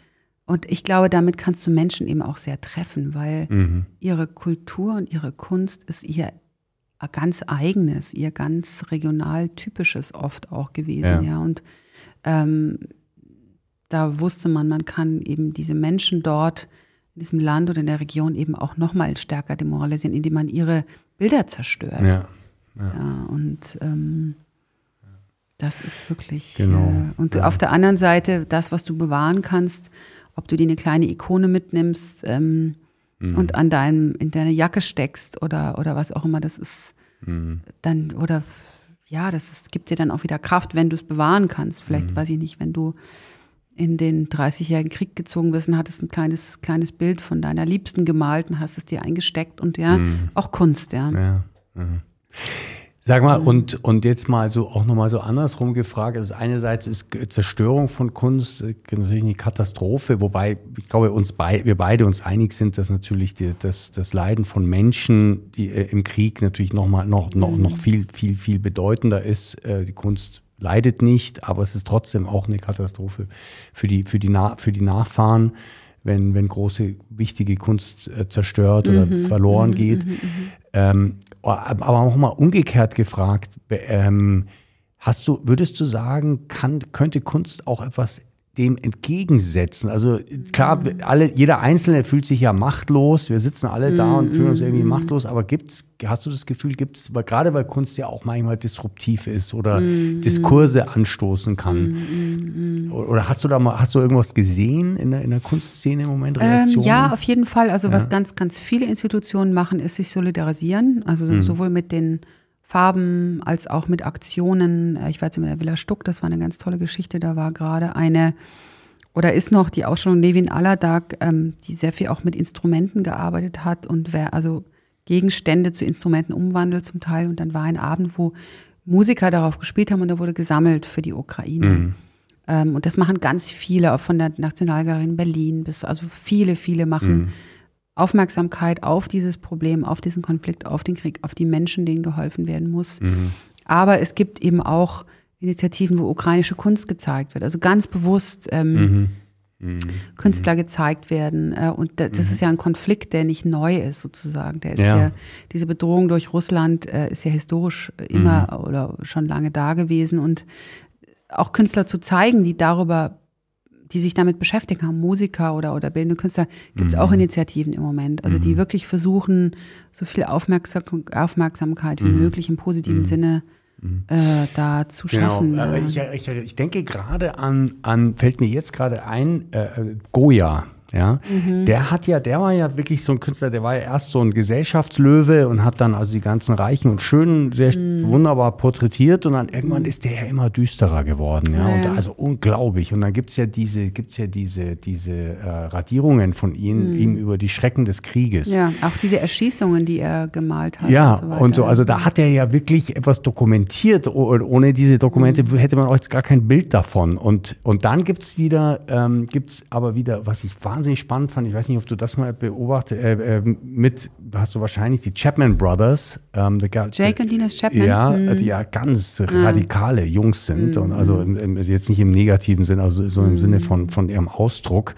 und ich glaube, damit kannst du Menschen eben auch sehr treffen, weil Mhm. ihre Kultur und ihre Kunst ist ihr ganz eigenes, ihr ganz regional typisches oft auch gewesen, Ja. ja. Und ähm, da wusste man, man kann eben diese Menschen dort in diesem Land oder in der Region eben auch noch mal stärker demoralisieren, indem man ihre Bilder zerstört. Ja. Ja, und ähm, das ist wirklich. Genau, Äh, und ja. auf der anderen Seite, das, was du bewahren kannst, ob du dir eine kleine Ikone mitnimmst ähm, Mhm. und an deinem, in deine Jacke steckst oder, oder was auch immer, das ist Mhm. dann, oder ja, das ist, gibt dir dann auch wieder Kraft, wenn du es bewahren kannst. Vielleicht, Mhm. weiß ich nicht, wenn du in den 30-jährigen Krieg gezogen bist und hattest ein kleines, kleines Bild von deiner Liebsten gemalt und hast es dir eingesteckt und ja, auch Kunst, ja. Mhm. Ja. Mhm. Sag mal, und, und jetzt mal so auch nochmal so andersrum gefragt. Also einerseits ist Zerstörung von Kunst äh, natürlich eine Katastrophe, wobei ich glaube, uns bei, wir beide uns einig sind, dass natürlich die, das, das Leiden von Menschen, die äh, im Krieg natürlich noch mal noch, noch, noch viel, viel, viel bedeutender ist. Äh, die Kunst leidet nicht, aber es ist trotzdem auch eine Katastrophe für die, für die, Na, für die Nachfahren, wenn, wenn große, wichtige Kunst äh, zerstört oder verloren geht. Ähm, aber auch mal umgekehrt gefragt, ähm, hast du, würdest du sagen, kann, könnte Kunst auch etwas dem entgegensetzen? Also klar, alle, jeder Einzelne fühlt sich ja machtlos. Wir sitzen alle da und fühlen uns irgendwie machtlos. Aber gibt's, hast du das Gefühl, gibt's, weil gerade weil Kunst ja auch manchmal disruptiv ist oder Diskurse anstoßen kann. Oder hast du da mal, hast du irgendwas gesehen in der, in der Kunstszene im Moment? Ähm, Reaktionen? ja, auf jeden Fall. Also was Ja. ganz, ganz viele Institutionen machen, ist sich solidarisieren. Also Mhm. sowohl mit den Farben als auch mit Aktionen. Äh, Ich war jetzt in der Villa Stuck, das war eine ganz tolle Geschichte. Da war gerade eine, oder ist noch die Ausstellung Levin Aladag, ähm, die sehr viel auch mit Instrumenten gearbeitet hat und wer also Gegenstände zu Instrumenten umwandelt zum Teil. Und dann war ein Abend, wo Musiker darauf gespielt haben und da wurde gesammelt für die Ukraine. Mhm. Ähm, und das machen ganz viele, auch von der Nationalgalerie in Berlin bis, also viele, viele machen Mhm. Aufmerksamkeit auf dieses Problem, auf diesen Konflikt, auf den Krieg, auf die Menschen, denen geholfen werden muss. Mhm. Aber es gibt eben auch Initiativen, wo ukrainische Kunst gezeigt wird. Also ganz bewusst ähm, Mhm. Künstler gezeigt werden. Äh, und da, das ist ja ein Konflikt, der nicht neu ist, sozusagen. Der ist Ja. ja, diese Bedrohung durch Russland äh, ist ja historisch immer oder schon lange da gewesen. Und auch Künstler zu zeigen, die darüber, die sich damit beschäftigt haben, Musiker oder, oder bildende Künstler, gibt es auch Initiativen im Moment. Also die wirklich versuchen, so viel Aufmerksam Aufmerksamkeit wie möglich im positiven Sinne äh, da zu schaffen. Genau. ja. Ich, ich, ich denke gerade an, an, fällt mir jetzt gerade ein, äh, äh, Goya. Ja, Mhm. der hat ja, der war ja wirklich so ein Künstler, der war ja erst so ein Gesellschaftslöwe und hat dann also die ganzen Reichen und Schönen sehr Mhm. wunderbar porträtiert und dann irgendwann ist der ja immer düsterer geworden, ja, Ja, und also unglaublich. Und dann gibt's ja diese, gibt's ja diese, diese äh, Radierungen von ihm, ihm über die Schrecken des Krieges. Mhm. Ja, auch diese Erschießungen, die er gemalt hat. Ja, und so, und so, also da hat er ja wirklich etwas dokumentiert. Oh- Ohne diese Dokumente Mhm. hätte man auch jetzt gar kein Bild davon. Und, und dann gibt's wieder, ähm, gibt's aber wieder, was ich wahnsinnig spannend fand, ich weiß nicht, ob du das mal beobachtet, äh, äh, mit, hast du wahrscheinlich die Chapman Brothers. Ähm, ga- Jake und Dinas Chapman. ja, Mhm. die ja ganz radikale Jungs sind und also im, im, jetzt nicht im negativen Sinn, also so im Sinne von, von ihrem Ausdruck.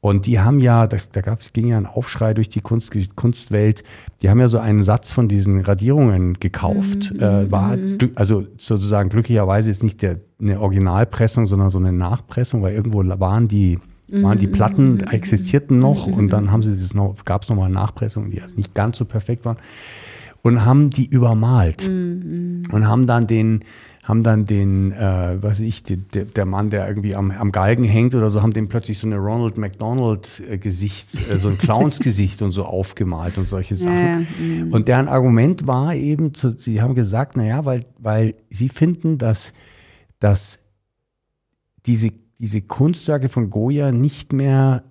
Und die haben ja, das, da gab's, ging ja ein Aufschrei durch die Kunst, Kunstwelt, die haben ja so einen Satz von diesen Radierungen gekauft. Äh, war glück- also sozusagen glücklicherweise jetzt nicht der, eine Originalpressung, sondern so eine Nachpressung, weil irgendwo waren die, waren die Platten, existierten noch und dann haben sie das noch, gab es nochmal Nachpressungen, die also nicht ganz so perfekt waren und haben die übermalt und haben dann den haben dann den, äh, was weiß ich, die, der, der Mann, der irgendwie am, am Galgen hängt oder so, haben dem plötzlich so eine Ronald McDonald äh, Gesicht, äh, so ein Clownsgesicht und so aufgemalt und solche Sachen. ja, Und deren Argument war eben, zu, sie haben gesagt, naja, weil, weil sie finden, dass, dass diese, diese Kunstwerke von Goya nicht mehr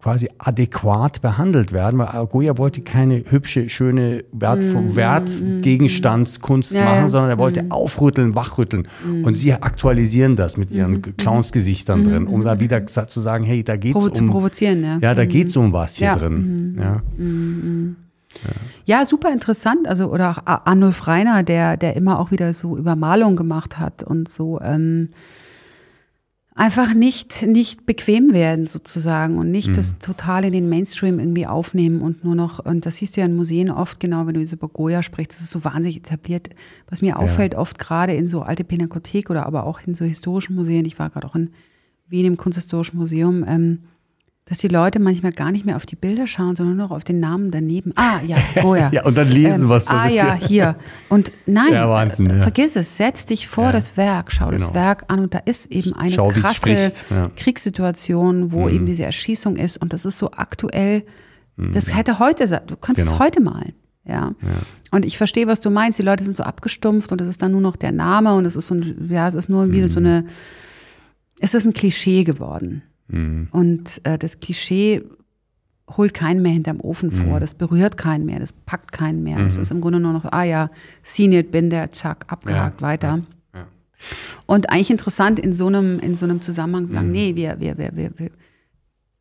quasi adäquat behandelt werden, weil Goya wollte keine hübsche, schöne Wert, Wertgegenstandskunst Ja, machen, ja. sondern er wollte aufrütteln, wachrütteln. Und sie aktualisieren das mit ihren Clownsgesichtern drin, um da wieder zu sagen, hey, da geht's Provo zu um, provozieren, ja. ja, da geht's um was hier Ja. drin. Ja. Ja, super interessant. Also, oder auch Arnulf Reiner, der, der immer auch wieder so Übermalung gemacht hat und so ähm, einfach nicht, nicht bequem werden sozusagen und nicht das total in den Mainstream irgendwie aufnehmen und nur noch, und das siehst du ja in Museen oft, genau, wenn du jetzt über Goya sprichst, das ist so wahnsinnig etabliert. Was mir auffällt, oft gerade in so alte Pinakothek oder aber auch in so historischen Museen, ich war gerade auch in Wien im Kunsthistorischen Museum, ähm, dass die Leute manchmal gar nicht mehr auf die Bilder schauen, sondern nur noch auf den Namen daneben. Ah, ja, Goya. Ja, und dann lesen, was da Ah, steht. ja, hier. Und nein, Ja, Wahnsinn, äh, ja. vergiss es. Setz dich vor Ja. das Werk, schau Genau. das Werk an und da ist eben eine Schau, krasse. Mhm. Kriegssituation, wo eben diese Erschießung ist und das ist so aktuell. Das hätte heute, sein- du könntest Genau. es heute malen. Ja. Und ich verstehe, was du meinst. Die Leute sind so abgestumpft und es ist dann nur noch der Name und es ist so ein, ja, es ist nur wieder Mhm. so eine, es ist ein Klischee geworden. Mhm. Und äh, das Klischee holt keinen mehr hinterm Ofen Mhm. vor, das berührt keinen mehr, das packt keinen mehr. Das ist im Grunde nur noch, ah ja, seen it, bin there, zack, abgehakt, Ja, weiter. ja, ja. Und eigentlich interessant in so einem, in so einem Zusammenhang zu Mhm. sagen, nee, wir, wir, wir, wir, wir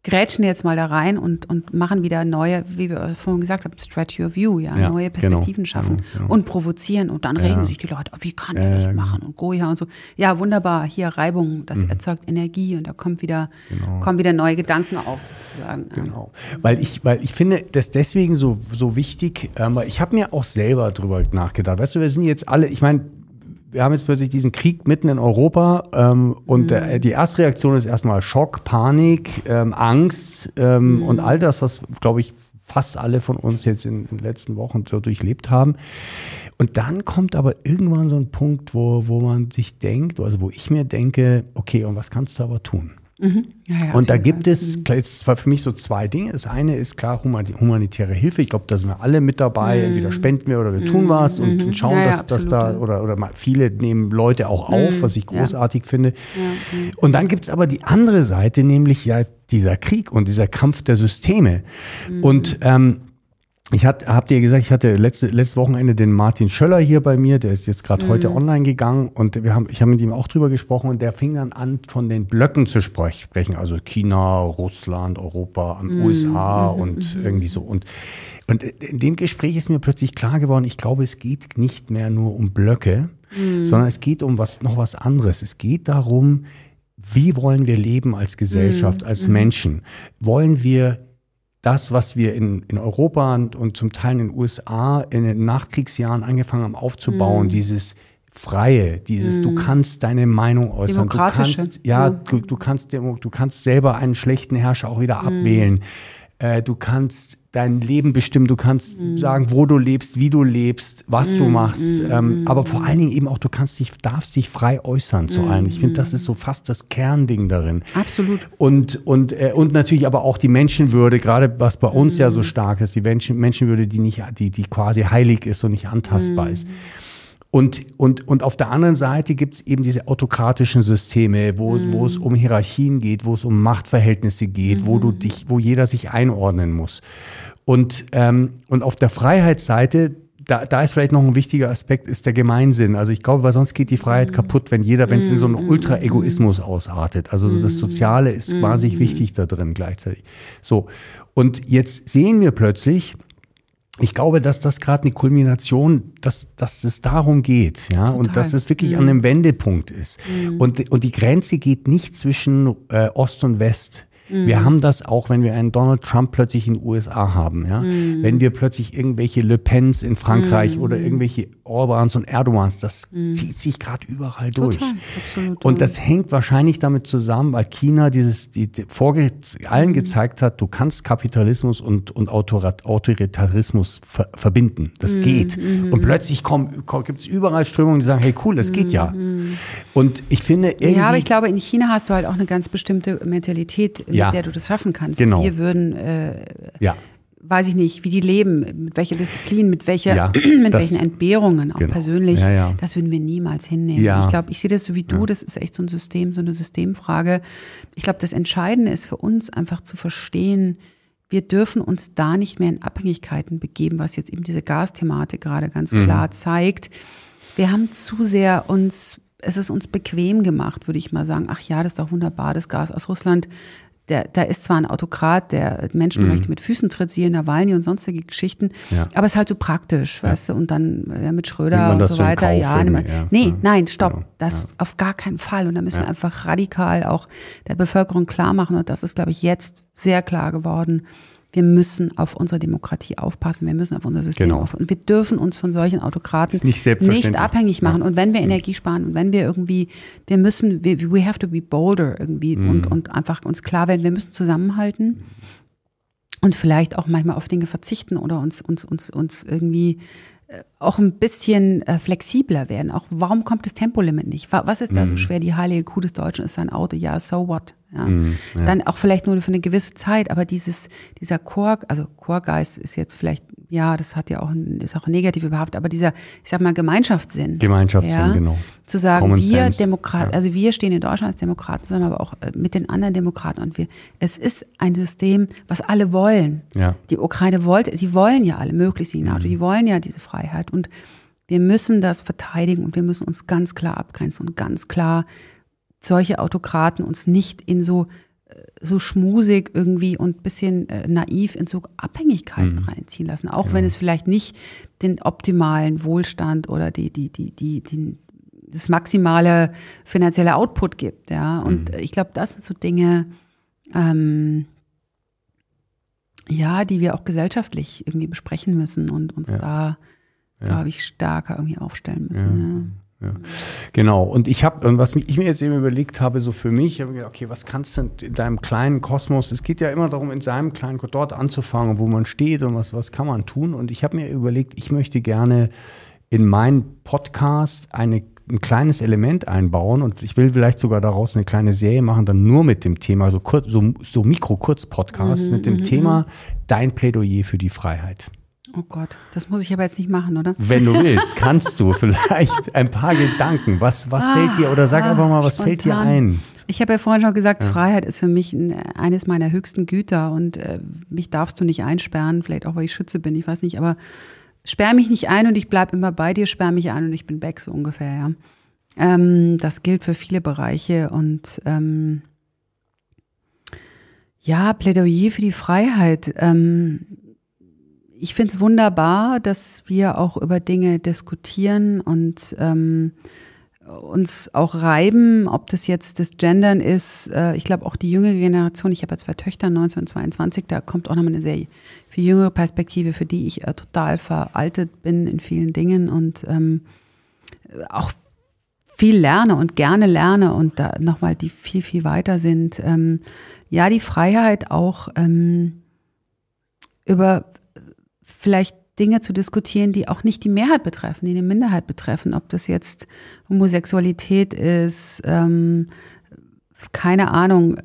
grätschen jetzt mal da rein und, und machen wieder neue, wie wir vorhin gesagt haben, stretch your view, ja, Ja, neue genau, Perspektiven schaffen genau, genau. und provozieren und dann regen sich die Leute, oh, wie kann er das ja, genau. machen und Goya und so. Ja, wunderbar, hier Reibung, das erzeugt Energie und da kommt wieder, kommen wieder neue Gedanken auf sozusagen. Genau. Weil ich, weil ich finde das deswegen so, so wichtig, ähm, weil ich habe mir auch selber drüber nachgedacht. Weißt du, wir sind jetzt alle, ich meine, wir haben jetzt plötzlich diesen Krieg mitten in Europa ähm, und Mhm. äh, die erste Reaktion ist erstmal Schock, Panik, ähm, Angst ähm, Mhm. und all das, was, glaube ich, fast alle von uns jetzt in, in den letzten Wochen so durchlebt haben. Und dann kommt aber irgendwann so ein Punkt, wo, wo man sich denkt, also wo ich mir denke, okay, und was kannst du aber tun? Ja, ja, auf Und da gibt es, klar, jetzt war für mich so zwei Dinge. Das eine ist klar humani- humanitäre Hilfe. Ich glaube, da sind wir alle mit dabei. Entweder spenden wir oder wir tun was und, und schauen, Mhm. Ja, ja, dass, dass da, ja. oder, oder viele nehmen Leute auch auf, was ich ja. großartig finde. Und dann gibt es aber die andere Seite, nämlich ja dieser Krieg und dieser Kampf der Systeme. Und ähm, ich hatte, habt ihr gesagt, ich hatte letzte, letztes Wochenende den Martin Schöller hier bei mir, der ist jetzt gerade heute online gegangen und wir haben, ich habe mit ihm auch drüber gesprochen und der fing dann an, von den Blöcken zu sprech- sprechen, also China, Russland, Europa, USA und irgendwie so. Und, und in dem Gespräch ist mir plötzlich klar geworden, ich glaube, es geht nicht mehr nur um Blöcke, sondern es geht um was, noch was anderes. Es geht darum, wie wollen wir leben als Gesellschaft, als Menschen? Wollen wir das, was wir in, in Europa und, und zum Teil in den USA in den Nachkriegsjahren angefangen haben aufzubauen, dieses Freie, dieses, du kannst deine Meinung äußern, du kannst, ja, du, du kannst, du kannst selber einen schlechten Herrscher auch wieder abwählen. Äh, du kannst dein Leben bestimmen, du kannst sagen, wo du lebst, wie du lebst, was du machst. Ähm, aber vor allen Dingen eben auch, du kannst dich, darfst dich frei äußern zu allem. Ich finde, das ist so fast das Kernding darin. Absolut. Und, und, äh, und natürlich aber auch die Menschenwürde, gerade was bei uns ja so stark ist, die Menschen, Menschenwürde, die nicht, die, die quasi heilig ist und nicht antastbar ist. Und, und, und auf der anderen Seite gibt es eben diese autokratischen Systeme, wo, wo es um Hierarchien geht, wo es um Machtverhältnisse geht, wo du dich, wo jeder sich einordnen muss. Und, ähm, und auf der Freiheitsseite, da, da ist vielleicht noch ein wichtiger Aspekt, ist der Gemeinsinn. Also ich glaube, weil sonst geht die Freiheit kaputt, wenn jeder, wenn es in so einen Ultra-Egoismus ausartet. Also das Soziale ist wahnsinnig wichtig da drin gleichzeitig. So. Und jetzt sehen wir plötzlich, ich glaube, dass das gerade eine Kulmination, dass, dass es darum geht, ja, und dass es wirklich an einem Wendepunkt ist. Und, und die Grenze geht nicht zwischen äh, Ost und West. Wir haben das auch, wenn wir einen Donald Trump plötzlich in den USA haben, ja. Wenn wir plötzlich irgendwelche Le Pens in Frankreich oder irgendwelche Orbans und Erdogans, das zieht sich gerade überall durch. Total, absolut. Und das hängt wahrscheinlich damit zusammen, weil China dieses die, die vorge allen gezeigt hat, du kannst Kapitalismus und, und Autorat Autoritarismus ver verbinden. Das geht. Und plötzlich gibt es überall Strömungen, die sagen, hey cool, das geht ja. Und ich finde irgendwie. Ja, aber ich glaube, in China hast du halt auch eine ganz bestimmte Mentalität, mit Ja. der du das schaffen kannst. Genau. Wir würden, äh, ja. weiß ich nicht, wie die leben, mit welcher Disziplin, mit welcher, Ja, mit das- welchen Entbehrungen, auch genau. persönlich, das würden wir niemals hinnehmen. Ich glaube, ich sehe das so wie du, das ist echt so ein System, so eine Systemfrage. Ich glaube, das Entscheidende ist für uns einfach zu verstehen, wir dürfen uns da nicht mehr in Abhängigkeiten begeben, was jetzt eben diese Gasthematik gerade ganz Mhm. klar zeigt. Wir haben zu sehr uns, es ist uns bequem gemacht, würde ich mal sagen. Ach ja, das ist doch wunderbar, das Gas aus Russland. Der, da ist zwar ein Autokrat, der Menschenrechte mit Füßen tritt, siehe Nawalny und sonstige Geschichten, Mhm. Ja. aber es ist halt so praktisch, weißt du, und dann ja, mit Schröder und so weiter. Ja, ja. nee, Ja. nein, stopp, Genau. das auf gar keinen Fall. Und da müssen wir Ja. einfach radikal auch der Bevölkerung klar machen, und das ist, glaube ich, jetzt sehr klar geworden. Wir müssen auf unsere Demokratie aufpassen, wir müssen auf unser System Genau. aufpassen. Und wir dürfen uns von solchen Autokraten nicht nicht abhängig machen. Und wenn wir Energie sparen und wenn wir irgendwie, wir müssen, wir, we have to be bolder irgendwie Mhm. und, und einfach uns klar werden, wir müssen zusammenhalten und vielleicht auch manchmal auf Dinge verzichten oder uns, uns, uns, uns irgendwie äh, auch ein bisschen äh, flexibler werden. Auch warum kommt das Tempolimit nicht? Wa- Was ist da Mhm. so schwer? Die heilige Kuh des Deutschen ist sein Auto. Ja, so what? Ja. Dann auch vielleicht nur für eine gewisse Zeit, aber dieses, dieser Chor, also Chorgeist ist jetzt vielleicht, ja, das hat ja auch, ein, ist auch negativ behaftet, aber dieser, ich sag mal, Gemeinschaftssinn. Gemeinschaftssinn, genau. Zu sagen, Common wir Demokraten, ja. also wir stehen in Deutschland als Demokraten zusammen, aber auch äh, mit den anderen Demokraten und wir, es ist ein System, was alle wollen. Ja. Die Ukraine wollte, sie wollen ja alle möglichst die Mhm. NATO, die wollen ja diese Freiheit und wir müssen das verteidigen und wir müssen uns ganz klar abgrenzen und ganz klar solche Autokraten uns nicht in so äh, so schmusig irgendwie und bisschen äh, naiv in so Abhängigkeiten reinziehen lassen, auch wenn es vielleicht nicht den optimalen Wohlstand oder die die die die, die das maximale finanzielle Output gibt, ja. Und ich glaube, das sind so Dinge, ähm, ja, die wir auch gesellschaftlich irgendwie besprechen müssen und uns da, glaube ich, stärker irgendwie aufstellen müssen. Ja. Genau. Und ich habe, was ich mir jetzt eben überlegt habe, so für mich, habe gedacht, okay, was kannst du in deinem kleinen Kosmos, es geht ja immer darum, in seinem kleinen dort anzufangen, wo man steht und was, was kann man tun. Und ich habe mir überlegt, ich möchte gerne in meinen Podcast eine ein kleines Element einbauen und ich will vielleicht sogar daraus eine kleine Serie machen, dann nur mit dem Thema, so, kurz, so, so Mikro-Kurz-Podcast mhm, mit dem mhm, Thema mhm. Dein Plädoyer für die Freiheit. Oh Gott, das muss ich aber jetzt nicht machen, oder? Wenn du willst, kannst du vielleicht ein paar Gedanken. Was, was ah, fällt dir, oder sag ah, einfach mal, was spontan. fällt dir ein? Ich habe ja vorhin schon gesagt, ja. Freiheit ist für mich eines meiner höchsten Güter und äh, mich darfst du nicht einsperren, vielleicht auch, weil ich Schütze bin, ich weiß nicht, aber sperr mich nicht ein und ich bleibe immer bei dir, sperr mich ein und ich bin weg, so ungefähr, ja. Ähm, das gilt für viele Bereiche und ähm, ja, Plädoyer für die Freiheit. Ähm, ich finde es wunderbar, dass wir auch über Dinge diskutieren und ähm, uns auch reiben, ob das jetzt das Gendern ist. Äh, ich glaube auch die jüngere Generation, ich habe ja zwei Töchter, 19 und 22, da kommt auch nochmal eine sehr viel jüngere Perspektive, für die ich äh, total veraltet bin in vielen Dingen und ähm, auch viel lerne und gerne lerne und da nochmal die viel, viel weiter sind. Ähm, ja, die Freiheit auch ähm, über vielleicht Dinge zu diskutieren, die auch nicht die Mehrheit betreffen, die eine Minderheit betreffen. Ob das jetzt Homosexualität ist, ähm, keine Ahnung,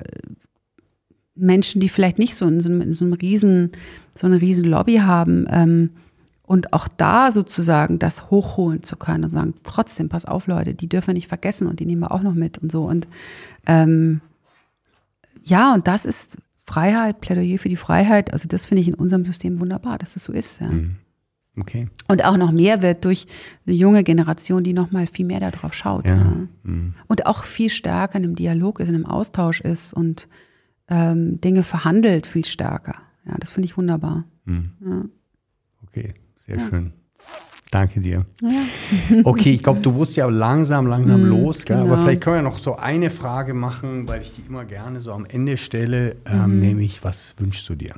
Menschen, die vielleicht nicht so in so einem, in so einem riesen, so eine riesen Lobby haben. Ähm, und auch da sozusagen das hochholen zu können und sagen, trotzdem, pass auf, Leute, die dürfen wir nicht vergessen und die nehmen wir auch noch mit und so. Und ähm, ja, und das ist Freiheit, Plädoyer für die Freiheit. Also das finde ich in unserem System wunderbar, dass das so ist. Ja. Mhm. Okay. Und auch noch mehr wird durch eine junge Generation, die noch mal viel mehr darauf schaut. Ja. Ja. Mhm. Und auch viel stärker in einem Dialog ist, in einem Austausch ist und ähm, Dinge verhandelt viel stärker. Ja, das finde ich wunderbar. Mhm. Okay, sehr schön. Danke dir. Ja. Okay, ich glaube, du musst ja langsam, langsam mm, los, genau. aber vielleicht können wir noch so eine Frage machen, weil ich die immer gerne so am Ende stelle, ähm, mhm. nämlich, was wünschst du dir?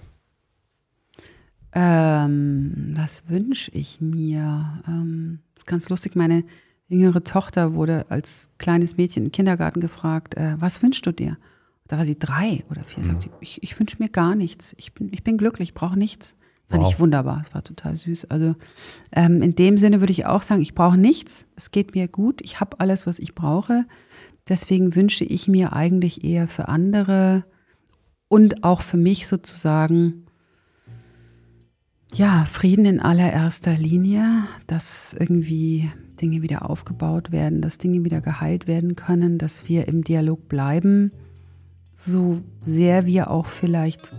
Ähm, was wünsche ich mir? Ähm, das ist ganz lustig, meine jüngere Tochter wurde als kleines Mädchen im Kindergarten gefragt, äh, was wünschst du dir? Da war sie drei oder vier, mhm. sagt sie, ich, ich wünsche mir gar nichts. Ich bin, ich bin glücklich, brauche nichts. Fand wow. ich wunderbar. Es war total süß. Also ähm, in dem Sinne würde ich auch sagen, ich brauche nichts. Es geht mir gut. Ich habe alles, was ich brauche. Deswegen wünsche ich mir eigentlich eher für andere und auch für mich sozusagen, ja, Frieden in allererster Linie, dass irgendwie Dinge wieder aufgebaut werden, dass Dinge wieder geheilt werden können, dass wir im Dialog bleiben, so sehr wir auch vielleicht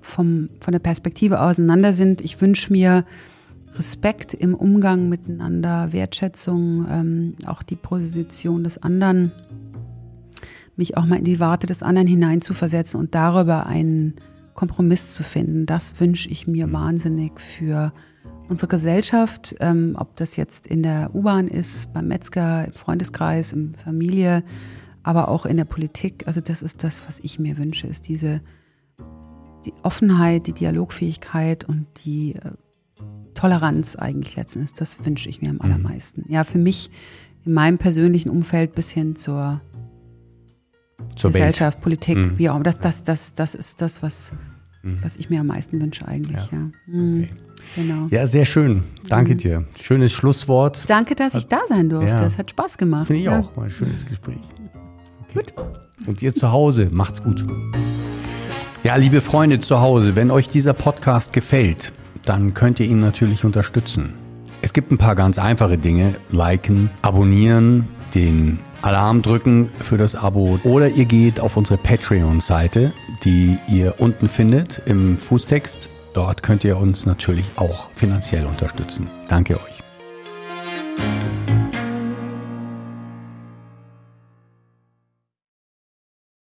vom, von der Perspektive auseinander sind. Ich wünsche mir Respekt im Umgang miteinander, Wertschätzung, ähm, auch die Position des anderen, mich auch mal in die Warte des anderen hineinzuversetzen und darüber einen Kompromiss zu finden. Das wünsche ich mir wahnsinnig für unsere Gesellschaft, ähm, ob das jetzt in der U-Bahn ist, beim Metzger, im Freundeskreis, in Familie, aber auch in der Politik. Also das ist das, was ich mir wünsche, ist diese die Offenheit, die Dialogfähigkeit und die äh, Toleranz eigentlich letztens, das wünsche ich mir am mhm. allermeisten. Ja, für mich in meinem persönlichen Umfeld bis hin zur, zur Gesellschaft, Welt. Politik, mhm. wie auch das, das, das, das ist das, was, mhm. was ich mir am meisten wünsche eigentlich. Ja. ja. Mhm. Okay. Genau. Ja, sehr schön. Danke mhm. dir. Schönes Schlusswort. Danke, dass hat, ich da sein durfte. Ja. Es hat Spaß gemacht. Finde ich auch. War ein schönes Gespräch. Okay. Gut. Und ihr zu Hause, macht's gut. Ja, liebe Freunde zu Hause, wenn euch dieser Podcast gefällt, dann könnt ihr ihn natürlich unterstützen. Es gibt ein paar ganz einfache Dinge. Liken, abonnieren, den Alarm drücken für das Abo oder ihr geht auf unsere Patreon-Seite, die ihr unten findet im Fußtext. Dort könnt ihr uns natürlich auch finanziell unterstützen. Danke euch.